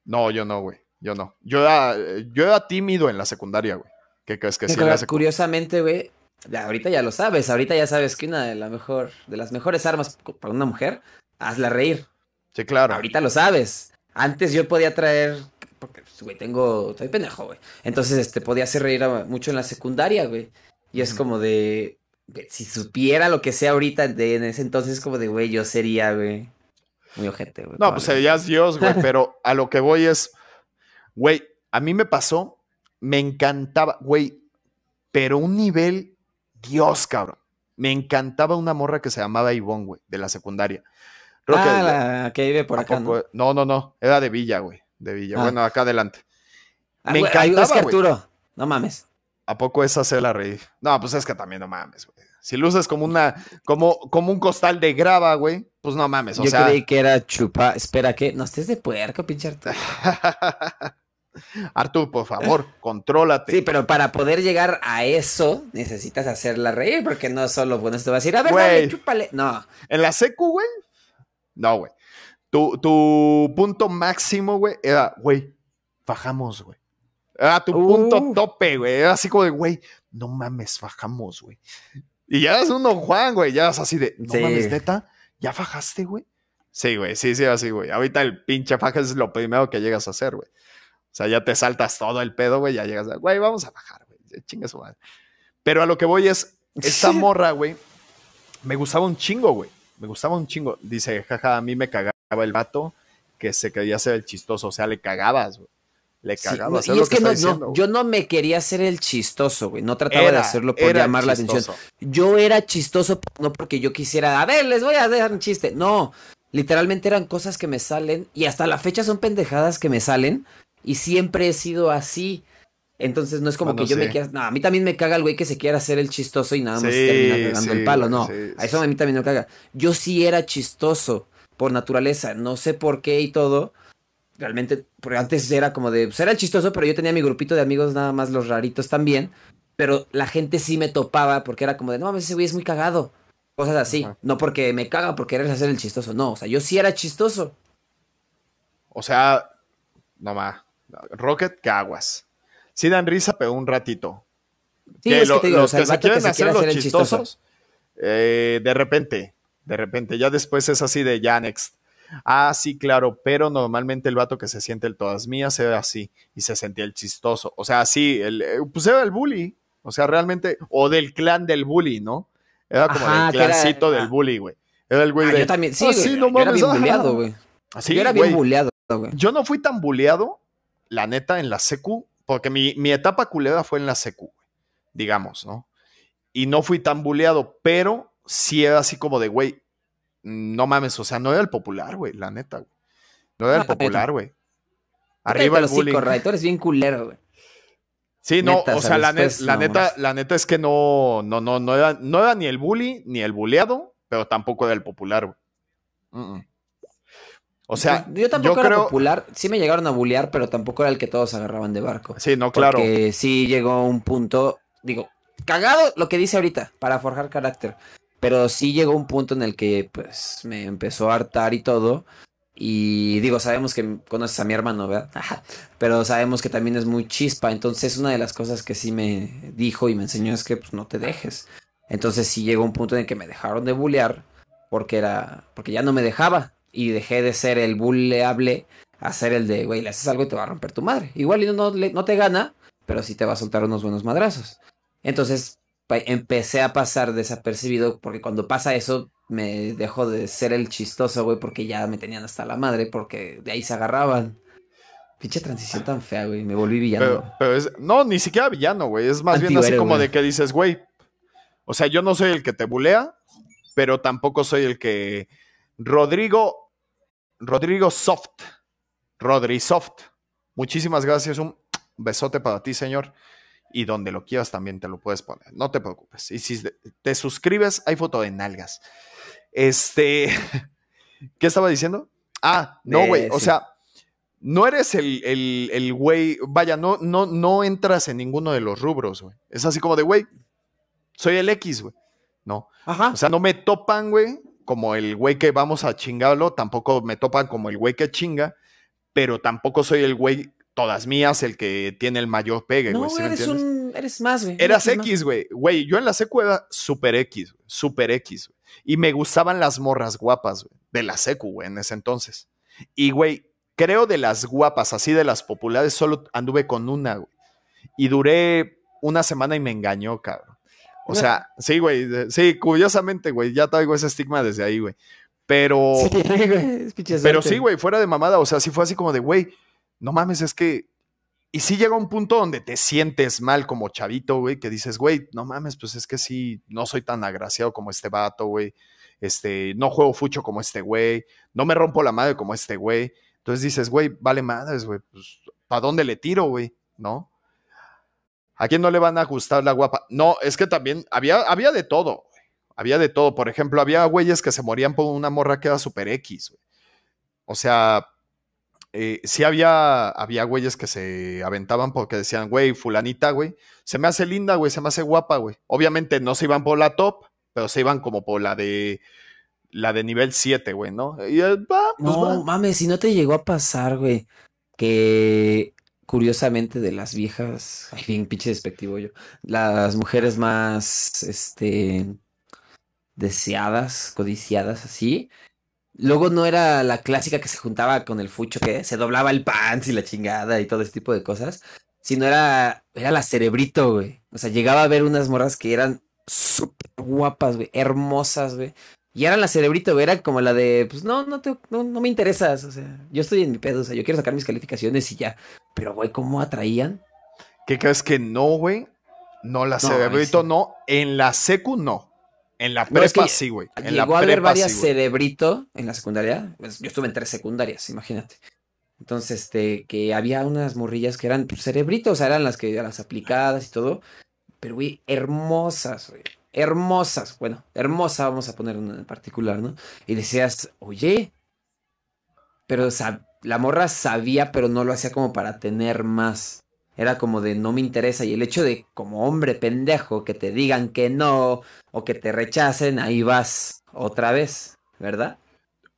Speaker 2: No, yo no, güey. Yo no. Yo era, yo era tímido en la secundaria, güey. ¿Qué crees que sí?
Speaker 1: Curiosamente, güey, ya, ahorita ya lo sabes. Ahorita ya sabes que una de, la mejor, de las mejores armas para una mujer, hazla reír.
Speaker 2: Sí, claro.
Speaker 1: Ahorita lo sabes. Antes yo podía traer, porque, pues, güey, tengo, estoy pendejo, güey. Entonces, este, podía hacer reír a- mucho en la secundaria, güey. Y es como de, si supiera lo que sé ahorita de, en ese entonces, es como de, güey, yo sería, güey, muy ojete, güey.
Speaker 2: No, pues serías Dios, güey, pero a lo que voy es, güey, a mí me pasó, me encantaba, güey, pero un nivel Dios, cabrón. Me encantaba una morra que se llamaba Ivonne, güey, de la secundaria. Creo que-
Speaker 1: ah, la que vive por
Speaker 2: ¿a
Speaker 1: acá,
Speaker 2: poco-
Speaker 1: ¿no?
Speaker 2: no, no, no, era de Villa, güey, de Villa.
Speaker 1: Ah.
Speaker 2: Bueno, acá adelante.
Speaker 1: Ah,
Speaker 2: me
Speaker 1: güey,
Speaker 2: encantaba,
Speaker 1: Es que
Speaker 2: güey.
Speaker 1: Arturo, no mames.
Speaker 2: ¿A poco es hacerla reír? No, pues es que también no mames, güey. Si luces como una, como, como un costal de grava, güey, pues no mames, o
Speaker 1: Yo
Speaker 2: sea.
Speaker 1: creí que era chupa. Espera, ¿qué? No estés de puerco, pinche Arturo.
Speaker 2: Artur, por favor, contrólate.
Speaker 1: Sí, pero para poder llegar a eso, necesitas hacerla reír, porque no solo, bueno, te va a decir, a ver,
Speaker 2: Güey.
Speaker 1: dale, chúpale. No,
Speaker 2: En la secu, güey. No, güey. Tu, tu punto máximo, güey, era, güey, fajamos, güey. Era tu punto tope, güey. Era así como de, güey, no mames, fajamos, güey. Y ya eras un don Juan, güey. Ya eras así de, no
Speaker 1: Sí.
Speaker 2: mames, neta, ¿ya fajaste, güey? Sí, güey, sí, sí, así, güey. Ahorita el pinche faja es lo primero que llegas a hacer, güey. O sea, ya te saltas todo el pedo, güey, ya llegas a, güey, vamos a bajar, güey. Chinga su madre. Pero a lo que voy es, esta morra, güey, me gustaba un chingo, güey. Me gustaba un chingo. Dice, jaja, a mí me cagaba el vato que se quería ser el chistoso. O sea, le cagabas, güey. Le
Speaker 1: Sí,
Speaker 2: cagabas.
Speaker 1: no,
Speaker 2: es
Speaker 1: y es que, no, no,
Speaker 2: diciendo,
Speaker 1: yo no me quería hacer el chistoso, güey. No trataba de hacerlo por llamar la
Speaker 2: chistoso.
Speaker 1: atención. Yo era chistoso, no porque yo quisiera, a ver, les voy a dar un chiste. No, literalmente eran cosas que me salen y hasta la fecha son pendejadas que me salen y siempre he sido así. Entonces no es como
Speaker 2: Bueno,
Speaker 1: que yo me
Speaker 2: sí.
Speaker 1: quiera, no, a mí también me caga el güey que se quiera hacer el chistoso y nada más
Speaker 2: Sí,
Speaker 1: termina pegando
Speaker 2: sí,
Speaker 1: el palo, no.
Speaker 2: sí,
Speaker 1: a eso
Speaker 2: sí.
Speaker 1: a mí también me caga. Yo sí era chistoso por naturaleza, no sé por qué y todo. Realmente, porque antes era como de, pues era el chistoso, pero yo tenía mi grupito de amigos, nada más los raritos también. Pero la gente sí me topaba porque era como de, no mames, ese güey es muy cagado. Cosas así.
Speaker 2: Ajá.
Speaker 1: No porque me caga por querer hacer el chistoso. No, o sea, yo sí era chistoso.
Speaker 2: O sea, no más. Rocket, caguas. Sí dan risa, pero un ratito.
Speaker 1: Sí,
Speaker 2: Que
Speaker 1: es
Speaker 2: lo-
Speaker 1: que te digo, o
Speaker 2: los
Speaker 1: sea,
Speaker 2: que se
Speaker 1: que
Speaker 2: hacer los
Speaker 1: hacer el chistoso.
Speaker 2: chistosos, eh, de repente, de repente, ya después es así de ya next. Ah, sí, claro, pero normalmente el vato que se siente el todas mías era así y se sentía el chistoso. O sea, sí, el, eh, pues era el bully. O sea, realmente, o del clan del bully, ¿no? Era como
Speaker 1: Ajá, era-
Speaker 2: clancito del
Speaker 1: ah.
Speaker 2: bully, güey. Era el güey
Speaker 1: Ah,
Speaker 2: de.
Speaker 1: yo también, sí,
Speaker 2: "Ah,
Speaker 1: güey,
Speaker 2: no
Speaker 1: yo era bien
Speaker 2: ajá".
Speaker 1: buleado, güey.
Speaker 2: Así,
Speaker 1: yo era bien
Speaker 2: güey.
Speaker 1: buleado, güey.
Speaker 2: Yo no fui tan buleado, la neta, en la secu, porque mi, mi etapa culera fue en la secu, digamos, ¿no? Y no fui tan buleado, pero sí era así como de, güey, no mames, o sea, no era el popular, güey, la neta, güey. No era el
Speaker 1: Ah,
Speaker 2: popular, güey.
Speaker 1: Arriba
Speaker 2: el bullying.
Speaker 1: Tú eres bien culero, güey.
Speaker 2: Sí, no,
Speaker 1: Neta,
Speaker 2: o
Speaker 1: sea,
Speaker 2: la, la neta, la neta es que no, no, no, no era, no era ni el bully ni el buleado, pero tampoco era el popular, güey. Mm, mm. O sea,
Speaker 1: Pues, yo tampoco
Speaker 2: yo
Speaker 1: era
Speaker 2: creo-
Speaker 1: popular. Sí me llegaron a bulear, pero tampoco era el que todos agarraban de barco.
Speaker 2: sí, no, claro.
Speaker 1: Porque sí llegó un punto, digo, cagado lo que dice ahorita, para forjar carácter. Pero sí llegó un punto en el que, pues, me empezó a hartar y todo. Y digo, sabemos que conoces a mi hermano, ¿verdad? Pero sabemos que también es muy chispa. Entonces, una de las cosas que sí me dijo y me enseñó es que pues, no te dejes. Entonces, sí llegó un punto en el que me dejaron de bullear porque era. porque ya no me dejaba. Y dejé de ser el bulleable a ser el de, güey, le haces algo y te va a romper tu madre. Igual no, no, no te gana, pero sí te va a soltar unos buenos madrazos. Entonces, empecé a pasar desapercibido porque cuando pasa eso me dejó de ser el chistoso, güey, porque ya me tenían hasta la madre, porque de ahí se agarraban. Pinche transición tan fea, güey, me volví villano.
Speaker 2: Pero, es, no, ni siquiera villano, güey, es más bien así como de que dices, güey, o sea, yo no soy el que te bulea, pero tampoco soy el que... Rodrigo, Rodrigo Soft, Rodri Soft, muchísimas gracias, un besote para ti, señor y donde lo quieras también te lo puedes poner. No te preocupes. Y si te suscribes, hay foto de nalgas. Este, ¿qué estaba diciendo? Ah, no, güey. O sea, no eres el, el, güey, vaya, no, no, no entras en ninguno de los rubros, güey. Es así como de, güey, soy el X, güey. No. Ajá. O sea, no me topan, güey, como el güey que vamos a chingarlo, tampoco me topan como el güey que chinga, pero tampoco soy el güey todas mías, el que tiene el mayor pegue, güey.
Speaker 1: No, eres, un, eres más, güey.
Speaker 2: Eras X, güey. Güey, yo en la secu era super X, super X, güey. Y me gustaban las morras guapas, güey, de la secu, güey, en ese entonces. Y, güey, creo de las guapas, así de las populares, solo anduve con una, güey. Y duré una semana y me engañó, cabrón. O sea, sí, güey, sí, curiosamente, güey, ya traigo ese estigma desde ahí, güey. Pero. Sí, güey, pero sí, güey, fuera de mamada, o sea, sí fue así como de, güey, no mames, es que. Y sí llega un punto donde te sientes mal como chavito, güey, que dices, güey, no mames, pues es que sí, no soy tan agraciado como este vato, güey. Este, no juego fucho como este güey, no me rompo la madre como este güey. Entonces dices, güey, vale madres, güey, pues, ¿para dónde le tiro, güey? ¿No? ¿A quién no le van a gustar la guapa? No, es que también había, había de todo, güey. Había de todo. Por ejemplo, había güeyes que se morían por una morra que era super X, güey. O sea, eh, sí había, había güeyes que se aventaban porque decían, güey, fulanita, güey, se me hace linda, güey, se me hace guapa, güey. Obviamente no se iban por la top, pero se iban como por la de la de nivel 7, güey, ¿no? Y,
Speaker 1: eh, pues no, mames, si no te llegó a pasar, güey, que curiosamente de las viejas, ay, bien pinche despectivo yo, las mujeres más, este, deseadas, codiciadas, así, Luego no era la clásica que se juntaba con el fucho, que se doblaba el pants y la chingada y todo ese tipo de cosas, sino era, era la cerebrito, güey. O sea, llegaba a ver unas morras que eran súper guapas, güey, hermosas, güey. Y eran la cerebrito, güey, era como la de, pues no, no, te, no, me interesas, o sea, yo estoy en mi pedo, o sea, yo quiero sacar mis calificaciones y ya. Pero, güey, ¿cómo atraían?
Speaker 2: ¿Qué crees que no, güey? No, la cerebrito no, en la secu no. En la prepa sí, güey.
Speaker 1: Llegó a haber varias cerebrito en la secundaria. Pues, yo estuve en tres secundarias, imagínate. Entonces, este, que había unas morrillas que eran pues, cerebritos, o sea, eran las que las aplicadas y todo. Pero, güey, hermosas, güey. Hermosas. Bueno, hermosa, vamos a poner una en particular, ¿no? Y decías, oye, pero o sea, la morra sabía, pero no lo hacía como para tener más. Era como de no me interesa. Y el hecho de, como hombre pendejo, que te digan que no o que te rechacen, ahí vas otra vez, ¿verdad?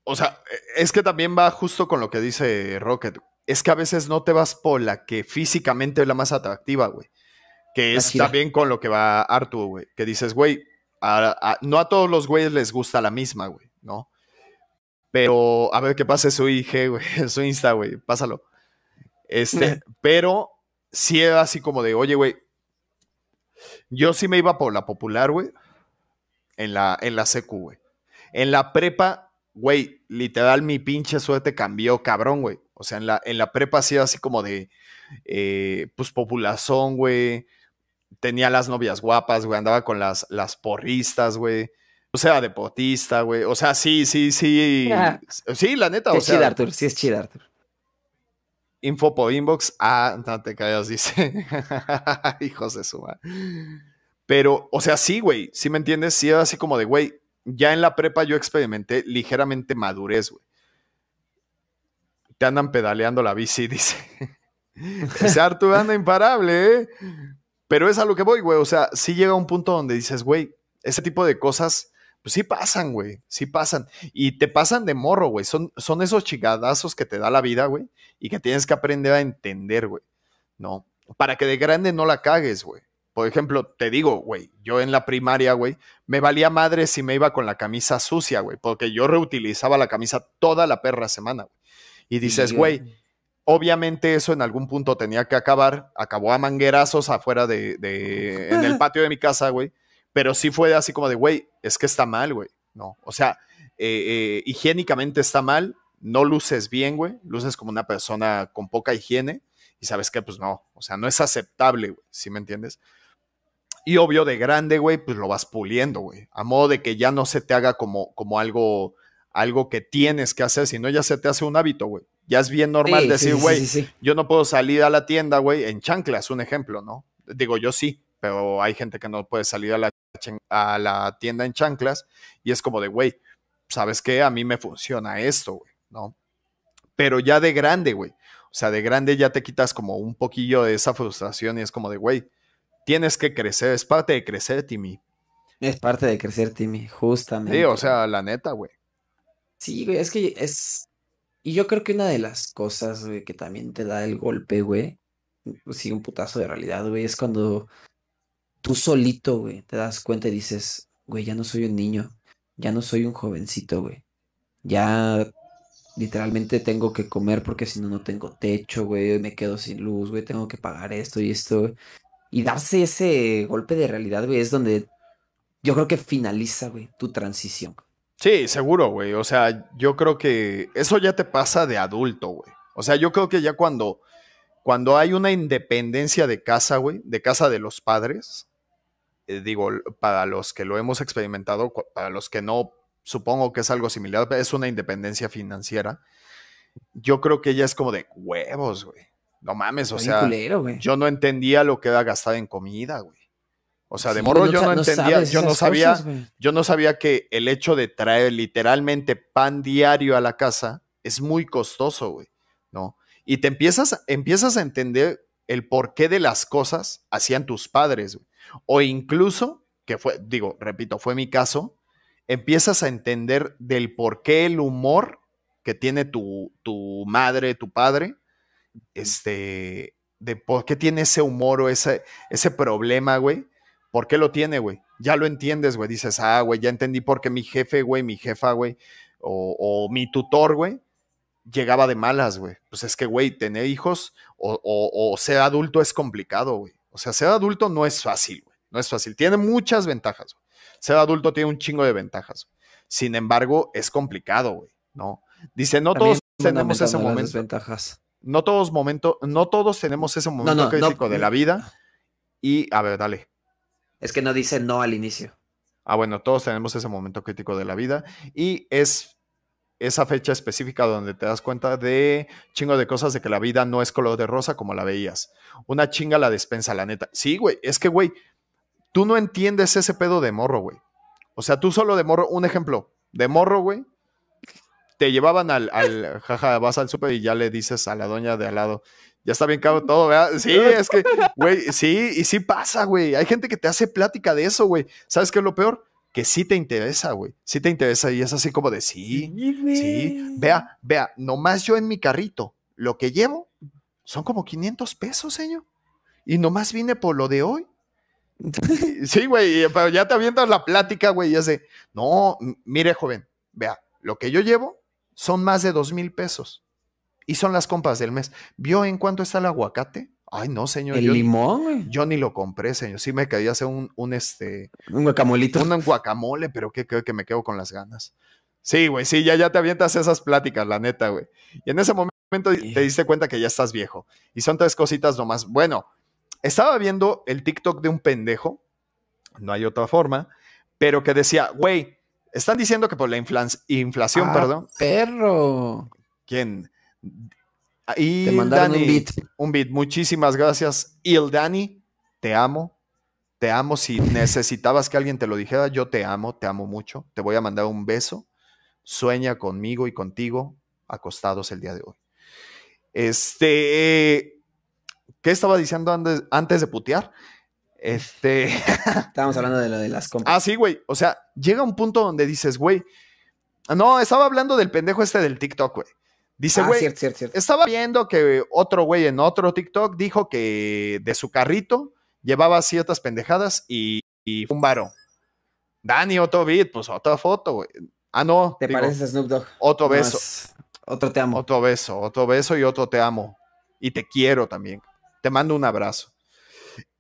Speaker 2: O sea, es que también va justo con lo que dice Rocket. Es que a veces no te vas por la que físicamente es la más atractiva, güey. Que es también con lo que va Arthur, güey. Que dices, güey, no a todos los güeyes les gusta la misma, güey, ¿no? Pero a ver qué pasa su IG, güey, su Insta, güey, pásalo. Este, pero sí era así como de, oye, güey, yo sí me iba por la popular, güey, en la, en la secu, güey. En la prepa, güey, literal mi pinche suerte cambió, cabrón, güey. O sea, en la, en la prepa sí era así como de, eh, pues, populazón, güey. Tenía las novias guapas, güey. Andaba con las, las porristas, güey. O sea, deportista, güey. O sea, sí, sí, sí. Sí, la neta,
Speaker 1: sí
Speaker 2: o
Speaker 1: es sea. Arthur. Sí es chido, Arthur.
Speaker 2: Info por inbox. Ah, no te callas, dice. Hijos de su madre. Pero, o sea, sí, güey. Sí me entiendes. Sí, así como de, güey. Ya en la prepa yo experimenté ligeramente madurez, güey. Te andan pedaleando la bici, dice. Ese Arturo anda imparable, ¿eh? Pero es a lo que voy, güey. O sea, sí llega un punto donde dices, güey, ese tipo de cosas Pues sí pasan, güey, sí pasan. Y te pasan de morro, güey. Son, son esos chigadazos que te da la vida, güey, y que tienes que aprender a entender, güey. ¿No? Para que de grande no la cagues, güey. Por ejemplo, te digo, güey, yo en la primaria, güey, me valía madre si me iba con la camisa sucia, güey, porque yo reutilizaba la camisa toda la perra semana, güey. Y dices, güey, obviamente eso en algún punto tenía que acabar, acabó a manguerazos afuera de, de en el patio de mi casa, güey, pero sí fue así como de, güey, es que está mal, güey. No, o sea, eh, eh, higiénicamente está mal, no luces bien, güey, luces como una persona con poca higiene y sabes que, pues no, o sea, no es aceptable, güey, ¿sí me entiendes? Y obvio, de grande, güey, pues lo vas puliendo, güey, a modo de que ya no se te haga como, como algo, algo que tienes que hacer, sino ya se te hace un hábito, güey. Ya es bien normal decir, güey, yo no puedo salir a la tienda, güey, en chanclas, un ejemplo, ¿no? Digo, yo sí, pero hay gente que no puede salir a la a la tienda en chanclas y es como de, güey, ¿sabes qué? A mí me funciona esto, güey, ¿no? Pero ya de grande, güey. O sea, de grande ya te quitas como un poquillo de esa frustración y es como de, güey, tienes que crecer, es parte de crecer, Timmy.
Speaker 1: Es parte de crecer, Timmy, justamente.
Speaker 2: Sí, o sea, la neta, güey.
Speaker 1: Sí, güey, es que es... Y yo creo que una de las cosas, güey, que también te da el golpe, güey, sí, un putazo de realidad, güey, es cuando tú solito, güey, te das cuenta y dices, güey, ya no soy un niño, ya no soy un jovencito, güey. Ya literalmente tengo que comer porque si no, no tengo techo, güey, me quedo sin luz, güey, tengo que pagar esto y esto. Y darse ese golpe de realidad, güey, es donde yo creo que finaliza, güey, tu transición.
Speaker 2: Sí, seguro, güey. O sea, yo creo que eso ya te pasa de adulto, güey. O sea, yo creo que ya cuando, cuando hay una independencia de casa, güey, de casa de los padres, eh, digo, para los que lo hemos experimentado, para los que no, supongo que es algo similar, es una independencia financiera. Yo creo que ella es como de huevos, güey. No mames, o sea, yo no entendía lo que era gastar en comida, güey. O sea, de morro yo no, entendía, yo no sabía, yo no sabía que el hecho de traer literalmente pan diario a la casa es muy costoso, güey, ¿no? Y te empiezas, empiezas a entender el porqué de las cosas hacían tus padres, güey. O incluso, que fue, digo, repito, fue mi caso, empiezas a entender del por qué el humor que tiene tu, tu madre, tu padre, este, de por qué tiene ese humor o ese, ese problema, güey. ¿Por qué lo tiene, güey? Ya lo entiendes, güey. Dices, ah, güey, ya entendí por qué mi jefe, güey, mi jefa, güey, o, o mi tutor, güey, llegaba de malas, güey. Pues es que, güey, tener hijos o, o, o, ser adulto es complicado, güey. O sea, ser adulto no es fácil, güey. No es fácil. Tiene muchas ventajas. Güey. Ser adulto tiene un chingo de ventajas. Sin embargo, es complicado, güey. ¿No? Dice, no todos tenemos ese momento. Ventajas. No todos momento, no todos tenemos ese momento crítico de la vida. Y, a ver, dale.
Speaker 1: Es que no dice no al inicio.
Speaker 2: Ah, bueno, todos tenemos ese momento crítico de la vida. Y es esa fecha específica donde te das cuenta de chingo de cosas de que la vida no es color de rosa como la veías. Una chinga la despensa, la neta. Sí, güey, es que, güey, tú no entiendes ese pedo de morro, güey. O sea, tú solo de morro, un ejemplo, de morro, güey, te llevaban al, jaja, vas al súper y ya le dices a la doña de al lado, ya está bien caro todo, ¿verdad? Sí, es que, güey, sí, y sí pasa, güey. Hay gente que te hace plática de eso, güey. ¿Sabes qué es lo peor? Que sí te interesa, güey. Sí te interesa y es así como de sí, sí. Vea, vea, nomás yo en mi carrito, lo que llevo son como 500 pesos, señor. Y nomás vine por lo de hoy. sí, güey, pero ya te avientas la plática, güey, y es de, no, mire, joven, vea, lo que yo llevo son más de dos mil pesos. Y son las compras del mes. ¿Vio en cuánto está el aguacate? Ay, no, señor.
Speaker 1: ¿El limón,
Speaker 2: Yo ni lo compré, señor. Sí me quería hacer un, un este.
Speaker 1: Un guacamolito.
Speaker 2: Un guacamole, pero que creo que me quedo con las ganas. Sí, güey, sí, ya, ya te avientas esas pláticas, la neta, güey. Y en ese momento te diste cuenta que ya estás viejo. Y son tres cositas nomás. Bueno, estaba viendo el TikTok de un pendejo, no hay otra forma, pero que decía, güey, están diciendo que por la inflación, ah, perdón.
Speaker 1: Perro.
Speaker 2: ¿Quién? Y te mandaron un beat. Un beat. Muchísimas gracias. Il Dani, te amo. Te amo. Si necesitabas que alguien te lo dijera, yo te amo, te amo mucho. Te voy a mandar un beso. Sueña conmigo y contigo acostados el día de hoy. Este, ¿qué estaba diciendo antes, antes de putear? Este.
Speaker 1: Estábamos hablando de lo de las compras.
Speaker 2: ah, sí, güey. O sea, llega un punto donde dices, güey. No, estaba hablando del pendejo este del TikTok, güey. Dice,
Speaker 1: Ah,
Speaker 2: güey,
Speaker 1: cierto, cierto, cierto.
Speaker 2: estaba viendo que otro güey en otro TikTok dijo que de su carrito llevaba ciertas pendejadas y, y un varo. Dani, otro beat, pues otra foto, güey. Ah, no.
Speaker 1: ¿Te
Speaker 2: digo,
Speaker 1: pareces Snoop Dogg?
Speaker 2: Otro beso.
Speaker 1: es- Otro te amo.
Speaker 2: Otro beso, otro beso y otro te amo. Y te quiero también. Te mando un abrazo.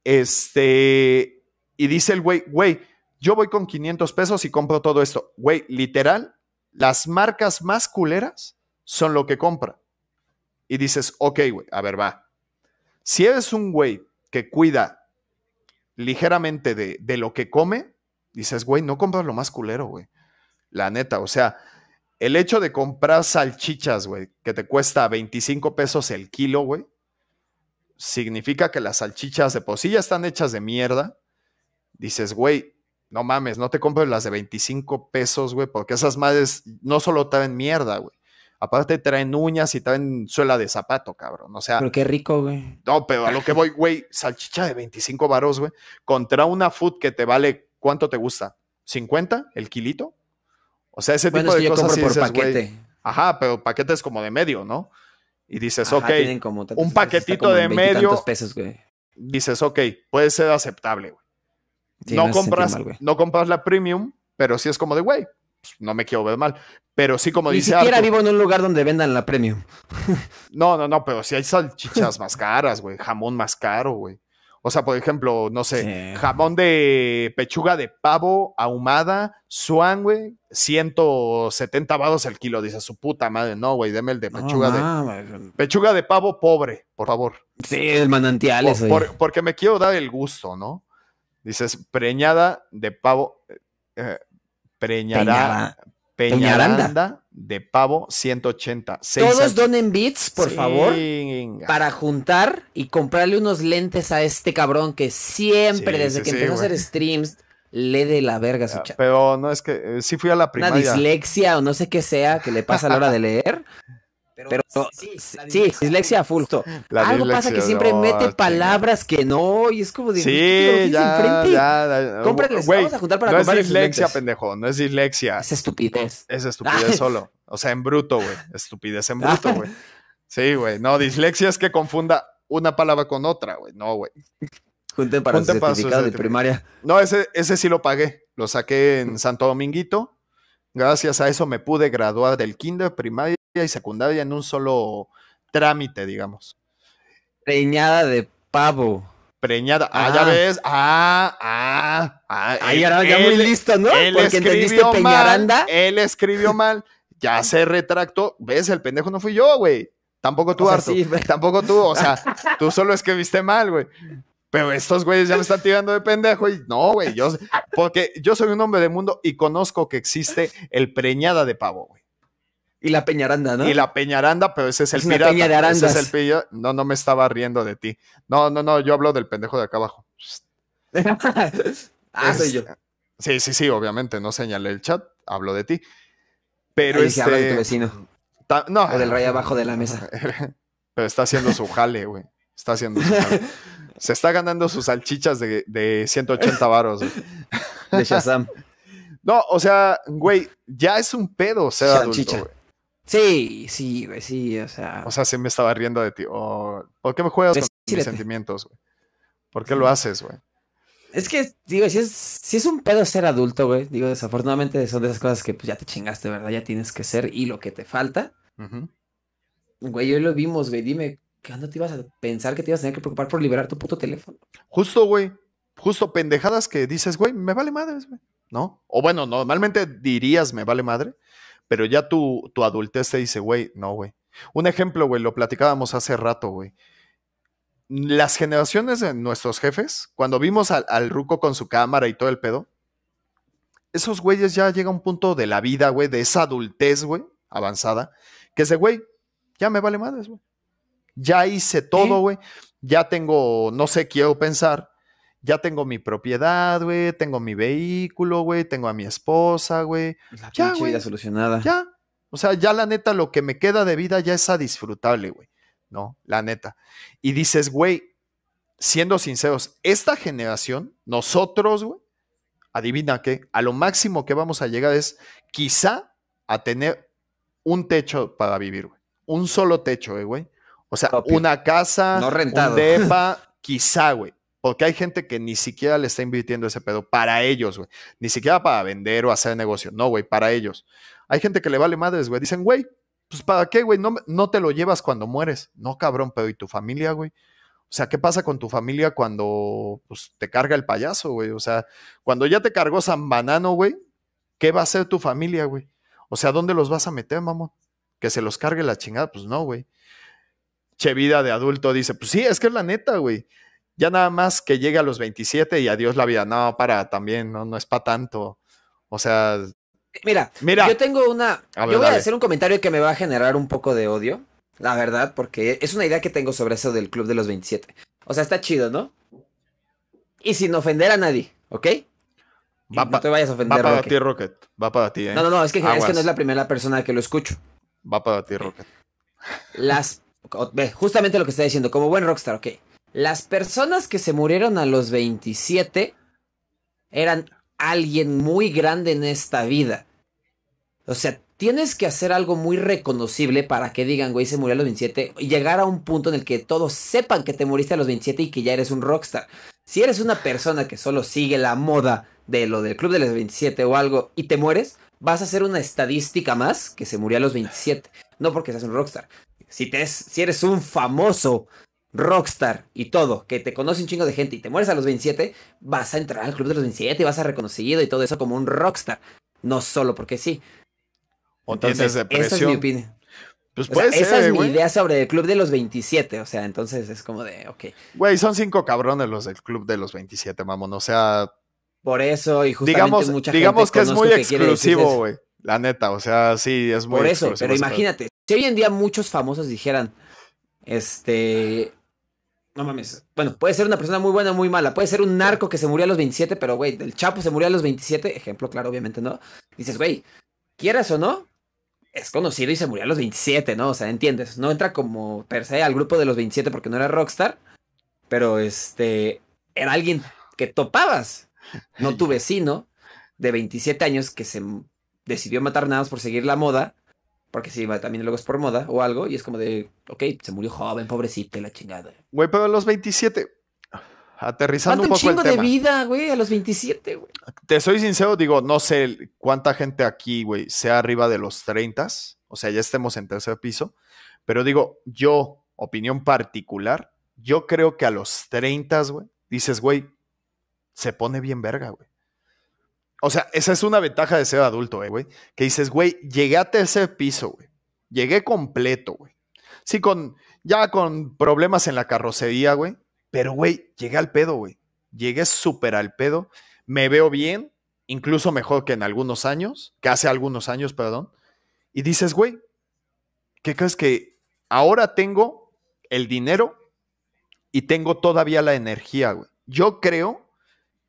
Speaker 2: Este, y dice el güey, güey, yo voy con 500 pesos y compro todo esto. Güey, literal, las marcas más culeras son lo que compra. Y dices, ok, güey, a ver, va. Si eres un güey que cuida ligeramente de, de lo que come, dices, güey, no compras lo más culero, güey. La neta, o sea, el hecho de comprar salchichas, güey, que te cuesta 25 pesos el kilo, güey, significa que las salchichas de ya están hechas de mierda. Dices, güey, no mames, no te compres las de 25 pesos, güey, porque esas madres no solo traen mierda, güey. Aparte traen uñas y traen suela de zapato, cabrón. O sea,
Speaker 1: Pero qué rico, güey.
Speaker 2: no, pero a lo que voy, güey, salchicha de 25 varos, güey, contra una food que te vale, ¿cuánto te gusta? ¿50 el kilito? O sea, ese
Speaker 1: Bueno,
Speaker 2: tipo de
Speaker 1: yo
Speaker 2: cosas
Speaker 1: compro
Speaker 2: sí
Speaker 1: por
Speaker 2: dices. Ajá, pero paquetes como de medio, ¿no? Y dices,
Speaker 1: Ajá,
Speaker 2: ok,
Speaker 1: tienen como tantos
Speaker 2: un paquetito
Speaker 1: como
Speaker 2: de medio.
Speaker 1: pesos, güey.
Speaker 2: dices, ok, puede ser aceptable, güey.
Speaker 1: Sí,
Speaker 2: no, compras,
Speaker 1: mal,
Speaker 2: no compras la premium, pero sí es como de, güey, pues, no me quiero ver mal. Pero sí, como
Speaker 1: Ni
Speaker 2: dice
Speaker 1: siquiera
Speaker 2: Arthur,
Speaker 1: vivo en un lugar donde vendan la premium.
Speaker 2: No, no, no, pero si hay salchichas más caras, güey, jamón más caro, güey. O sea, por ejemplo, no sé,
Speaker 1: Sí.
Speaker 2: jamón de pechuga de pavo ahumada, suan, güey, 170 vados el kilo. Dice su puta madre, no, güey, deme el de
Speaker 1: No,
Speaker 2: pechuga de pechuga de pavo pobre, por favor.
Speaker 1: Sí, el manantial
Speaker 2: Por- porque me quiero dar el gusto, ¿no? Dices, preñada de pavo, eh,
Speaker 1: Peñaranda.
Speaker 2: peñaranda de pavo 180. seis
Speaker 1: Todos donen bits, por favor, para juntar y comprarle unos lentes a este cabrón que siempre,
Speaker 2: Sí,
Speaker 1: desde
Speaker 2: sí,
Speaker 1: que empezó a hacer streams, le de la verga su
Speaker 2: Ah,
Speaker 1: chat.
Speaker 2: Pero no es que eh, sí fui a la
Speaker 1: Una
Speaker 2: primaria.
Speaker 1: dislexia o no sé qué sea que le pasa a la hora de leer. Pero sí, dislexia full.
Speaker 2: La
Speaker 1: Algo pasa que siempre
Speaker 2: no,
Speaker 1: mete palabras que no, y es como de.
Speaker 2: Sí,
Speaker 1: ¿qué lo tienes
Speaker 2: ya, ya, ya.
Speaker 1: Cómprales,
Speaker 2: Güey,
Speaker 1: vamos a juntar para
Speaker 2: no es dislexia, pendejo, no es dislexia.
Speaker 1: Es estupidez.
Speaker 2: Es estupidez solo. O sea, en bruto, güey. Estupidez en bruto, güey. Sí, güey. No, dislexia es que confunda una palabra con otra, güey. No, güey.
Speaker 1: Junten para
Speaker 2: Junten
Speaker 1: su
Speaker 2: para su
Speaker 1: certificado de
Speaker 2: certificado.
Speaker 1: primaria.
Speaker 2: No, ese, ese sí lo pagué. Lo saqué en Santo Dominguito. Gracias a eso me pude graduar del kinder, primaria y secundaria en un solo trámite, digamos.
Speaker 1: Preñada de pavo.
Speaker 2: Preñada. Ah,
Speaker 1: Ah.
Speaker 2: ya ves. Ah, ah, ah.
Speaker 1: Ahí ahora ya muy
Speaker 2: él-
Speaker 1: listo, ¿no?
Speaker 2: Él
Speaker 1: Porque entendiste Peñaranda.
Speaker 2: mal. Él escribió mal. Ya se retractó. ¿Ves? El pendejo no fui yo, güey. Tampoco tú,
Speaker 1: O sea,
Speaker 2: Arthur.
Speaker 1: sí.
Speaker 2: Tampoco tú. O sea, tú solo escribiste mal, güey. Pero estos güeyes ya me están tirando de pendejo y no, güey. Yo, porque yo soy un hombre de mundo y conozco que existe el preñada de pavo, güey.
Speaker 1: Y la Peñaranda, ¿no?
Speaker 2: Y la peñaranda, pero ese es el
Speaker 1: Es
Speaker 2: pirata.
Speaker 1: peña de
Speaker 2: ese es el pillo. No, no me estaba riendo de ti. No, no, no. Yo hablo del pendejo de acá abajo.
Speaker 1: ah, soy
Speaker 2: Es-
Speaker 1: yo.
Speaker 2: Sí, sí, sí, obviamente. No señalé el chat. Hablo de ti. Pero
Speaker 1: Ahí se habla de tu
Speaker 2: este.
Speaker 1: vecino.
Speaker 2: ta- no.
Speaker 1: O del rey abajo de la mesa.
Speaker 2: Pero está haciendo su jale, güey. Está haciendo su. Se está ganando sus salchichas de, de 180 varos. güey.
Speaker 1: De Shazam.
Speaker 2: No, o sea, güey, ya es un pedo ser adulto, güey.
Speaker 1: Sí, sí, güey, sí, o sea.
Speaker 2: O sea, sí me estaba riendo de ti. Oh, ¿Por qué me juegas con mis sentimientos, güey? ¿Por qué lo haces, güey?
Speaker 1: Es que, digo, si es, si es un pedo ser adulto, güey. Digo, desafortunadamente son de esas cosas que pues ya te chingaste, ¿verdad? Ya tienes que ser y lo que te falta. Güey, hoy lo vimos, güey. Dime, ¿qué onda te ibas a pensar que te ibas a tener que preocupar por liberar tu puto teléfono?
Speaker 2: Justo, güey. Justo pendejadas que dices, güey, me vale madres, güey. ¿No? O bueno, normalmente dirías me vale madre, pero ya tu, tu adultez te dice, güey, no, güey. Un ejemplo, güey, lo platicábamos hace rato, güey. Las generaciones de nuestros jefes, cuando vimos al, ruco con su cámara y todo el pedo, esos güeyes ya llega un punto de la vida, güey, de esa adultez, güey, avanzada, que ese güey, ya me vale madres, güey. Ya hice todo,
Speaker 1: ¿Eh?
Speaker 2: güey. Ya tengo, no sé, quiero pensar, ya tengo mi propiedad, güey, tengo mi vehículo, güey, tengo a mi esposa, güey.
Speaker 1: La
Speaker 2: Ya,
Speaker 1: vida solucionada.
Speaker 2: Ya. O sea, ya la neta, lo que me queda de vida ya es a disfrutable, güey. No, la neta. Y dices, güey, siendo sinceros, esta generación, nosotros, güey, adivina qué, a lo máximo que vamos a llegar es quizá a tener un techo para vivir, güey. Un solo techo, eh, güey. O sea, una casa,
Speaker 1: no rentado.
Speaker 2: un depa, quizá, güey. Porque hay gente que ni siquiera le está invirtiendo ese pedo para ellos, güey. Ni siquiera para vender o hacer negocio. No, güey, para ellos. Hay gente que le vale madres, güey. Dicen, güey, pues ¿para qué, güey? No, no te lo llevas cuando mueres. No, cabrón, pero ¿y tu familia, güey? O sea, ¿qué pasa con tu familia cuando pues, te carga el payaso, güey? O sea, cuando ya te cargó San Banano, güey, ¿qué va a hacer tu familia, güey? O sea, ¿dónde los vas a meter, mamón? Que se los cargue la chingada, pues no, güey. Che vida de adulto dice, pues sí, es que es la neta, güey. Ya nada más que llegue a los 27 y adiós la vida. No, para también, no, no es para tanto. O sea.
Speaker 1: Mira, mira. Yo tengo una. yo voy a hacer un comentario que me va a generar un poco de odio. La verdad, porque es una idea que tengo sobre eso del Club de los 27. O sea, está chido, ¿no? Y sin ofender a nadie, ¿ok?
Speaker 2: Va no te vayas a ofender. Va para ti, Rocket. Va para ti, ¿eh?
Speaker 1: No, no, no, es que, es que no es la primera persona que lo escucho.
Speaker 2: Va para ti, Rocket.
Speaker 1: Las. Justamente lo que está diciendo, como buen rockstar, ok. Las personas que se murieron a los 27 eran alguien muy grande en esta vida. O sea, tienes que hacer algo muy reconocible para que digan, güey, se murió a los 27 y llegar a un punto en el que todos sepan que te moriste a los 27 y que ya eres un rockstar. Si eres una persona que solo sigue la moda de lo del club de los 27 o algo y te mueres, vas a hacer una estadística más que se murió a los 27. No porque seas un rockstar. Si, te si eres un famoso rockstar y todo, que te conoce un chingo de gente y te mueres a los 27, vas a entrar al club de los 27 y vas a ser reconocido y todo eso como un rockstar. No solo porque sí. entonces, esa es mi opinión. Pues puede ser, esa es mi idea sobre el club de los 27. O sea, entonces es como de, ok.
Speaker 2: Güey, son cinco cabrones los del club de los 27, mamón. O sea.
Speaker 1: Por eso, y justamente
Speaker 2: digamos, mucha digamos que es muy exclusivo, güey. La neta, o sea, sí, es muy
Speaker 1: Por eso, pero imagínate, si hoy en día muchos famosos dijeran, este, no mames. Bueno, puede ser una persona muy buena o muy mala. Puede ser un narco que se murió a los 27, pero güey, el Chapo se murió a los 27. Ejemplo, claro, obviamente no. Dices, güey, quieras o no, es conocido y se murió a los 27, ¿no? O sea, entiendes. No entra como per se al grupo de los 27 porque no era rockstar, pero este, era alguien que topabas. No tu vecino de 27 años que se decidió matar nada más por seguir la moda porque sí, también luego es por moda o algo, y es como de, ok, se murió joven, pobrecito, la chingada.
Speaker 2: Güey, pero a los 27, aterrizando un poco
Speaker 1: chingo de vida, güey, a los 27, güey.
Speaker 2: Te soy sincero, digo, no sé cuánta gente aquí, güey, sea arriba de los 30, o sea, ya estemos en tercer piso, pero digo, yo, opinión particular, yo creo que a los 30, güey, dices, güey, se pone bien verga, güey. O sea, esa es una ventaja de ser adulto, eh, güey. Que dices, güey, llegué a tercer piso, güey. Llegué completo, güey. Sí, con, ya con problemas en la carrocería, güey. Pero, güey, llegué al pedo, güey. Llegué súper al pedo. Me veo bien, incluso mejor que en algunos años, que hace algunos años, perdón. Y dices, güey, ¿qué crees que ahora tengo el dinero y tengo todavía la energía, güey? Yo creo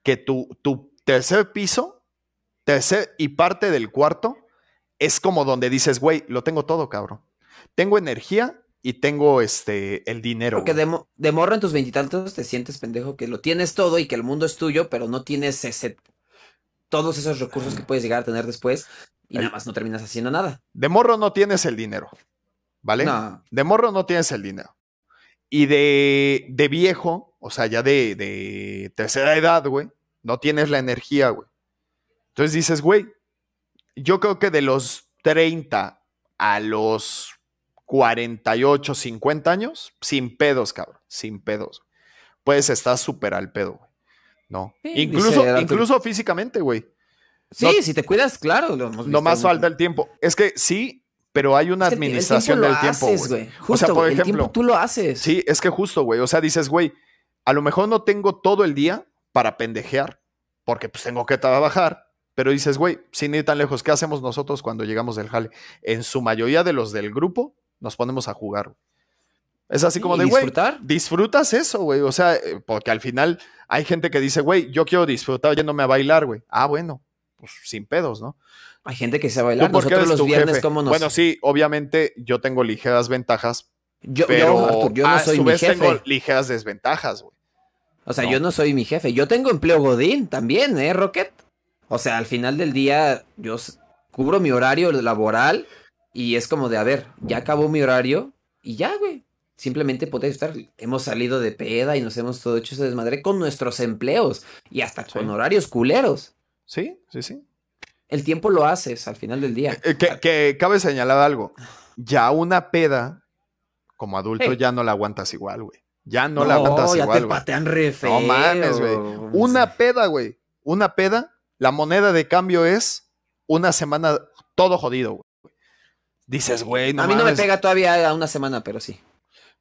Speaker 2: que tu, tu tercer piso tercer y parte del cuarto es como donde dices, güey, lo tengo todo, cabrón. Tengo energía y tengo este el dinero.
Speaker 1: Porque de, de, morro en tus veintitantos te sientes pendejo que lo tienes todo y que el mundo es tuyo, pero no tienes ese todos esos recursos que puedes llegar a tener después y nada más no terminas haciendo nada.
Speaker 2: De morro no tienes el dinero, ¿vale? De morro no tienes el dinero. Y de, de viejo, o sea, ya de, de tercera edad, güey, no tienes la energía, güey. Entonces dices, güey, yo creo que de los 30 a los 48, 50 años, sin pedos, cabrón, sin pedos. Puedes estar súper al pedo, güey. ¿No? incluso, incluso físicamente, güey.
Speaker 1: Sí, si te cuidas, claro.
Speaker 2: no más falta el tiempo. Es que sí, pero hay una administración del tiempo, güey.
Speaker 1: O sea, por ejemplo, tú lo haces.
Speaker 2: Sí, es que justo, güey. O sea, dices, güey, a lo mejor no tengo todo el día para pendejear, porque pues tengo que trabajar, pero dices, güey, sin ir tan lejos, ¿qué hacemos nosotros cuando llegamos del jale? En su mayoría de los del grupo nos ponemos a jugar. Es así como de, güey, disfrutas eso, güey. O sea, eh, porque al final hay gente que dice, güey, yo quiero disfrutar yéndome a bailar, güey. Ah, bueno, pues sin pedos, ¿no?
Speaker 1: Hay gente que se va a bailar. Nosotros los viernes, ¿cómo nos...
Speaker 2: Bueno, sí, obviamente yo tengo ligeras ventajas.
Speaker 1: Yo, pero yo, no soy a su vez tengo
Speaker 2: ligeras desventajas, güey.
Speaker 1: O sea, yo no soy mi jefe. Yo tengo empleo Godín también, ¿eh, Rocket? O sea, al final del día, yo cubro mi horario laboral y es como de, a ver, ya acabó mi horario y ya, güey. Simplemente podéis estar. Hemos salido de peda y nos hemos todo hecho ese desmadre con nuestros empleos y hasta con horarios culeros.
Speaker 2: Sí, sí, sí.
Speaker 1: El tiempo lo haces al final del día.
Speaker 2: Eh, que, cabe señalar algo. Ya una peda, como adulto, ya no la aguantas igual, güey. Ya no, la aguantas
Speaker 1: ya
Speaker 2: igual.
Speaker 1: Te patean re
Speaker 2: No mames, güey. Una peda, güey. Una peda, la moneda de cambio es una semana todo jodido, güey. Dices, güey,
Speaker 1: no A mí no me pega todavía a una semana, pero sí.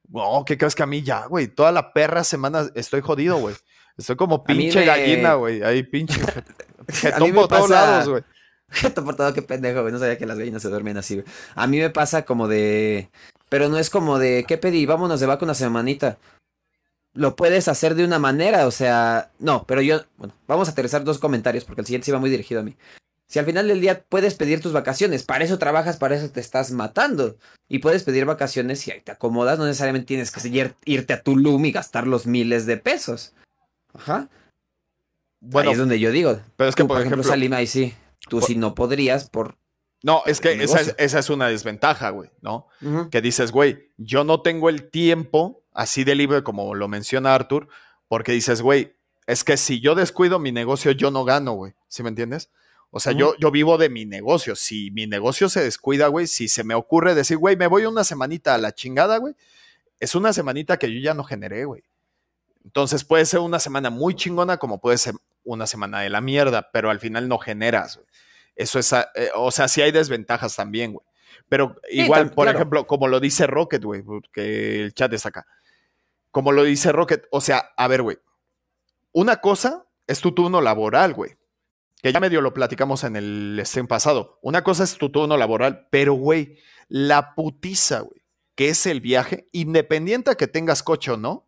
Speaker 2: No, ¿qué crees que a mí ya, güey? Toda la perra semana estoy jodido, güey. Estoy como pinche gallina, güey. Ahí pinche. Jetón por todos lados, güey.
Speaker 1: Jetón por todo, qué pendejo, güey. No sabía que las gallinas se duermen así, güey. A mí me pasa como de. Pero no es como de, ¿qué pedí? Vámonos de vaca una semanita. Lo puedes hacer de una manera, o sea. No, pero yo. Bueno, vamos a aterrizar dos comentarios porque el siguiente se iba muy dirigido a mí. Si al final del día puedes pedir tus vacaciones, para eso trabajas, para eso te estás matando. Y puedes pedir vacaciones y ahí te acomodas, no necesariamente tienes que irte a Tulum y gastar los miles de pesos. Ajá. Bueno, ahí es donde yo digo.
Speaker 2: Pero es que, por, ejemplo,
Speaker 1: Salima, ahí sí. Tú sí no podrías por.
Speaker 2: No, es que esa es, una desventaja, güey, ¿no? Que dices, güey, yo no tengo el tiempo así de libre como lo menciona Arthur, porque dices, güey, es que si yo descuido mi negocio, yo no gano, güey. ¿Sí me entiendes? O sea, yo, yo vivo de mi negocio. Si mi negocio se descuida, güey, si se me ocurre decir, güey, me voy una semanita a la chingada, güey, es una semanita que yo ya no generé, güey. Entonces puede ser una semana muy chingona como puede ser una semana de la mierda, pero al final no generas, güey. Eso es, eh, o sea, sí hay desventajas también, güey. Pero igual, por ejemplo, como lo dice Rocket, güey, porque el chat está acá. Como lo dice Rocket, o sea, a ver, güey. Una cosa es tu turno laboral, güey que ya medio lo platicamos en el stream pasado. Una cosa es tu turno laboral, pero, güey, la putiza, güey, que es el viaje, independiente a que tengas coche o no,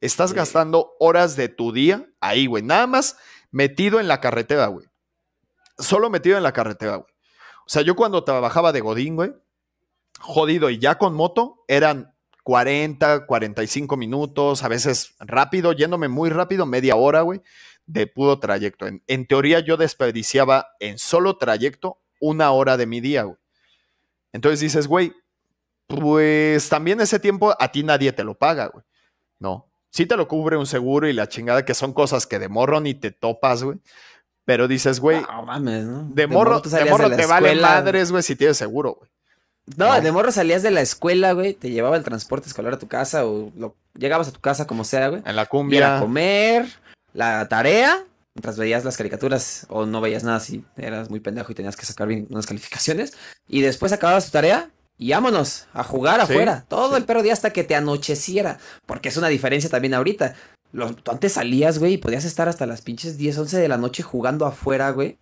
Speaker 2: estás gastando horas de tu día ahí, güey, nada más metido en la carretera, güey. Solo metido en la carretera, güey. O sea, yo cuando trabajaba de Godín, güey, jodido y ya con moto, eran 40, 45 minutos, a veces rápido, yéndome muy rápido, media hora, güey de puro trayecto. En, teoría yo desperdiciaba en solo trayecto una hora de mi día, güey. Entonces dices, güey, pues también ese tiempo a ti nadie te lo paga, güey. No. Sí te lo cubre un seguro y la chingada, que son cosas que de morro ni te topas, güey. Pero dices, güey,
Speaker 1: no, mames, ¿no?
Speaker 2: de, morro, de morro te vale madres, güey, si tienes seguro, güey.
Speaker 1: No, de morro salías de la escuela, güey, te llevaba el transporte escolar a tu casa o lo, llegabas a tu casa como sea, güey.
Speaker 2: En la cumbia.
Speaker 1: a comer, la tarea, mientras veías las caricaturas o no veías nada si eras muy pendejo y tenías que sacar bien unas calificaciones, y después acababas tu tarea y vámonos a jugar afuera, todo el perro día hasta que te anocheciera, porque es una diferencia también ahorita. tú antes salías, güey, y podías estar hasta las pinches 10, 11 de la noche jugando afuera, güey.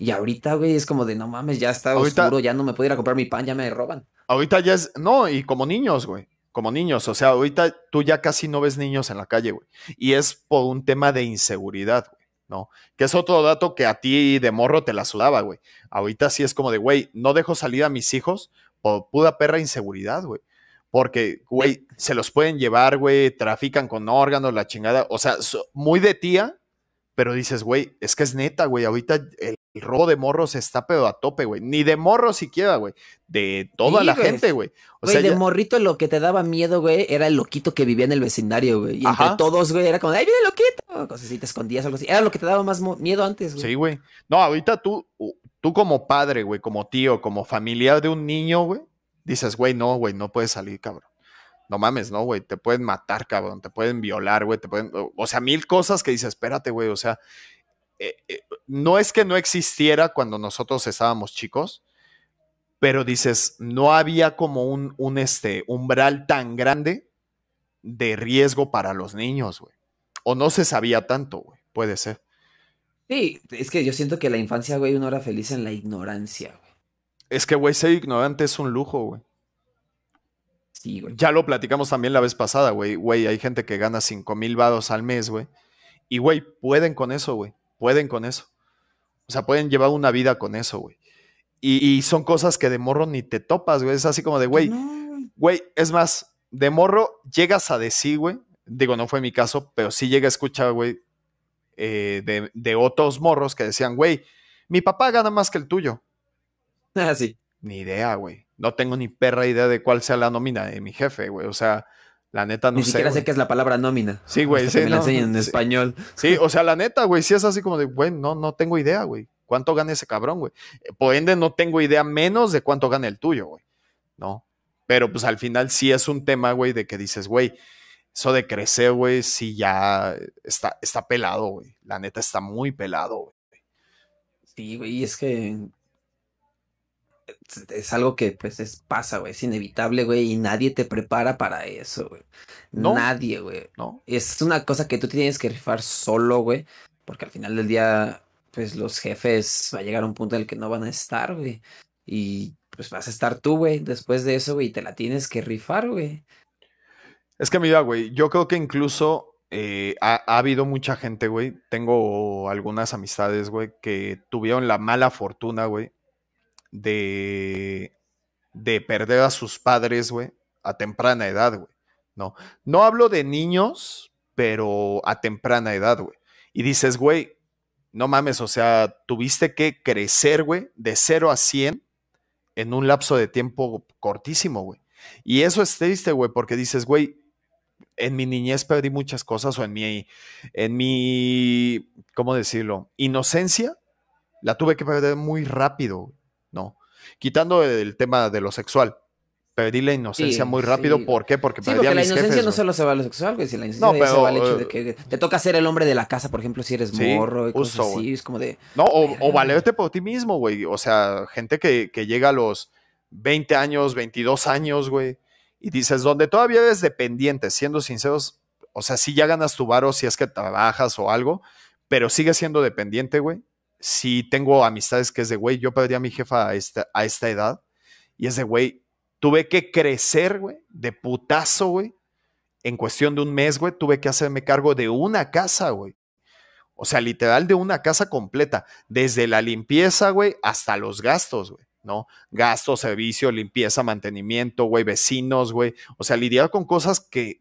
Speaker 1: Y ahorita, güey, es como de no mames, ya está oscuro, ya no me puedo ir a comprar mi pan, ya me roban.
Speaker 2: Ahorita ya es, no, y como niños, güey como niños. O sea, ahorita tú ya casi no ves niños en la calle, güey. Y es por un tema de inseguridad, güey, ¿no? Que es otro dato que a ti de morro te la sudaba, güey. Ahorita sí es como de, güey, no dejo salir a mis hijos por puda perra inseguridad, güey. Porque, güey, se los pueden llevar, güey, trafican con órganos, la chingada. O sea, muy de tía, pero dices, güey, es que es neta, güey. Ahorita el, robo de morros está pedo a tope, güey. Ni de morros siquiera, güey. De toda la gente, güey.
Speaker 1: O sea, de morrito lo que te daba miedo, güey, era el loquito que vivía en el vecindario, güey. Y entre todos, güey, era como, ¡ay, viene el loquito! Cosas así, te escondías algo así. Era lo que te daba más miedo antes, güey.
Speaker 2: Sí, güey. No, ahorita tú, tú como padre, güey, como tío, como familiar de un niño, güey, dices, güey, no, güey, no puedes salir, cabrón. No mames, no, güey, te pueden matar, cabrón, te pueden violar, güey, te pueden, o sea, mil cosas que dices, espérate, güey, o sea, eh, eh, no es que no existiera cuando nosotros estábamos chicos, pero dices, no había como un, un este, umbral tan grande de riesgo para los niños, güey. O no se sabía tanto, güey, puede ser.
Speaker 1: Sí, es que yo siento que la infancia, güey, uno era feliz en la ignorancia, güey.
Speaker 2: Es que, güey, ser ignorante es un lujo, güey. Ya lo platicamos también la vez pasada, güey. Güey, hay gente que gana 5 mil vados al mes, güey. Y, güey, pueden con eso, güey. Pueden con eso. O sea, pueden llevar una vida con eso, güey. Y, son cosas que de morro ni te topas, güey. Es así como de, güey, güey, es más, de morro llegas a decir, güey, Digo, no fue mi caso, pero sí llegué a escuchar, güey, eh, de, de otros morros que decían, güey, mi papá gana más que el tuyo.
Speaker 1: Ah, sí.
Speaker 2: Ni idea, güey. No tengo ni perra idea de cuál sea la nómina de mi jefe, güey. O sea, la neta no
Speaker 1: Ni
Speaker 2: sé.
Speaker 1: siquiera sé qué es la palabra nómina.
Speaker 2: Sí, güey,
Speaker 1: que
Speaker 2: sí,
Speaker 1: me la
Speaker 2: no,
Speaker 1: enseñan en
Speaker 2: sí.
Speaker 1: español.
Speaker 2: Sí, o sea, la neta, güey, sí es así como de, güey, no, no tengo idea, güey. ¿Cuánto gana ese cabrón, güey? Por ende, no tengo idea menos de cuánto gana el tuyo, güey. ¿No? Pero pues al final sí es un tema, güey, de que dices, güey, eso de crecer, güey, sí ya está, está pelado, güey. La neta está muy pelado, güey.
Speaker 1: Sí, güey, y es que es, algo que pues es, pasa, güey, es inevitable, güey, y nadie te prepara para eso, güey.
Speaker 2: No.
Speaker 1: Nadie, güey.
Speaker 2: ¿No?
Speaker 1: Es una cosa que tú tienes que rifar solo, güey, porque al final del día, pues los jefes va a llegar a un punto en el que no van a estar, güey, y pues vas a estar tú, güey, después de eso, güey, y te la tienes que rifar, güey.
Speaker 2: Es que mira, güey, yo creo que incluso eh, ha, ha habido mucha gente, güey. Tengo algunas amistades, güey, que tuvieron la mala fortuna, güey, de, de perder a sus padres, güey, a temprana edad, güey. No, no hablo de niños, pero a temprana edad, güey. Y dices, güey, no mames, o sea, tuviste que crecer, güey, de 0 a 100 en un lapso de tiempo cortísimo, güey. Y eso es triste, güey, porque dices, güey, en mi niñez perdí muchas cosas o en mi, en mi, ¿cómo decirlo? Inocencia, la tuve que perder muy rápido, ¿no? Quitando el tema de lo sexual. Perdí la inocencia
Speaker 1: Sí,
Speaker 2: muy rápido.
Speaker 1: sí.
Speaker 2: ¿Por qué? Porque
Speaker 1: Sí,
Speaker 2: perdí
Speaker 1: porque
Speaker 2: a
Speaker 1: la inocencia
Speaker 2: jefes,
Speaker 1: no solo se va a lo sexual, güey, si la inocencia
Speaker 2: No,
Speaker 1: se va al hecho de
Speaker 2: eh,
Speaker 1: que te toca ser el hombre de la casa, por ejemplo, si eres
Speaker 2: Sí,
Speaker 1: morro y cosas así, es como de...
Speaker 2: No, o, valerte por ti mismo, güey. O sea, gente que, que llega a los 20 años, 22 años, güey. Y dices, donde todavía eres dependiente, siendo sinceros, o sea, si ya ganas tu varo, si es que trabajas o algo, pero sigues siendo dependiente, güey. Si tengo amistades que es de, güey, yo perdí a mi jefa a esta, a esta edad. Y es de, güey, tuve que crecer, güey, de putazo, güey. En cuestión de un mes, güey, tuve que hacerme cargo de una casa, güey. O sea, literal de una casa completa, desde la limpieza, güey, hasta los gastos, güey, ¿no? Gastos, servicio, limpieza, mantenimiento, güey, vecinos, güey. O sea, lidiar con cosas que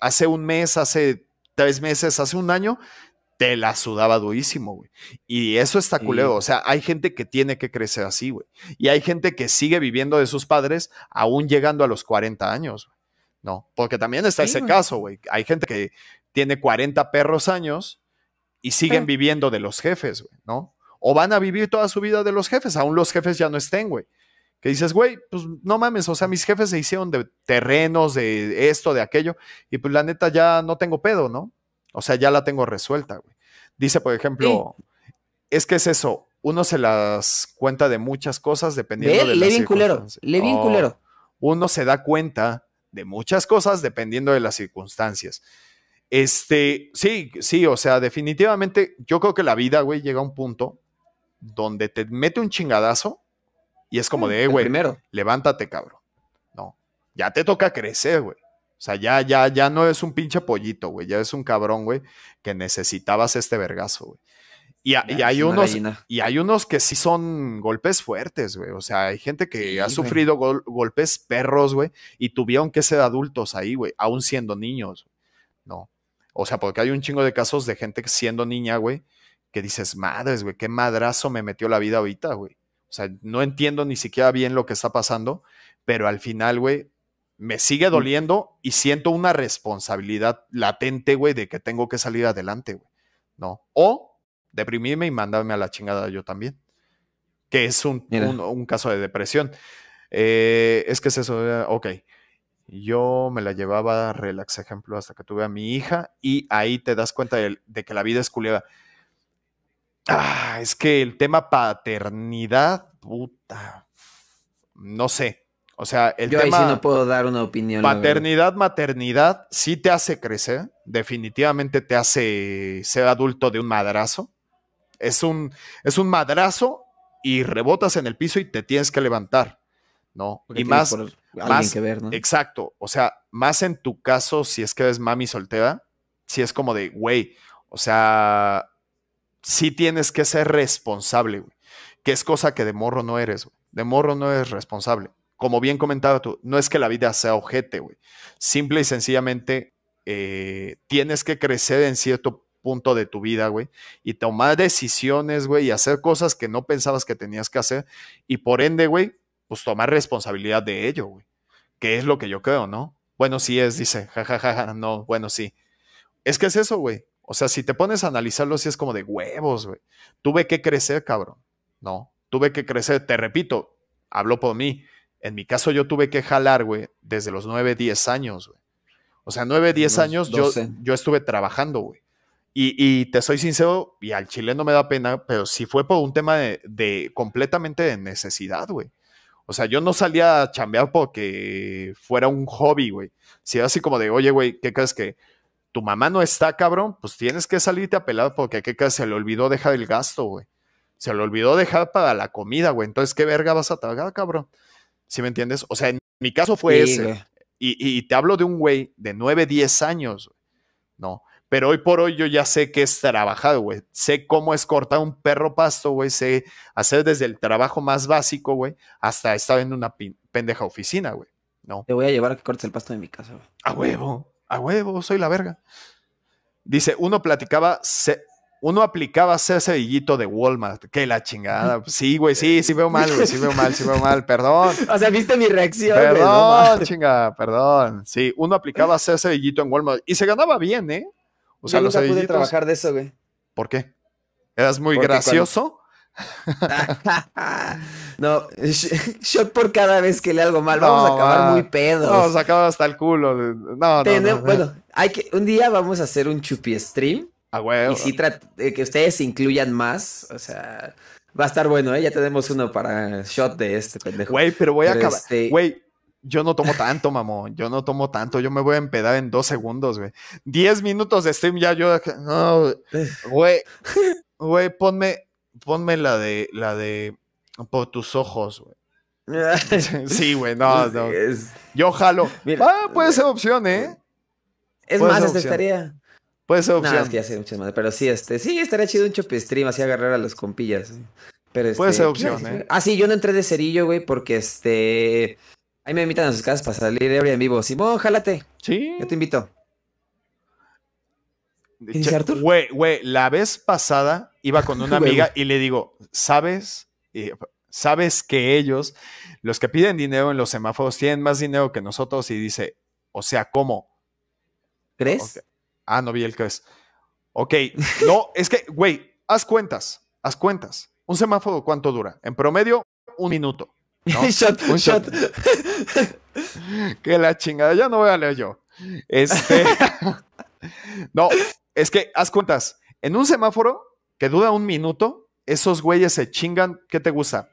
Speaker 2: hace un mes, hace tres meses, hace un año, te la sudaba durísimo, güey. Y eso está
Speaker 1: Sí.
Speaker 2: culero. O sea, hay gente que tiene que crecer así, güey. Y hay gente que sigue viviendo de sus padres aún llegando a los 40 años, güey. No, porque también está
Speaker 1: Sí,
Speaker 2: ese caso, güey. Hay gente que tiene 40 perros años y siguen
Speaker 1: Sí.
Speaker 2: viviendo de los jefes, güey, ¿no? O van a vivir toda su vida de los jefes, aún los jefes ya no estén, güey. Que dices, güey, pues no mames, o sea, mis jefes se hicieron de terrenos, de esto, de aquello, y pues la neta ya no tengo pedo, ¿no? O sea, ya la tengo resuelta, güey. Dice, por ejemplo, es que es eso, uno se las cuenta de muchas cosas dependiendo
Speaker 1: Ve,
Speaker 2: de
Speaker 1: le
Speaker 2: las
Speaker 1: bien culero,
Speaker 2: circunstancias.
Speaker 1: le bien
Speaker 2: Oh,
Speaker 1: culero.
Speaker 2: Uno se da cuenta de muchas cosas dependiendo de las circunstancias. Este, sí, sí, o sea, definitivamente yo creo que la vida, güey, llega a un punto donde te mete un chingadazo y es como de, eh, güey, levántate, cabrón. No, ya te toca crecer, güey. O sea, ya, ya, ya no es un pinche pollito, güey. Ya es un cabrón, güey, que necesitabas este vergazo, güey. Y, a- y
Speaker 1: Ya,
Speaker 2: hay unos,
Speaker 1: gallina.
Speaker 2: y hay unos que sí son golpes fuertes, güey. O sea, hay gente que
Speaker 1: Sí,
Speaker 2: ha
Speaker 1: güey.
Speaker 2: sufrido gol- golpes perros, güey, y tuvieron que ser adultos ahí, güey, aún siendo niños. No. O sea, porque hay un chingo de casos de gente que siendo niña, güey, que dices, madres, güey, qué madrazo me metió la vida ahorita, güey. O sea, no entiendo ni siquiera bien lo que está pasando, pero al final, güey, me sigue doliendo y siento una responsabilidad latente, güey, de que tengo que salir adelante, güey. ¿No? O deprimirme y mandarme a la chingada yo también. Que es un, un, un caso de depresión. Eh, es que es eso, eh, ok. Yo me la llevaba, relax ejemplo, hasta que tuve a mi hija y ahí te das cuenta de, de que la vida es culera. Ah, es que el tema paternidad, puta, no sé. O sea, el
Speaker 1: Yo ahí
Speaker 2: tema
Speaker 1: sí no puedo dar una opinión.
Speaker 2: paternidad, maternidad, sí te hace crecer, definitivamente te hace ser adulto de un madrazo. Es un, es un madrazo y rebotas en el piso y te tienes que levantar, ¿no?
Speaker 1: Porque
Speaker 2: y más, más-
Speaker 1: que ver, ¿no?
Speaker 2: Exacto. O sea, más en tu caso, si es que eres mami soltera, si es como de, güey, o sea, sí tienes que ser responsable, güey. Que es cosa que de morro no eres, güey. De morro no eres responsable. Como bien comentaba tú, no es que la vida sea ojete, güey. Simple y sencillamente eh, tienes que crecer en cierto punto de tu vida, güey, y tomar decisiones, güey, y hacer cosas que no pensabas que tenías que hacer, y por ende, güey, pues tomar responsabilidad de ello, güey, que es lo que yo creo, ¿no? Bueno, sí es, dice, jajaja, no, bueno, sí. Es que es eso, güey. O sea, si te pones a analizarlo, sí es como de huevos, güey. Tuve que crecer, cabrón. No, tuve que crecer. Te repito, hablo por mí. En mi caso, yo tuve que jalar, güey, desde los 9, 10 años, güey. O sea, 9, 10 años yo, yo estuve trabajando, güey. Y, te soy sincero, y al chile no me da pena, pero sí fue por un tema de, completamente de necesidad, güey. O sea, yo no salía a chambear porque fuera un hobby, güey. Si era así como de, oye, güey, ¿qué crees que tu mamá no está, cabrón? Pues tienes que salirte a pelar porque, ¿qué crees? Se le olvidó dejar el gasto, güey. Se le olvidó dejar para la comida, güey. Entonces, ¿qué verga vas a tragar, cabrón? ¿Sí me entiendes? O sea, en mi caso fue ese. Y, y, te hablo de un güey de 9, 10 años, ¿no? Pero hoy por hoy yo ya sé qué es trabajar, güey. Sé cómo es cortar un perro pasto, güey. Sé hacer desde el trabajo más básico, güey, hasta estar en una pendeja oficina, güey. No.
Speaker 1: Te voy a llevar a que cortes el pasto de mi casa, güey.
Speaker 2: A huevo, a huevo, soy la verga. Dice, uno platicaba, uno aplicaba ser cerillito de Walmart. Que la chingada. Sí, güey, sí, sí veo mal, güey, sí veo mal, sí veo mal, perdón.
Speaker 1: O sea, viste mi reacción.
Speaker 2: Perdón, chinga, perdón. Sí, uno aplicaba ser cerillito en Walmart y se ganaba bien, ¿eh?
Speaker 1: O sea, Yo nunca pude trabajar de eso, güey.
Speaker 2: ¿Por qué? ¿Eras muy gracioso?
Speaker 1: no, shot por cada vez que le algo mal. Vamos a acabar muy pedos.
Speaker 2: Vamos a acabar hasta el culo. No, no,
Speaker 1: Bueno, hay que, un día vamos a hacer un chupi stream.
Speaker 2: Ah, güey.
Speaker 1: Y sí, que ustedes incluyan más. O sea, va a estar bueno, ¿eh? Ya tenemos uno para shot de este pendejo.
Speaker 2: Güey, pero voy a acabar. Este güey, yo no tomo tanto, mamón. Yo no tomo tanto. Yo me voy a empedar en dos segundos, güey. Diez minutos de stream ya yo. No, güey. Güey, ponme, ponme la de, la de por tus ojos, güey. sí, güey, no, no. Yo jalo. ah, puede ser opción, ¿eh?
Speaker 1: Es más, este estaría.
Speaker 2: Puede ser opción.
Speaker 1: No, es que ya sé muchas más. Pero sí, este, sí, estaría chido un chope stream así agarrar a las compillas. Pero
Speaker 2: puede
Speaker 1: este,
Speaker 2: ser opción, ¿eh?
Speaker 1: Ah, sí, yo no entré de cerillo, güey, porque este. Ahí me invitan a sus casas para salir ebria en vivo. Simón, jálate.
Speaker 2: Sí.
Speaker 1: Yo te invito.
Speaker 2: Güey, güey, la vez pasada iba con una amiga y le digo, ¿sabes? ¿Sabes que ellos, los que piden dinero en los semáforos, tienen más dinero que nosotros? Y dice, o sea, ¿cómo?
Speaker 1: ¿Crees?
Speaker 2: Ah, no vi el que es. Ok, no, es que, güey, haz cuentas, haz cuentas. ¿Un semáforo cuánto dura? En promedio, un minuto.
Speaker 1: shot, un shot.
Speaker 2: que la chingada, ya no voy a leer yo. Este. no, es que haz cuentas. En un semáforo que dura un minuto, esos güeyes se chingan. ¿Qué te gusta?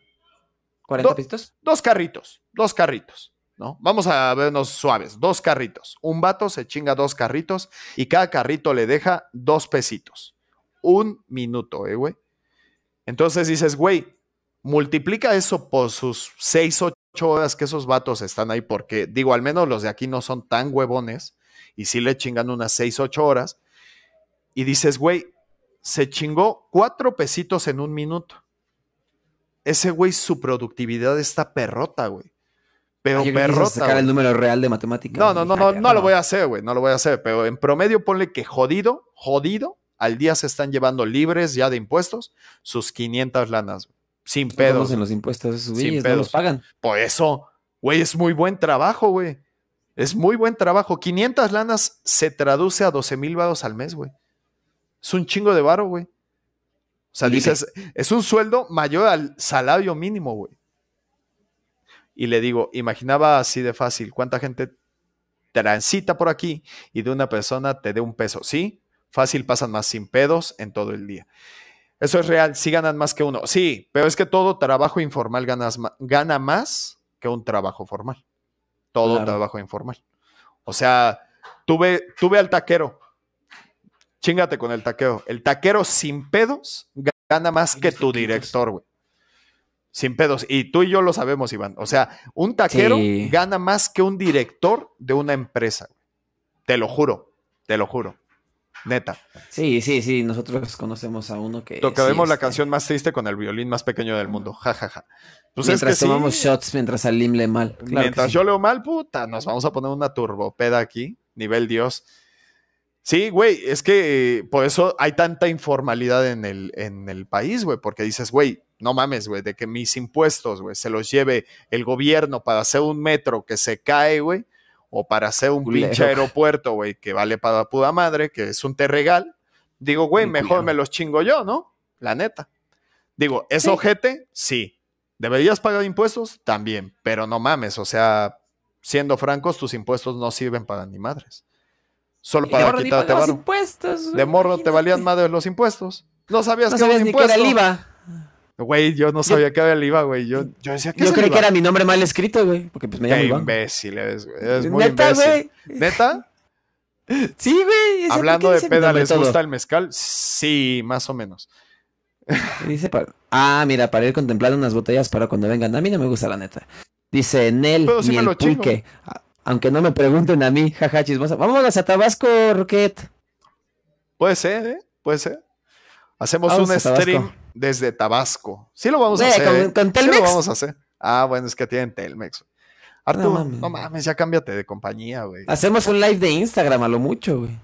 Speaker 1: ¿40 pistos?
Speaker 2: Dos carritos, dos carritos. ¿No? Vamos a vernos suaves. Dos carritos. Un vato se chinga dos carritos y cada carrito le deja dos pesitos. Un minuto, ¿eh, güey? Entonces dices, güey, multiplica eso por sus 6, 8 horas que esos vatos están ahí, porque digo, al menos los de aquí no son tan huevones y sí le chingan unas 6, 8 horas. Y dices, güey, se chingó cuatro pesitos en un minuto. Ese güey, su productividad está perrota, güey. Pero perrota.
Speaker 1: sacar el número real de matemáticas.
Speaker 2: No, no, no, no, no lo voy a hacer, güey. No lo voy a hacer. Pero en promedio, ponle que jodido, jodido, al día se están llevando libres ya de impuestos sus 500 lanas. Güey. Sin pedos.
Speaker 1: en los impuestos Sin pedos. No los pagan.
Speaker 2: Por eso, güey, es muy buen trabajo, güey. Es muy buen trabajo. 500 lanas se traduce a 12 mil varos al mes, güey. Es un chingo de varo, güey. O sea, dices, es un sueldo mayor al salario mínimo, güey. Y le digo, imaginaba así de fácil, ¿cuánta gente transita por aquí y de una persona te dé un peso? Sí, fácil pasan más sin pedos en todo el día. Eso es real, sí ganan más que uno. Sí, pero es que todo trabajo informal ganas, gana más que un trabajo formal. Todo trabajo informal. O sea, tuve, tuve al taquero. Chingate con el taquero. El taquero sin pedos gana más que tu director, güey. Sin pedos. Y tú y yo lo sabemos, Iván. O sea, un taquero gana más que un director de una empresa. Te lo juro, te lo juro. Neta.
Speaker 1: Sí, sí, sí. Nosotros conocemos a uno que.
Speaker 2: Tocaremos la este canción más triste con el violín más pequeño del mundo. Ja, ja, ja.
Speaker 1: Pues mientras tomamos shots mientras Salim lee mal.
Speaker 2: mientras yo leo mal, puta, nos vamos a poner una turbopeda aquí, nivel Dios. Sí, güey, es que eh, por eso hay tanta informalidad en el, en el país, güey, porque dices, güey, no mames, güey, de que mis impuestos, güey, se los lleve el gobierno para hacer un metro que se cae, güey, o para hacer un
Speaker 1: Culero.
Speaker 2: pinche aeropuerto, güey, que vale para puta madre, que es un terregal. Digo, güey, mejor
Speaker 1: culero.
Speaker 2: me los chingo yo, ¿no? La neta. Digo, ¿es
Speaker 1: Sí.
Speaker 2: ojete? Sí. ¿Deberías pagar impuestos? También, pero no mames, o sea, siendo francos, tus impuestos no sirven para ni madres. Solo para quitarte
Speaker 1: pagabas
Speaker 2: varo.
Speaker 1: impuestos.
Speaker 2: De morro te valían madre los impuestos. No sabías
Speaker 1: No
Speaker 2: que
Speaker 1: sabías ni era el. IVA.
Speaker 2: Güey, yo no sabía que era el IVA, güey. Yo, yo decía que
Speaker 1: Yo creí que era mi nombre mal escrito, güey. Porque pues me llamo
Speaker 2: Qué
Speaker 1: Iván.
Speaker 2: imbécil eres, güey. Eres muy
Speaker 1: Neta,
Speaker 2: imbécil.
Speaker 1: güey.
Speaker 2: ¿Neta?
Speaker 1: Sí, güey.
Speaker 2: Hablando
Speaker 1: ¿por
Speaker 2: de peda, ¿les
Speaker 1: todo?
Speaker 2: gusta el mezcal? Sí, más o menos.
Speaker 1: Dice para- Ah, mira, para ir contemplando unas botellas para cuando vengan. A mí no me gusta la neta. Dice Nel,
Speaker 2: Pero sí
Speaker 1: ni
Speaker 2: me
Speaker 1: el
Speaker 2: lo chingo.
Speaker 1: pulque. Aunque no me pregunten a mí, jaja, chismosa. Vámonos a Tabasco, Rocket.
Speaker 2: Puede ser, ¿eh? Puede ser. Hacemos
Speaker 1: Vamos
Speaker 2: un
Speaker 1: Tabasco.
Speaker 2: stream desde Tabasco. Sí lo vamos a hacer.
Speaker 1: con-
Speaker 2: ¿eh?
Speaker 1: con
Speaker 2: Sí
Speaker 1: Telmex.
Speaker 2: lo vamos a hacer. Ah, bueno, es que tienen Telmex. Arturo, no
Speaker 1: mames.
Speaker 2: mames. ya cámbiate de compañía, güey.
Speaker 1: Hacemos un live de Instagram a lo mucho, güey.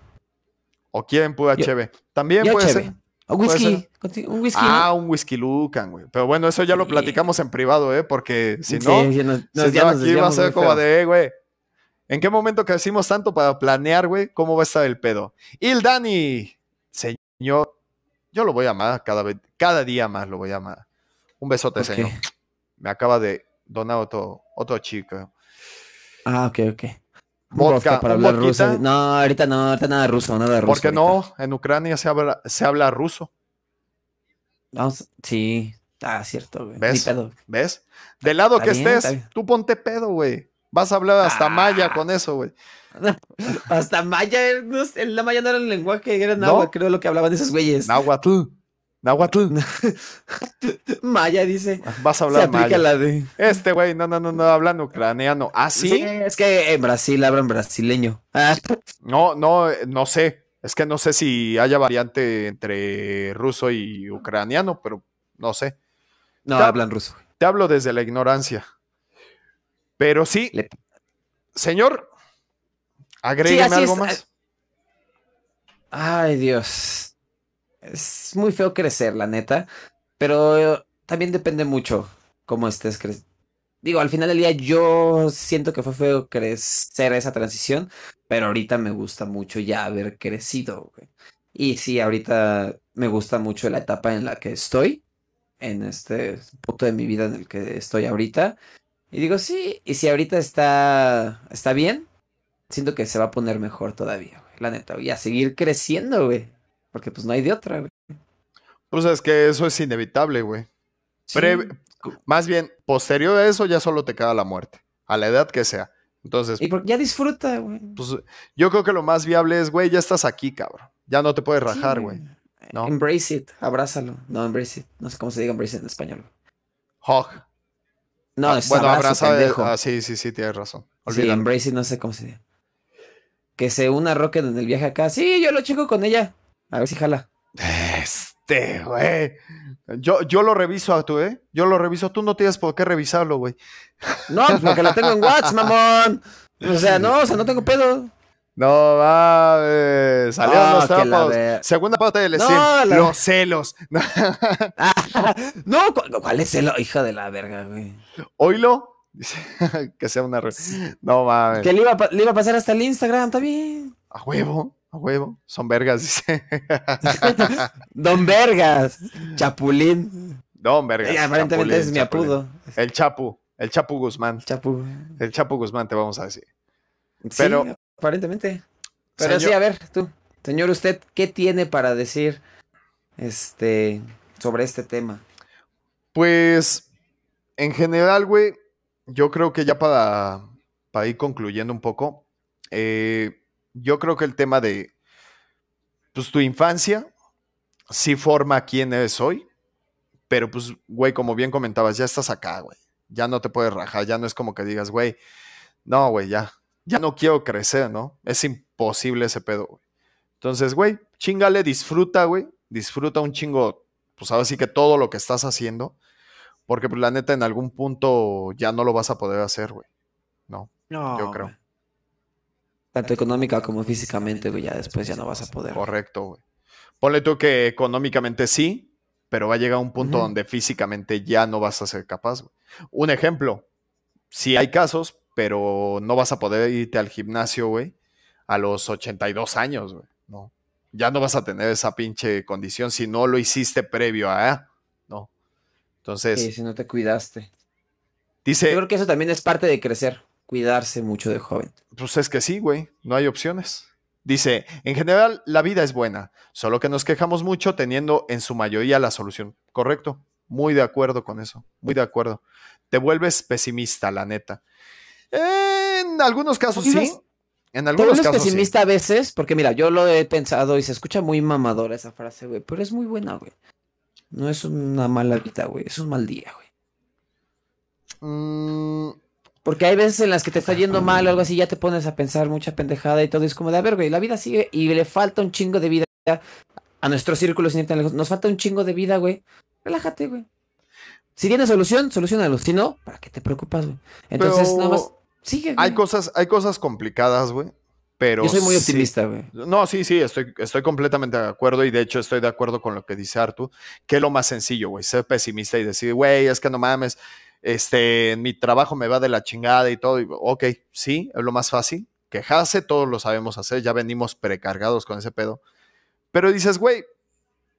Speaker 2: O quieren pura
Speaker 1: Yo-
Speaker 2: HB. También
Speaker 1: Yo,
Speaker 2: puede ser.
Speaker 1: O whisky. Un whisky.
Speaker 2: Ah, un whisky Lucan, güey. Pero bueno, eso ya lo platicamos en privado, ¿eh? Porque si
Speaker 1: Sí,
Speaker 2: no,
Speaker 1: ya nos-
Speaker 2: si
Speaker 1: nos- ya
Speaker 2: no,
Speaker 1: nos
Speaker 2: aquí va a ser como
Speaker 1: feo.
Speaker 2: de, eh, güey. ¿En qué momento crecimos tanto para planear, güey, cómo va a estar el pedo? Y el Dani, señor, yo lo voy a amar cada vez, cada día más lo voy a amar. Un besote, señor. Me acaba de donar otro, otro chico.
Speaker 1: Ah, ok, ok.
Speaker 2: Vodka,
Speaker 1: para hablar ruso. No, ahorita no, ahorita nada ruso, nada ruso.
Speaker 2: ¿Por qué
Speaker 1: ahorita.
Speaker 2: no? En Ucrania se habla, se habla ruso,
Speaker 1: Vamos, sí. Ah, cierto, güey.
Speaker 2: ¿Ves?
Speaker 1: Pedo.
Speaker 2: ¿ves? Del lado que
Speaker 1: bien,
Speaker 2: estés, tú ponte pedo, güey. Vas a hablar hasta
Speaker 1: Ah.
Speaker 2: maya con eso, güey.
Speaker 1: Hasta Maya, no sé, la Maya no era el lenguaje, era
Speaker 2: ¿No?
Speaker 1: náhuatl, creo lo que hablaban esos güeyes.
Speaker 2: Nahuatl. Nahuatl.
Speaker 1: Maya dice.
Speaker 2: Vas a
Speaker 1: Se
Speaker 2: hablar
Speaker 1: aplica
Speaker 2: maya.
Speaker 1: la de.
Speaker 2: Este güey, no, no, no, no, hablan ucraniano. ¿Ah, sí?
Speaker 1: es que en Brasil hablan brasileño. Ah,
Speaker 2: No, no, eh, no sé. Es que no sé si haya variante entre ruso y ucraniano, pero no sé.
Speaker 1: no,
Speaker 2: Ya-
Speaker 1: hablan ruso.
Speaker 2: Te hablo desde la ignorancia. Pero sí,
Speaker 1: Le-
Speaker 2: señor, agrégueme algo
Speaker 1: es.
Speaker 2: más.
Speaker 1: Ay, Dios. Es muy feo crecer, la neta. Pero también depende mucho cómo estés creciendo. Digo, al final del día yo siento que fue feo crecer esa transición, pero ahorita me gusta mucho ya haber crecido, güey. Y sí, ahorita me gusta mucho la etapa en la que estoy, en este punto de mi vida en el que estoy ahorita. Y digo, sí, y si ahorita está, está bien, siento que se va a poner mejor todavía, güey, la neta, y a seguir creciendo, güey. Porque pues no hay de otra, güey.
Speaker 2: Pues es que eso es inevitable, güey.
Speaker 1: Sí.
Speaker 2: Más bien, posterior a eso ya solo te queda la muerte, a la edad que sea. Entonces,
Speaker 1: Y porque ya disfruta, güey.
Speaker 2: pues yo creo que lo más viable es, güey, ya estás aquí, cabrón. Ya no te puedes rajar,
Speaker 1: Sí,
Speaker 2: güey. ¿no?
Speaker 1: Embrace it, abrázalo. No, embrace it. No sé cómo se diga embrace it en español. güey. No,
Speaker 2: Ah,
Speaker 1: es
Speaker 2: bueno,
Speaker 1: abrazo,
Speaker 2: abraza.
Speaker 1: pendejo.
Speaker 2: Ah, sí, sí, sí, tienes razón.
Speaker 1: Sí, embrace it, no sé cómo se diga. Que se una Rocket en el viaje acá. Sí, yo lo checo con ella. A ver si jala.
Speaker 2: Este, güey. Yo, yo lo reviso a tú, ¿eh? Yo lo reviso. Tú no tienes por qué revisarlo, güey.
Speaker 1: No, pues porque la tengo en WhatsApp, mamón. O sea, no, o sea, no tengo pedo.
Speaker 2: No mames. Salieron
Speaker 1: Ah,
Speaker 2: los trapos. Segunda parte del
Speaker 1: No,
Speaker 2: stream.
Speaker 1: la-
Speaker 2: Los celos.
Speaker 1: Ah, no, ¿cu- ¿cuál es el hijo de la verga, güey?
Speaker 2: Dice que sea una. re- No mames.
Speaker 1: Que le iba, a le iba a pasar hasta el Instagram, bien.
Speaker 2: A huevo. A huevo. Son vergas, dice.
Speaker 1: Don Vergas, Chapulín.
Speaker 2: Don vergas.
Speaker 1: Aparentemente
Speaker 2: Chapulín,
Speaker 1: es mi apodo.
Speaker 2: El Chapu. El Chapu Guzmán.
Speaker 1: Chapu.
Speaker 2: El Chapu Guzmán, te vamos a decir.
Speaker 1: Sí,
Speaker 2: Pero-
Speaker 1: aparentemente. Pero
Speaker 2: Señor-
Speaker 1: sí, a ver, tú, señor, usted, ¿qué tiene para decir este sobre este tema?
Speaker 2: Pues, en general, güey, yo creo que ya para, para ir concluyendo un poco, eh, yo creo que el tema de, pues, tu infancia sí forma quién eres hoy, pero pues, güey, como bien comentabas, ya estás acá, güey. Ya no te puedes rajar, ya no es como que digas, güey, no, güey, ya, ya no quiero crecer, ¿no? Es imposible ese pedo, güey. Entonces, güey, chingale, disfruta, güey, disfruta un chingo, pues ahora sí que todo lo que estás haciendo, porque pues la neta en algún punto ya no lo vas a poder hacer, güey. No,
Speaker 1: No,
Speaker 2: Yo creo.
Speaker 1: Tanto económica como físicamente, güey, ya después ya no vas a poder.
Speaker 2: Correcto, güey. Ponle tú que económicamente sí, pero va a llegar un punto donde físicamente ya no vas a ser capaz. güey. Un ejemplo, sí hay casos, pero no vas a poder irte al gimnasio, güey, a los 82 años, güey. No. Ya no vas a tener esa pinche condición si no lo hiciste previo a. Entonces,
Speaker 1: Sí, si no te cuidaste.
Speaker 2: dice,
Speaker 1: Yo creo que eso también es parte de crecer, cuidarse mucho de joven.
Speaker 2: Pues es que sí, güey, no hay opciones. Dice, en general la vida es buena, solo que nos quejamos mucho teniendo en su mayoría la solución. Correcto, muy de acuerdo con eso, muy de acuerdo. Te vuelves pesimista, la neta. En algunos casos sí,
Speaker 1: Vuelves-
Speaker 2: en
Speaker 1: Te
Speaker 2: algunos
Speaker 1: vuelves
Speaker 2: casos sí.
Speaker 1: pesimista a veces, porque mira, yo lo he pensado y se escucha muy mamadora esa frase, güey, pero es muy buena, güey. No es una mala vida, güey, es un mal día, güey.
Speaker 2: Mm,
Speaker 1: Porque hay veces en las que te está yendo mal o algo así, ya te pones a pensar mucha pendejada y todo, y es como de, a ver, güey, la vida sigue y le falta un chingo de vida a nuestro círculo sin ir tan lejos. Nos falta un chingo de vida, güey. Relájate, güey. Si tienes solución, solucionalo. Si no, ¿para qué te preocupas, güey? Entonces,
Speaker 2: Pero
Speaker 1: nada más sigue, güey.
Speaker 2: hay cosas, hay cosas complicadas, güey. Pero
Speaker 1: Yo soy muy
Speaker 2: sí-
Speaker 1: optimista, güey.
Speaker 2: No, sí, sí, estoy, estoy completamente de acuerdo y de hecho estoy de acuerdo con lo que dice Artu, que es lo más sencillo, güey, ser pesimista y decir, güey, es que no mames, este, mi trabajo me va de la chingada y todo, y, ok, sí, es lo más fácil, quejarse, todos lo sabemos hacer, ya venimos precargados con ese pedo, pero dices, güey,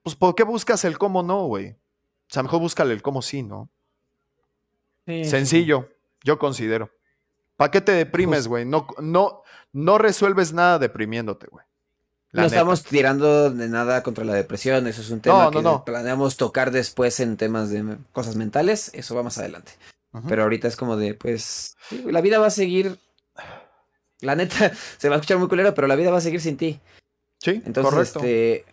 Speaker 2: pues ¿por qué buscas el cómo no, güey? O sea, mejor búscale el cómo sí, ¿no?
Speaker 1: Sí, sí,
Speaker 2: Sencillo, yo considero. ¿Para qué te deprimes,
Speaker 1: Justo.
Speaker 2: güey? No, no, no resuelves nada deprimiéndote, güey.
Speaker 1: No
Speaker 2: neta.
Speaker 1: estamos tirando de nada contra la depresión, eso es un tema
Speaker 2: No,
Speaker 1: que
Speaker 2: no.
Speaker 1: planeamos tocar después en temas de cosas mentales, eso va más adelante. Pero ahorita es como de, pues, la vida va a seguir. La neta, se va a escuchar muy culero, pero la vida va a seguir sin ti.
Speaker 2: Sí,
Speaker 1: Entonces,
Speaker 2: correcto.
Speaker 1: este.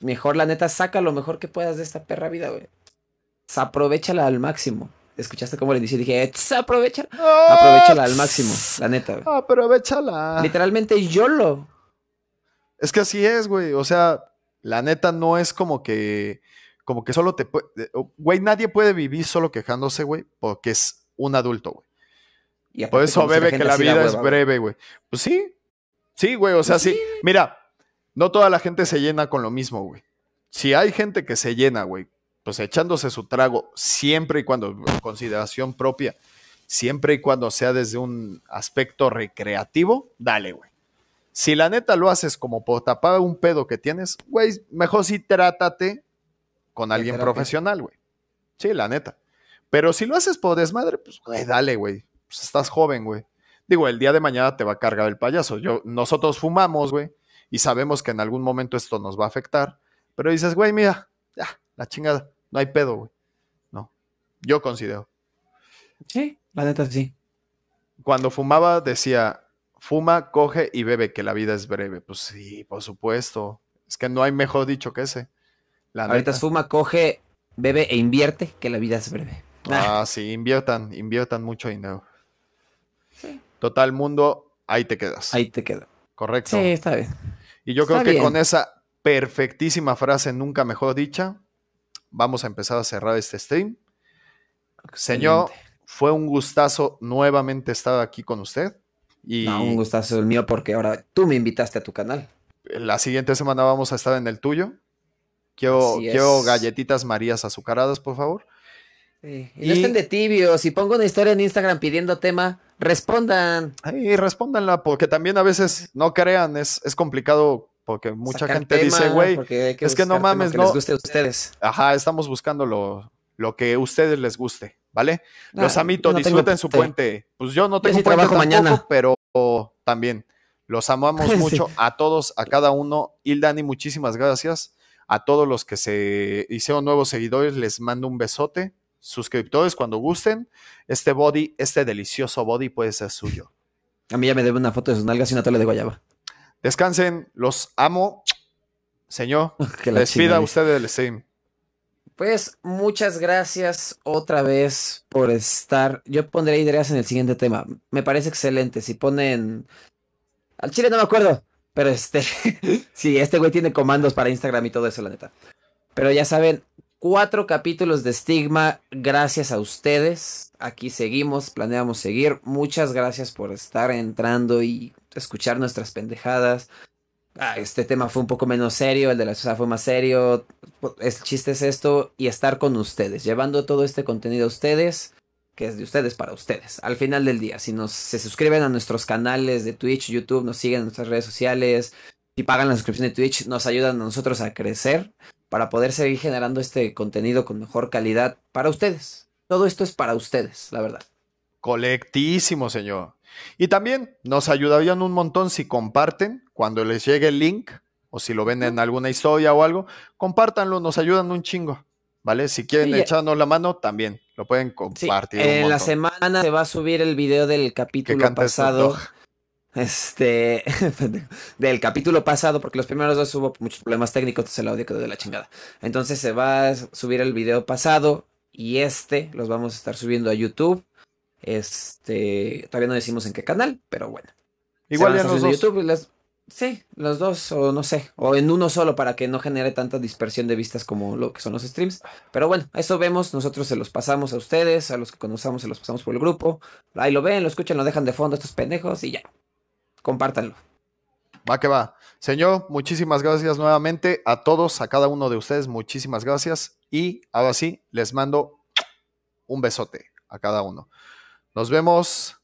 Speaker 1: Mejor, la neta, saca lo mejor que puedas de esta perra vida, güey. Aprovechala al máximo. ¿Escuchaste cómo le dije? Dije, "Tss, aprovechala. Aprovechala al máximo, la neta, güey.
Speaker 2: Ah, Aprovechala.
Speaker 1: Literalmente, YOLO.
Speaker 2: Es que así es, güey. O sea, la neta no es como que. Como que solo te puede. Güey, nadie puede vivir solo quejándose, güey, porque es un adulto, güey.
Speaker 1: Y
Speaker 2: Por eso bebe que la vida es
Speaker 1: hueva,
Speaker 2: breve, güey. Pues sí. Sí, güey. O sea,
Speaker 1: Pues
Speaker 2: sí.
Speaker 1: sí,
Speaker 2: Mira, no toda la gente se llena con lo mismo, güey. Si hay gente que se llena, güey, pues echándose su trago siempre y cuando, consideración propia, siempre y cuando sea desde un aspecto recreativo, dale, güey. Si la neta lo haces como por tapar un pedo que tienes, güey, mejor sí trátate con alguien profesional, güey. Sí, la neta. Pero si lo haces por desmadre, pues, güey, dale, güey. Pues estás joven, güey. Digo, el día de mañana te va a cargar el payaso. Yo, nosotros fumamos, güey, y sabemos que en algún momento esto nos va a afectar. Pero dices, güey, mira, ya, la chingada, no hay pedo, güey. No, yo considero.
Speaker 1: Sí, la neta, sí.
Speaker 2: Cuando fumaba decía, fuma, coge y bebe, que la vida es breve. Pues sí, por supuesto. Es que no hay mejor dicho que ese. La
Speaker 1: Ahorita
Speaker 2: neta.
Speaker 1: fuma, coge, bebe e invierte, que la vida es breve.
Speaker 2: Ah, sí, inviertan, inviertan mucho dinero.
Speaker 1: Sí.
Speaker 2: Total mundo, ahí te quedas.
Speaker 1: Ahí te queda.
Speaker 2: Correcto.
Speaker 1: Sí, está bien.
Speaker 2: Y yo
Speaker 1: Está
Speaker 2: creo que
Speaker 1: bien.
Speaker 2: con esa perfectísima frase, nunca mejor dicha, vamos a empezar a cerrar este stream. Señor,
Speaker 1: Excelente.
Speaker 2: fue un gustazo nuevamente estar aquí con usted. Y
Speaker 1: No, un gustazo el mío porque ahora tú me invitaste a tu canal.
Speaker 2: la siguiente semana vamos a estar en el tuyo. Quiero, quiero galletitas marías azucaradas, por favor.
Speaker 1: Sí, Y,
Speaker 2: Y-
Speaker 1: no estén de tibios. Si pongo una historia en Instagram pidiendo tema, respondan.
Speaker 2: Ahí respóndanla, porque también a veces no crean, es, es complicado porque mucha gente dice, güey, es que no mames,
Speaker 1: que
Speaker 2: no.
Speaker 1: les guste a ustedes.
Speaker 2: ajá, estamos buscando lo, lo que a ustedes les guste, ¿vale? Los amitos,
Speaker 1: no tengo
Speaker 2: disfruten su
Speaker 1: puente.
Speaker 2: Pues yo no tengo
Speaker 1: sí
Speaker 2: puente
Speaker 1: trabajo
Speaker 2: tampoco,
Speaker 1: mañana.
Speaker 2: pero también los amamos
Speaker 1: Sí.
Speaker 2: mucho a todos, a cada uno. Ildani, muchísimas gracias. A todos los que se hicieron nuevos seguidores, les mando un besote. Suscriptores, cuando gusten, este body, este delicioso body puede ser suyo.
Speaker 1: A mí ya me debe una foto de sus nalgas y una tole de guayaba.
Speaker 2: Descansen, los amo. Señor,
Speaker 1: Que
Speaker 2: despida usted del stream.
Speaker 1: Pues muchas gracias otra vez por estar. Yo pondré ideas en el siguiente tema. Me parece excelente. Si ponen. Al chile no me acuerdo. Pero este. sí, este güey tiene comandos para Instagram y todo eso, la neta. Pero ya saben, cuatro capítulos de Stigma. Gracias a ustedes. Aquí seguimos, planeamos seguir. Muchas gracias por estar entrando y escuchar nuestras pendejadas. Ah, este tema fue un poco menos serio, el de la sociedad fue más serio. El chiste es esto y estar con ustedes, llevando todo este contenido a ustedes, que es de ustedes para ustedes. Al final del día, si nos se suscriben a nuestros canales de Twitch, YouTube, nos siguen en nuestras redes sociales, y pagan la suscripción de Twitch, nos ayudan a nosotros a crecer para poder seguir generando este contenido con mejor calidad para ustedes. Todo esto es para ustedes, la verdad.
Speaker 2: Colectísimo, señor. Y también nos ayudarían un montón si comparten cuando les llegue el link o si lo ven en alguna historia o algo, compártanlo, nos ayudan un chingo. ¿Vale? Si quieren echarnos la mano, también lo pueden compartir.
Speaker 1: en la semana se va a subir el video del capítulo pasado. Este, del capítulo pasado, porque los primeros dos hubo muchos problemas técnicos, entonces el audio quedó de la chingada. Entonces se va a subir el video pasado y este los vamos a estar subiendo a YouTube. Este, todavía no decimos en qué canal, pero bueno. Igual ya los dos. YouTube, sí, los dos, o no sé, o en uno solo para que no genere tanta dispersión de vistas como lo que son los streams. Pero bueno, eso vemos, nosotros se los pasamos a ustedes, a los que conocemos se los pasamos por el grupo. Ahí lo ven, lo escuchan, lo dejan de fondo estos pendejos y ya compártanlo.
Speaker 2: Va que va. Señor, muchísimas gracias nuevamente a todos, a cada uno de ustedes, muchísimas gracias. Y ahora sí, les mando un besote a cada uno. Nos vemos